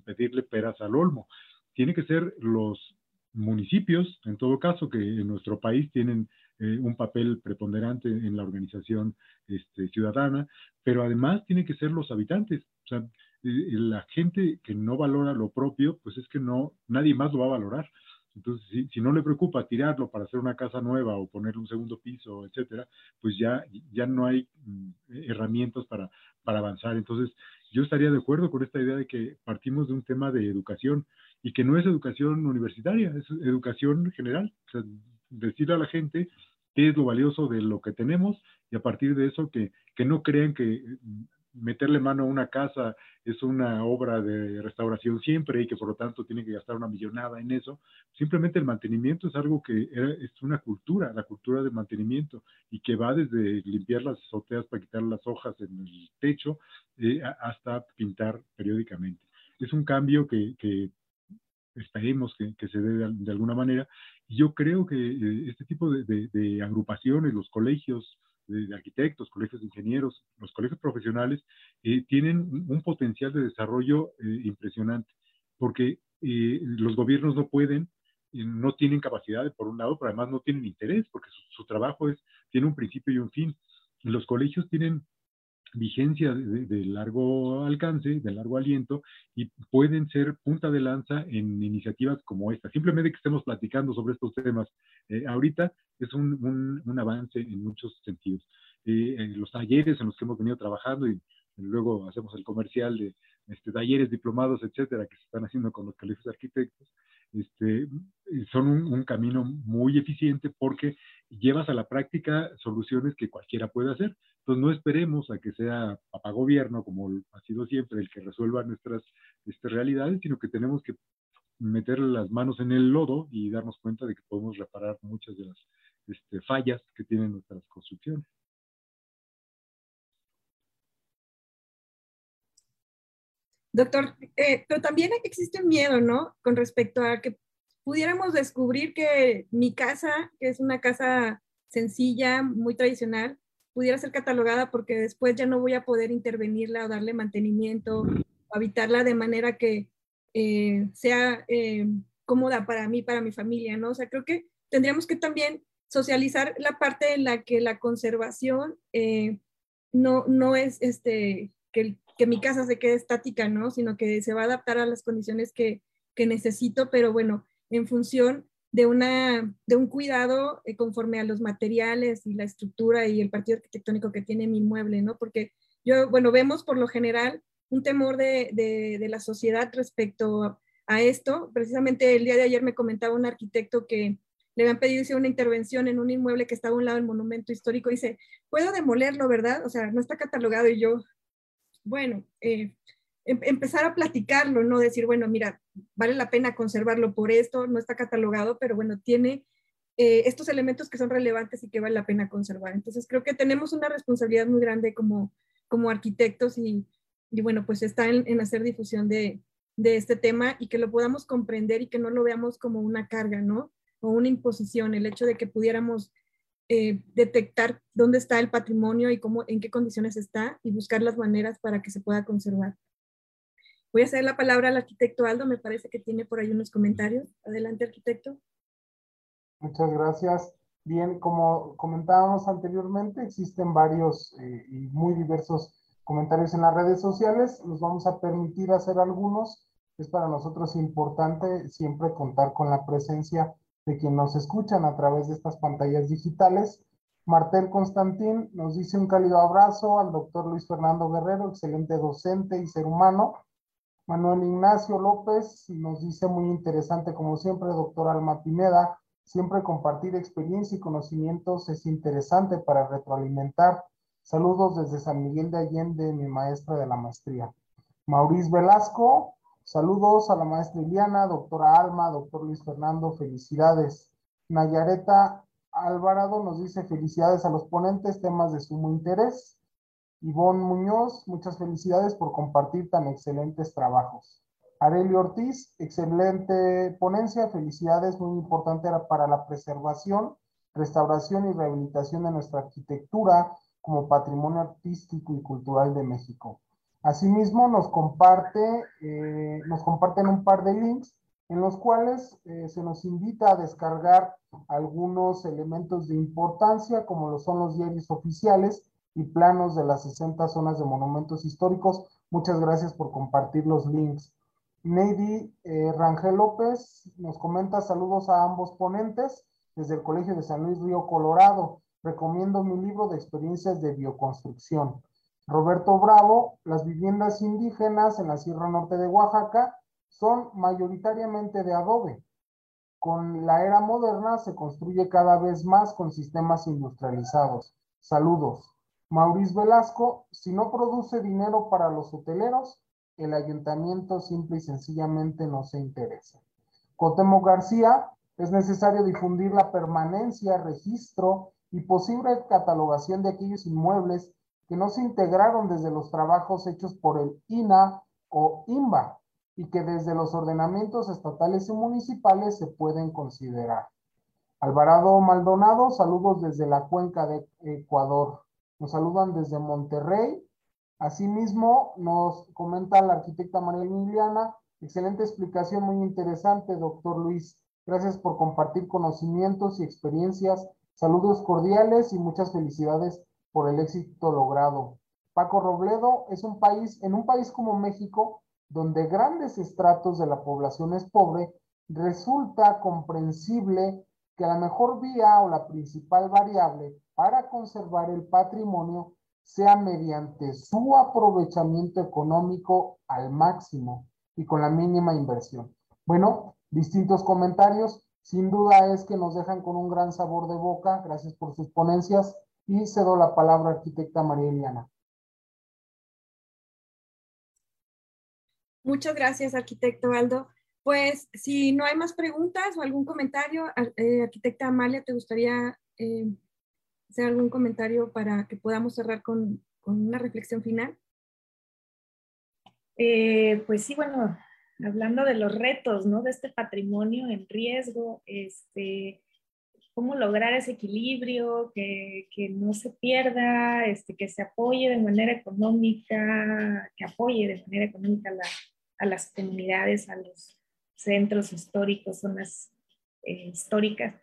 pedirle peras al olmo. Tiene que ser los municipios, en todo caso, que en nuestro país tienen eh, un papel preponderante en la organización este, ciudadana, pero además tiene que ser los habitantes. O sea, la gente que no valora lo propio, pues es que no, nadie más lo va a valorar. Entonces, si, no le preocupa tirarlo para hacer una casa nueva o poner un segundo piso, etcétera, pues ya, ya no hay mm, herramientas para, para avanzar. Entonces, yo estaría de acuerdo con esta idea de que partimos de un tema de educación y que no es educación universitaria, es educación general. O sea, decirle a la gente qué es lo valioso de lo que tenemos y a partir de eso que, que no crean que meterle mano a una casa es una obra de restauración siempre y que por lo tanto tiene que gastar una millonada en eso. Simplemente el mantenimiento es algo que es una cultura, la cultura de mantenimiento y que va desde limpiar las azoteas para quitar las hojas en el techo eh, hasta pintar periódicamente. Es un cambio que, que esperemos que, que, se dé de, alguna manera. Y yo creo que eh, este tipo de, de agrupaciones, los colegios, de, arquitectos, colegios de ingenieros, los colegios profesionales, eh, tienen un, potencial de desarrollo eh, impresionante, porque eh, los gobiernos no pueden, no tienen capacidad, por un lado, pero además no tienen interés, porque su, trabajo es, tiene un principio y un fin. Los colegios tienen vigencia de, largo alcance, de largo aliento, y pueden ser punta de lanza en iniciativas como esta. Simplemente que estemos platicando sobre estos temas ahorita es un, un, avance en muchos sentidos. los talleres en los que hemos venido trabajando y luego hacemos el comercial de este, talleres, diplomados, etcétera, que se están haciendo con los colegios arquitectos, este, son un, camino muy eficiente porque llevas a la práctica soluciones que cualquiera puede hacer. Entonces no esperemos a que sea papá gobierno, como ha sido siempre, el que resuelva nuestras este, realidades, sino que tenemos que meter las manos en el lodo y darnos cuenta de que podemos reparar muchas de las este, fallas que tienen nuestras construcciones. Doctor, eh, pero también existe un miedo, ¿no? Con respecto a que pudiéramos descubrir que mi casa, que es una casa sencilla, muy tradicional, pudiera ser catalogada porque después ya no voy a poder intervenirla o darle mantenimiento o habitarla de manera que eh, sea eh, cómoda para mí, para mi familia, ¿no? O sea, creo que tendríamos que también socializar la parte en la que la conservación no, no es este, que, que mi casa se quede estática, ¿no? Sino que se va a adaptar a las condiciones que, que necesito, pero bueno, en función de, una, de un cuidado eh, conforme a los materiales y la estructura y el partido arquitectónico que tiene mi inmueble, ¿no? Porque yo, bueno, vemos por lo general un temor de, de, de la sociedad respecto a, esto. Precisamente el día de ayer me comentaba un arquitecto que le habían pedido una intervención en un inmueble que estaba a un lado del monumento histórico. Dice, puedo demolerlo, ¿verdad? O sea, no está catalogado. Y yo, bueno, eh, em, empezar a platicarlo, no decir, bueno, mira, vale la pena conservarlo por esto, no está catalogado, pero bueno, tiene eh, estos elementos que son relevantes y que vale la pena conservar. Entonces, creo que tenemos una responsabilidad muy grande como, como arquitectos y, y bueno, pues está en, en hacer difusión de, de, este tema y que lo podamos comprender y que no lo veamos como una carga, ¿no? O una imposición, el hecho de que pudiéramos eh, detectar dónde está el patrimonio y cómo, en qué condiciones está y buscar las maneras para que se pueda conservar. Voy a hacer la palabra al arquitecto Aldo, me parece que tiene por ahí unos comentarios. Adelante, arquitecto. Muchas gracias. Bien, como comentábamos anteriormente, existen varios eh, y muy diversos comentarios en las redes sociales. Nos vamos a permitir hacer algunos. Es para nosotros importante siempre contar con la presencia de quien nos escuchan a través de estas pantallas digitales. Martel Constantín nos dice un cálido abrazo al doctor Luis Fernando Guerrero, excelente docente y ser humano. Manuel Ignacio López nos dice muy interesante como siempre, doctor Alma Pineda, siempre compartir experiencia y conocimientos es interesante para retroalimentar. Saludos desde San Miguel de Allende, mi maestra de la maestría. Maurice Velasco, Saludos a la maestra Iliana, doctora Alma, doctor Luis Fernando, felicidades. Nayareta Alvarado nos dice felicidades a los ponentes, temas de sumo interés. Ivonne Muñoz, muchas felicidades por compartir tan excelentes trabajos. Arelio Ortiz, excelente ponencia, felicidades, muy importante para la preservación, restauración y rehabilitación de nuestra arquitectura como patrimonio artístico y cultural de México. Asimismo, nos, comparte, eh, nos comparten un par de links en los cuales eh, se nos invita a descargar algunos elementos de importancia, como lo son los diarios oficiales y planos de las 60 zonas de monumentos históricos. Muchas gracias por compartir los links. Neidy eh, Rangel López nos comenta saludos a ambos ponentes desde el Colegio de San Luis Río Colorado. Recomiendo mi libro de experiencias de bioconstrucción. Roberto Bravo, las viviendas indígenas en la Sierra Norte de Oaxaca son mayoritariamente de adobe. Con la era moderna se construye cada vez más con sistemas industrializados. Saludos. Maurice Velasco, si no produce dinero para los hoteleros, el ayuntamiento simple y sencillamente no se interesa. Cotemo García, es necesario difundir la permanencia, registro y posible catalogación de aquellos inmuebles que no se integraron desde los trabajos hechos por el INA o INBA y que desde los ordenamientos estatales y municipales se pueden considerar. Alvarado Maldonado, saludos desde la cuenca de Ecuador. Nos saludan desde Monterrey. Asimismo, nos comenta la arquitecta María Emiliana, excelente explicación, muy interesante, doctor Luis. Gracias por compartir conocimientos y experiencias. Saludos cordiales y muchas felicidades por el éxito logrado. Paco Robledo es un país, en un país como México, donde grandes estratos de la población es pobre, resulta comprensible que la mejor vía o la principal variable para conservar el patrimonio sea mediante su aprovechamiento económico al máximo y con la mínima inversión. Bueno, distintos comentarios. Sin duda es que nos dejan con un gran sabor de boca. Gracias por sus ponencias y cedo la palabra a arquitecta María Eliana. Muchas gracias, arquitecto Aldo. Pues si no hay más preguntas o algún comentario, eh, arquitecta Amalia, ¿te gustaría eh, hacer algún comentario para que podamos cerrar con, con una reflexión final? Eh, pues sí, bueno, hablando de los retos, ¿no? De este patrimonio en riesgo, este, cómo lograr ese equilibrio, que, que, no se pierda, este, que se apoye de manera económica, que apoye de manera económica la, a las comunidades, a los centros históricos, zonas eh, históricas.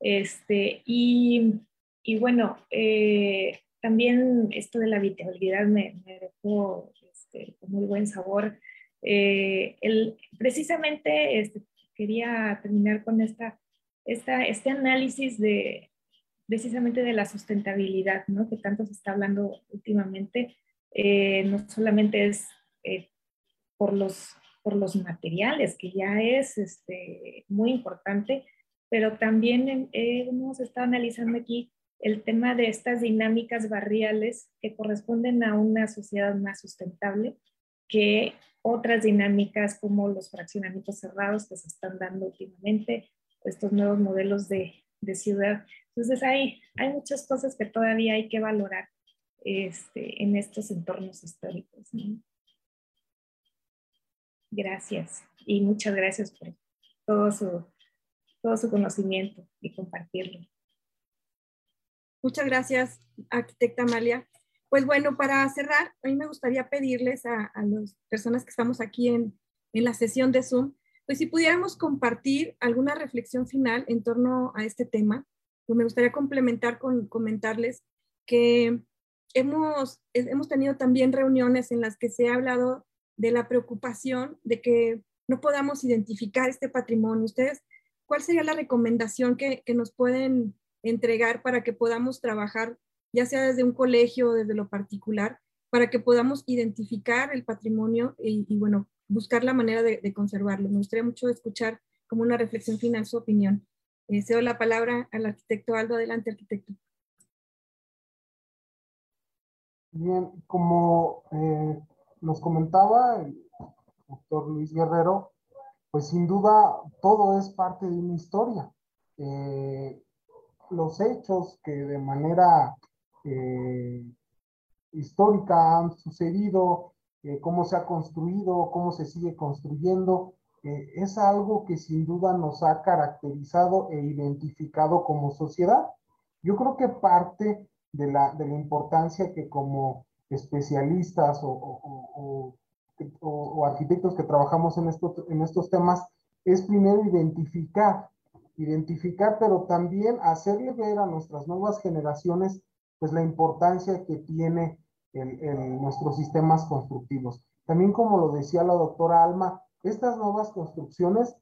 Este, y, y bueno, eh, también esto de la habitabilidad me, me dejó este, con muy buen sabor. Eh, el, precisamente este, quería terminar con esta, esta, este análisis de precisamente de la sustentabilidad, ¿no? que tanto se está hablando últimamente. no solamente es por los, por los materiales, que ya es este, muy importante, pero también hemos estado analizando aquí el tema de estas dinámicas barriales que corresponden a una sociedad más sustentable que otras dinámicas como los fraccionamientos cerrados que se están dando últimamente, estos nuevos modelos de, de ciudad. Entonces hay, hay muchas cosas que todavía hay que valorar este, en estos entornos históricos. ¿no? Gracias y muchas gracias por todo su, todo su conocimiento y compartirlo. Muchas gracias, arquitecta Amalia. Pues bueno, para cerrar, a mí me gustaría pedirles a, a las personas que estamos aquí en, en la sesión de Zoom, pues si pudiéramos compartir alguna reflexión final en torno a este tema, pues me gustaría complementar con comentarles que hemos, hemos tenido también reuniones en las que se ha hablado de la preocupación de que no podamos identificar este patrimonio. Ustedes, ¿cuál sería la recomendación que, nos pueden entregar para que podamos trabajar, ya sea desde un colegio o desde lo particular, para que podamos identificar el patrimonio y, bueno, buscar la manera de, conservarlo? Me gustaría mucho escuchar como una reflexión final su opinión. Eh, cedo la palabra al arquitecto Aldo. Adelante, arquitecto. Bien, como eh, nos comentaba el doctor Luis Guerrero, pues sin duda todo es parte de una historia. Eh, los hechos que de manera eh, histórica han sucedido, eh, cómo se ha construido, cómo se sigue construyendo, es algo que sin duda nos ha caracterizado e identificado como sociedad. Yo creo que parte de la, de la importancia que como especialistas o, arquitectos que trabajamos en, en estos temas es primero identificar, identificar, pero también hacerle ver a nuestras nuevas generaciones pues la importancia que tiene en nuestros sistemas constructivos. También como lo decía la doctora Alma, estas nuevas construcciones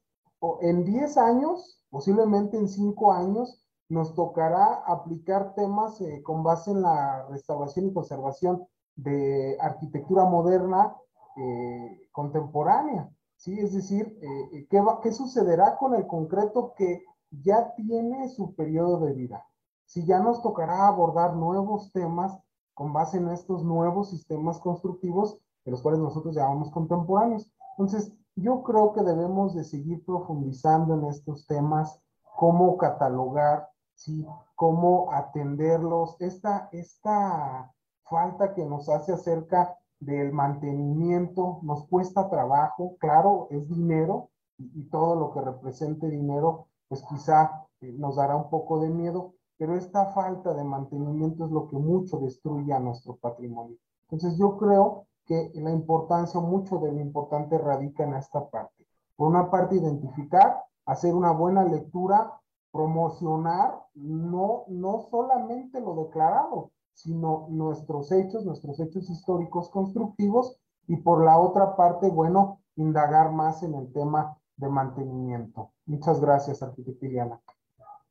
en 10 años, posiblemente en 5 años, nos tocará aplicar temas eh, con base en la restauración y conservación de arquitectura moderna eh, contemporánea. ¿sí? Es decir, eh, ¿qué, ¿qué sucederá con el concreto que ya tiene su periodo de vida? Si ya nos tocará abordar nuevos temas con base en estos nuevos sistemas constructivos, de los cuales nosotros llamamos contemporáneos. Entonces, yo creo que debemos de seguir profundizando en estos temas, cómo catalogar, ¿sí? cómo atenderlos. Esta, esta falta que nos hace acerca del mantenimiento, nos cuesta trabajo, claro, es dinero y, todo lo que represente dinero, pues quizá eh, nos dará un poco de miedo, pero esta falta de mantenimiento es lo que mucho destruye a nuestro patrimonio. Entonces yo creo que la importancia, mucho de lo importante radica en esta parte. Por una parte, identificar, hacer una buena lectura, promocionar, no, no solamente lo declarado, sino nuestros hechos, nuestros hechos históricos constructivos y por la otra parte, bueno, indagar más en el tema de mantenimiento. Muchas gracias, arquitecta.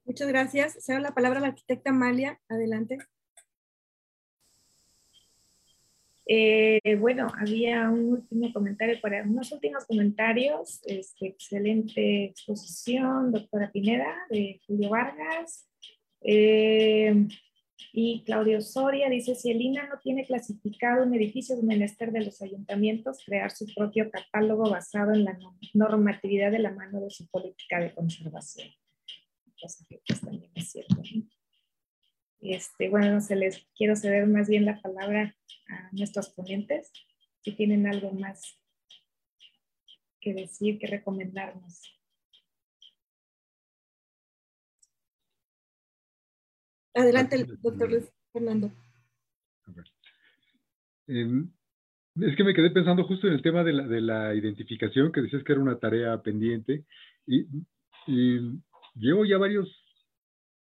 Muchas gracias. Se da la palabra a la arquitecta Amalia. Adelante. Eh, bueno, había un último comentario, para unos últimos comentarios. Este, excelente exposición, doctora Pineda, de Julio Vargas. Eh, y Claudio Soria dice, si el INA no tiene clasificado un edificio de menester de los ayuntamientos, crear su propio catálogo basado en la normatividad de la mano de su política de conservación. También es cierto. Este, bueno, se les quiero ceder más bien la palabra a nuestros ponentes, si tienen algo más que decir, que recomendarnos. Adelante, doctor Luis Fernando. Em, es que me quedé pensando justo en el tema de la, de la identificación, que decías que era una tarea pendiente, y, llevo ya varios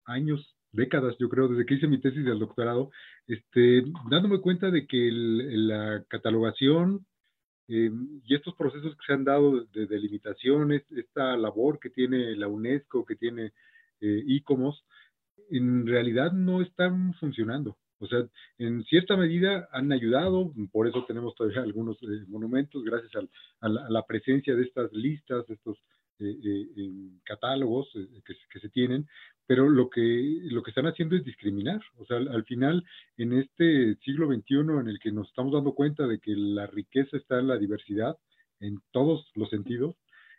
años, décadas, yo creo, desde que hice mi tesis del doctorado, este, dándome cuenta de que la catalogación em, y estos procesos que se han dado de delimitaciones, esta labor que tiene la UNESCO, que tiene eh, ICOMOS, en realidad no están funcionando. O sea, en cierta medida han ayudado, por eso tenemos todavía algunos eh, monumentos, gracias a, la, presencia de estas listas, de estos eh, eh, catálogos que, se tienen, pero lo que, lo que están haciendo es discriminar. O sea, al, final, en este siglo XXI en el que nos estamos dando cuenta de que la riqueza está en la diversidad, en todos los sentidos,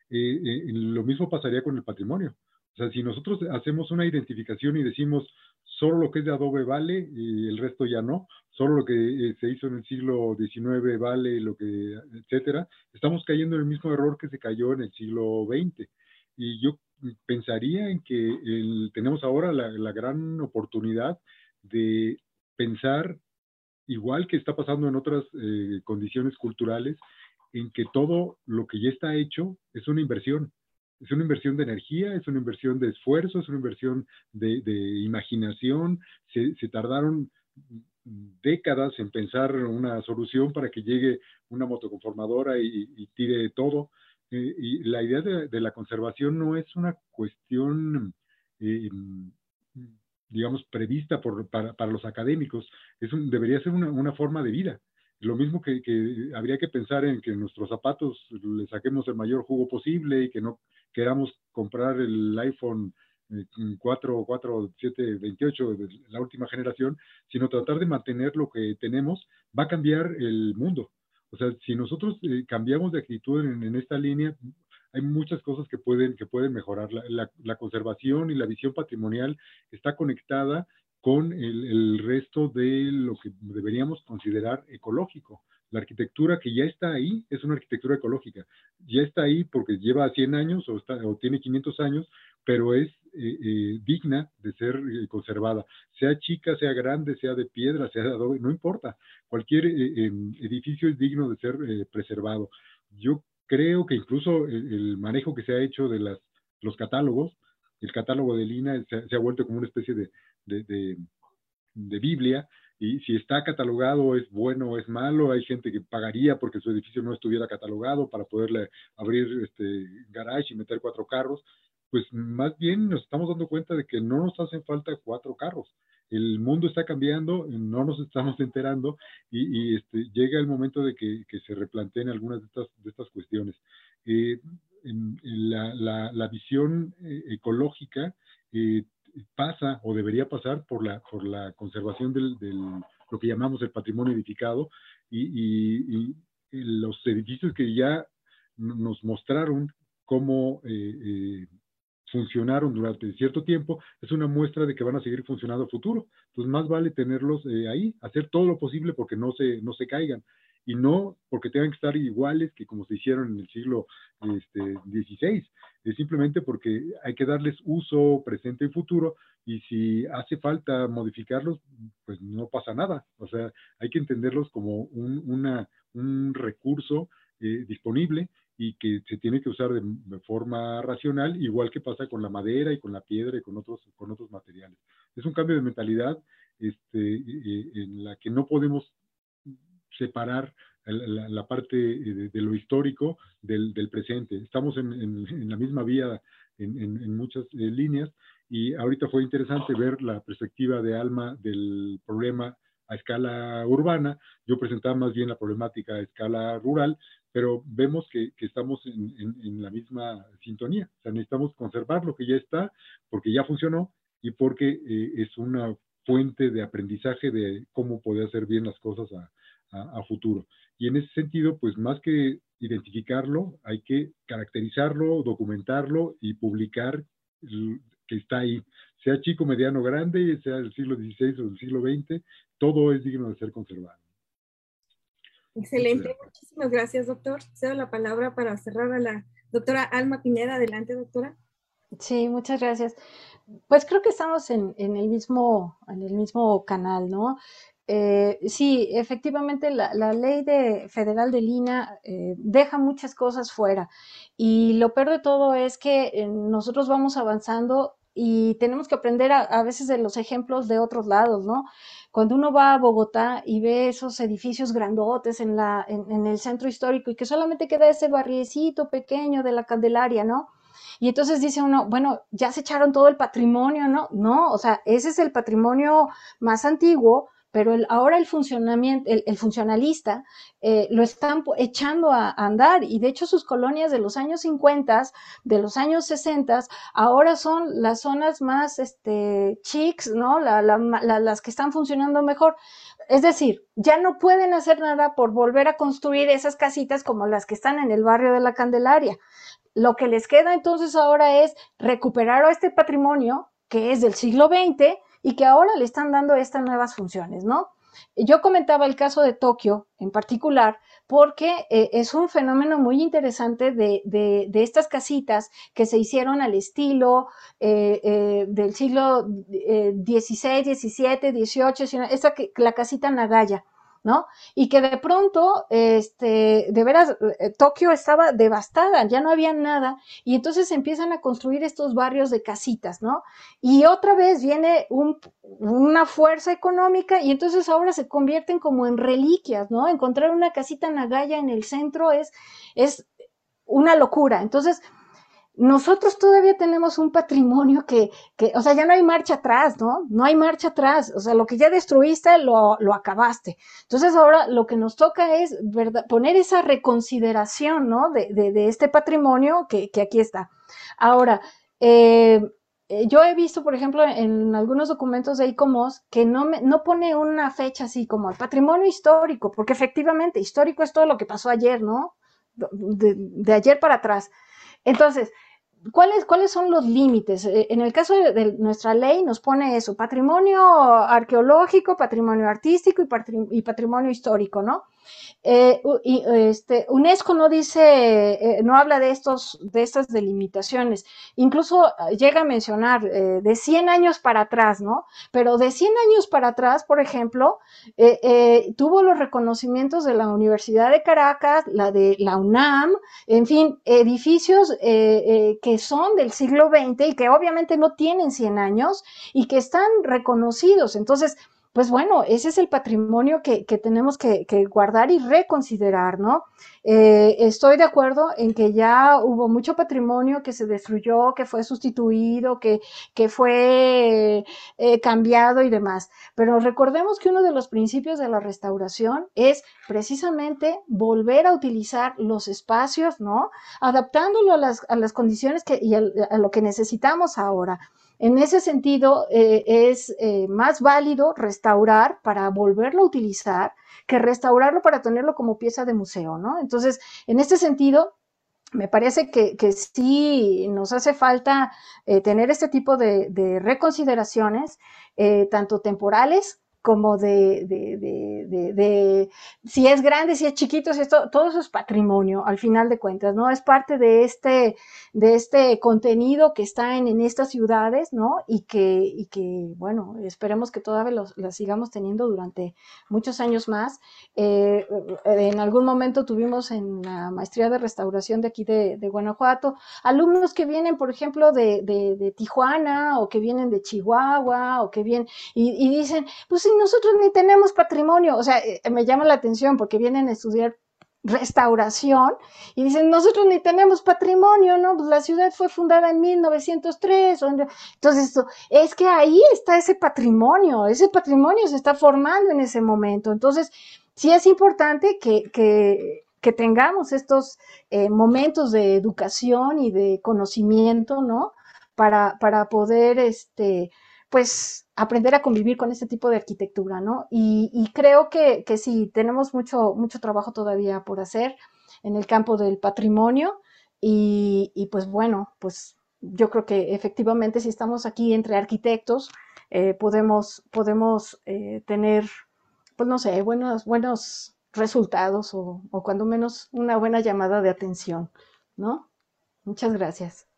lo mismo pasaría con el patrimonio. O sea, si nosotros hacemos una identificación y decimos solo lo que es de adobe vale y el resto ya no, solo lo que eh, se hizo en el siglo XIX vale, lo que, etcétera, estamos cayendo en el mismo error que se cayó en el siglo XX. Y yo pensaría en que tenemos ahora la, gran oportunidad de pensar, igual que está pasando en otras eh, condiciones culturales, en que todo lo que ya está hecho es una inversión es una inversión de energía, es una inversión de esfuerzo, es una inversión de, imaginación. Se, tardaron décadas en pensar una solución para que llegue una motoconformadora y, tire todo. Eh, y la idea de, la conservación no es una cuestión, eh, digamos, prevista para, los académicos, es debería ser una, forma de vida. Lo mismo que, que, habría que pensar en que nuestros zapatos le saquemos el mayor jugo posible y que no queramos comprar el iPhone 4 o 4, 7, 28 de la última generación, sino tratar de mantener lo que tenemos, va a cambiar el mundo. O sea, si nosotros eh, cambiamos de actitud en, esta línea, hay muchas cosas que pueden, que pueden mejorar. La, conservación y la visión patrimonial está conectada con el, resto de lo que deberíamos considerar ecológico. La arquitectura que ya está ahí es una arquitectura ecológica. Ya está ahí porque lleva 100 años o, tiene 500 años, pero es eh, eh, digna de ser eh, conservada. Sea chica, sea grande, sea de piedra, sea de adobe, no importa. Cualquier em, edificio es digno de ser preservado. Yo creo que incluso el, manejo que se ha hecho de las, los catálogos, el catálogo de Lina se, ha vuelto como una especie de, de, de Biblia y si está catalogado es bueno o es malo, hay gente que pagaría porque su edificio no estuviera catalogado para poderle abrir este garage y meter cuatro carros, pues más bien nos estamos dando cuenta de que no nos hacen falta cuatro carros. El mundo está cambiando, no nos estamos enterando y, este, llega el momento de que, se replanteen algunas de estas, de estas cuestiones. Eh, la, la, visión eh, ecológica eh, pasa o debería pasar por la, por la conservación del, lo que llamamos el patrimonio edificado y, los edificios que ya nos mostraron cómo eh, eh, funcionaron durante cierto tiempo, es una muestra de que van a seguir funcionando a futuro. Entonces, más vale tenerlos eh, ahí, hacer todo lo posible porque no se, no se caigan y no porque tengan que estar iguales que como se hicieron en el siglo este, XVI, es simplemente porque hay que darles uso presente y futuro y si hace falta modificarlos, pues no pasa nada. O sea, hay que entenderlos como un, una, un recurso eh, disponible y que se tiene que usar de, forma racional, igual que pasa con la madera y con la piedra y con otros, con otros materiales. Es un cambio de mentalidad este, eh, en la que no podemos separar la, parte de, lo histórico del, presente. Estamos en, la misma vía en, muchas eh, líneas Y ahorita fue interesante ver la perspectiva de Alma del problema a escala urbana. Yo presentaba más bien la problemática a escala rural, pero vemos que, estamos en, la misma sintonía. O sea, necesitamos conservar lo que ya está, porque ya funcionó y porque eh, es una fuente de aprendizaje de cómo poder hacer bien las cosas a, futuro. Y en ese sentido, pues más que identificarlo, hay que caracterizarlo, documentarlo y publicar que está ahí. Sea chico, mediano, grande, sea del siglo XVI o del siglo XX, todo es digno de ser conservado. Excelente, muchísimas gracias, doctor. Cedo la palabra para cerrar a la doctora Alma Pineda. Adelante, doctora. Sí, muchas gracias. Pues creo que estamos en, el, mismo, en el mismo canal, ¿no? Eh, sí, efectivamente la, ley de, federal de Lina eh, deja muchas cosas fuera y lo peor de todo es que eh, nosotros vamos avanzando y tenemos que aprender a, veces de los ejemplos de otros lados, ¿no? Cuando uno va a Bogotá y ve esos edificios grandotes en, la, en, el centro histórico y que solamente queda ese barriecito pequeño de la Candelaria, ¿no? Y entonces dice uno, bueno, ya se echaron todo el patrimonio, ¿no? No, o sea, ese es el patrimonio más antiguo, pero ahora el funcionamiento, el, funcionalista eh, lo están echando a, andar y de hecho sus colonias de los años 50, de los años 60, ahora son las zonas más este, chics, ¿no? las que están funcionando mejor. Es decir, ya no pueden hacer nada por volver a construir esas casitas como las que están en el barrio de la Candelaria. Lo que les queda entonces ahora es recuperar este patrimonio que es del siglo XX y que ahora le están dando estas nuevas funciones, ¿no? Yo comentaba el caso de Tokio en particular porque eh, es un fenómeno muy interesante de, de, estas casitas que se hicieron al estilo eh, eh, del siglo XVI, XVII, XVIII, la casita Nagaya. ¿No? Y que de pronto, este, de veras, eh, Tokio estaba devastada, ya no había nada, y entonces empiezan a construir estos barrios de casitas, ¿no? Y otra vez viene una fuerza económica y entonces ahora se convierten como en reliquias, ¿no? Encontrar una casita Nagaya en el centro es, es una locura. Entonces, nosotros todavía tenemos un patrimonio que, que, o sea, ya no hay marcha atrás, ¿no? No hay marcha atrás, o sea, lo que ya destruiste lo, lo acabaste. Entonces ahora lo que nos toca es ¿verdad? poner esa reconsideración, ¿no? De, de, de este patrimonio que, que, aquí está. Ahora, eh, eh, yo he visto, por ejemplo, en algunos documentos de ICOMOS que no, me, no pone una fecha así como el patrimonio histórico, porque efectivamente histórico es todo lo que pasó ayer, ¿no? De, de ayer para atrás. Entonces, ¿Cuáles, ¿Cuáles son los límites? Eh, en el caso de, nuestra ley nos pone eso, patrimonio arqueológico, patrimonio artístico y, patrimonio histórico, ¿no? Eh, este, UNESCO no dice, eh, no habla de, estos, de estas delimitaciones, incluso eh, llega a mencionar de 100 años para atrás, ¿no? Pero de 100 años para atrás, por ejemplo, tuvo los reconocimientos de la Universidad de Caracas, la de la UNAM, en fin, edificios que son del siglo XX y que obviamente no tienen 100 años y que están reconocidos. Entonces, pues bueno, ese es el patrimonio que, tenemos que, guardar y reconsiderar, ¿no? Eh, estoy de acuerdo en que ya hubo mucho patrimonio que se destruyó, que fue sustituido, que, que fue eh, cambiado y demás. Pero recordemos que uno de los principios de la restauración es precisamente volver a utilizar los espacios, ¿no? Adaptándolo a las, a las condiciones que, y a lo que necesitamos ahora. En ese sentido, eh, es eh, más válido restaurar para volverlo a utilizar que restaurarlo para tenerlo como pieza de museo, ¿no? Entonces, en este sentido, me parece que, sí nos hace falta eh, tener este tipo de, de reconsideraciones, tanto temporales como de, de, de, si es grande, si es chiquito, si esto, todo eso es patrimonio, al final de cuentas, ¿no? Es parte de este, de este contenido que está en, en estas ciudades, ¿no? Y que, y que, bueno, esperemos que todavía los, las sigamos teniendo durante muchos años más. Eh, en algún momento tuvimos en la maestría de restauración de aquí de, Guanajuato, alumnos que vienen, por ejemplo, de, Tijuana o que vienen de Chihuahua o que vienen y, y dicen, pues nosotros ni tenemos patrimonio, o sea, eh, me llama la atención porque vienen a estudiar restauración y dicen, nosotros ni tenemos patrimonio, ¿no? Pues la ciudad fue fundada en 1903. Entonces, es que ahí está ese patrimonio, ese patrimonio se está formando en ese momento. Entonces, sí es importante que, que, que tengamos estos eh, momentos de educación y de conocimiento, ¿no? Para, para poder, este, pues, aprender a convivir con este tipo de arquitectura, ¿no? Y, creo que, que, sí, tenemos mucho, mucho trabajo todavía por hacer en el campo del patrimonio y, pues bueno, pues yo creo que efectivamente si estamos aquí entre arquitectos, eh, podemos, podemos eh, tener, pues no sé, buenos, buenos resultados o, o cuando menos una buena llamada de atención, ¿no? Muchas gracias.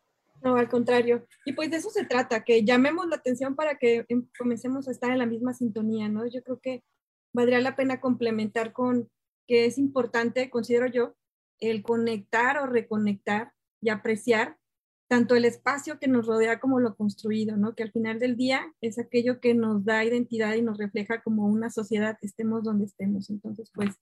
No, al contrario. Y pues de eso se trata, que llamemos la atención para que em, comencemos a estar en la misma sintonía, ¿no? Yo creo que valdría la pena complementar con que es importante, considero yo, el conectar o reconectar y apreciar tanto el espacio que nos rodea como lo construido, ¿no? Que al final del día es aquello que nos da identidad y nos refleja como una sociedad, estemos donde estemos. Entonces, pues,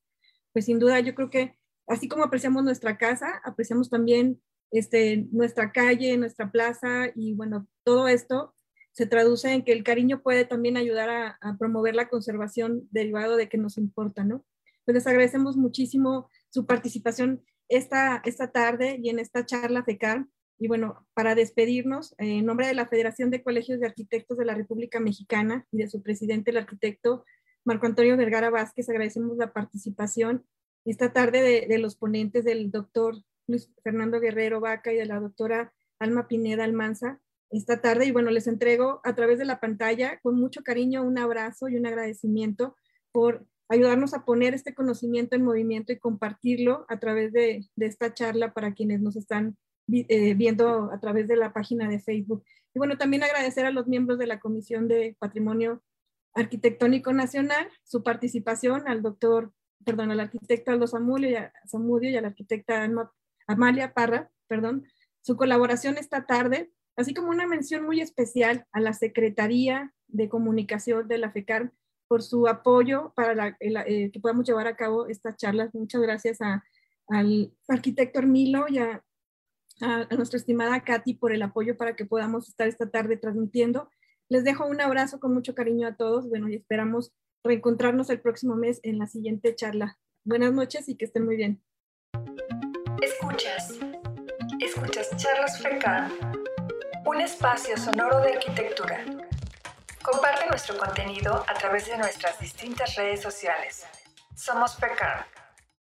pues sin duda yo creo que así como apreciamos nuestra casa, apreciamos también este, nuestra calle, nuestra plaza y bueno, todo esto se traduce en que el cariño puede también ayudar a, promover la conservación derivado de que nos importa, ¿no? Pues les agradecemos muchísimo su participación esta, esta tarde y en esta charla FECAR. Y bueno, para despedirnos, en nombre de la Federación de Colegios de Arquitectos de la República Mexicana y de su presidente, el arquitecto Marco Antonio Vergara Vázquez, agradecemos la participación esta tarde de, de los ponentes del doctor Luis Fernando Guerrero Vaca y de la doctora Alma Pineda Almanza esta tarde. Y bueno, les entrego a través de la pantalla con mucho cariño un abrazo y un agradecimiento por ayudarnos a poner este conocimiento en movimiento y compartirlo a través de, esta charla para quienes nos están eh, viendo a través de la página de Facebook. Y bueno, también agradecer a los miembros de la Comisión de Patrimonio Arquitectónico Nacional su participación, al doctor, perdón, al arquitecto Aldo Zamudio y, a, Zamudio y a la arquitecta Alma Amalia Parra, perdón, su colaboración esta tarde, así como una mención muy especial a la Secretaría de Comunicación de la FECAR por su apoyo para eh, que podamos llevar a cabo estas charlas. Muchas gracias al arquitecto Hermilo y a, nuestra estimada Katy por el apoyo para que podamos estar esta tarde transmitiendo. Les dejo un abrazo con mucho cariño a todos. Bueno, y esperamos reencontrarnos el próximo mes en la siguiente charla. Buenas noches y que estén muy bien. Escuchas. Escuchas Charlas FECAN, un espacio sonoro de arquitectura. Comparte nuestro contenido a través de nuestras distintas redes sociales. Somos FECAN.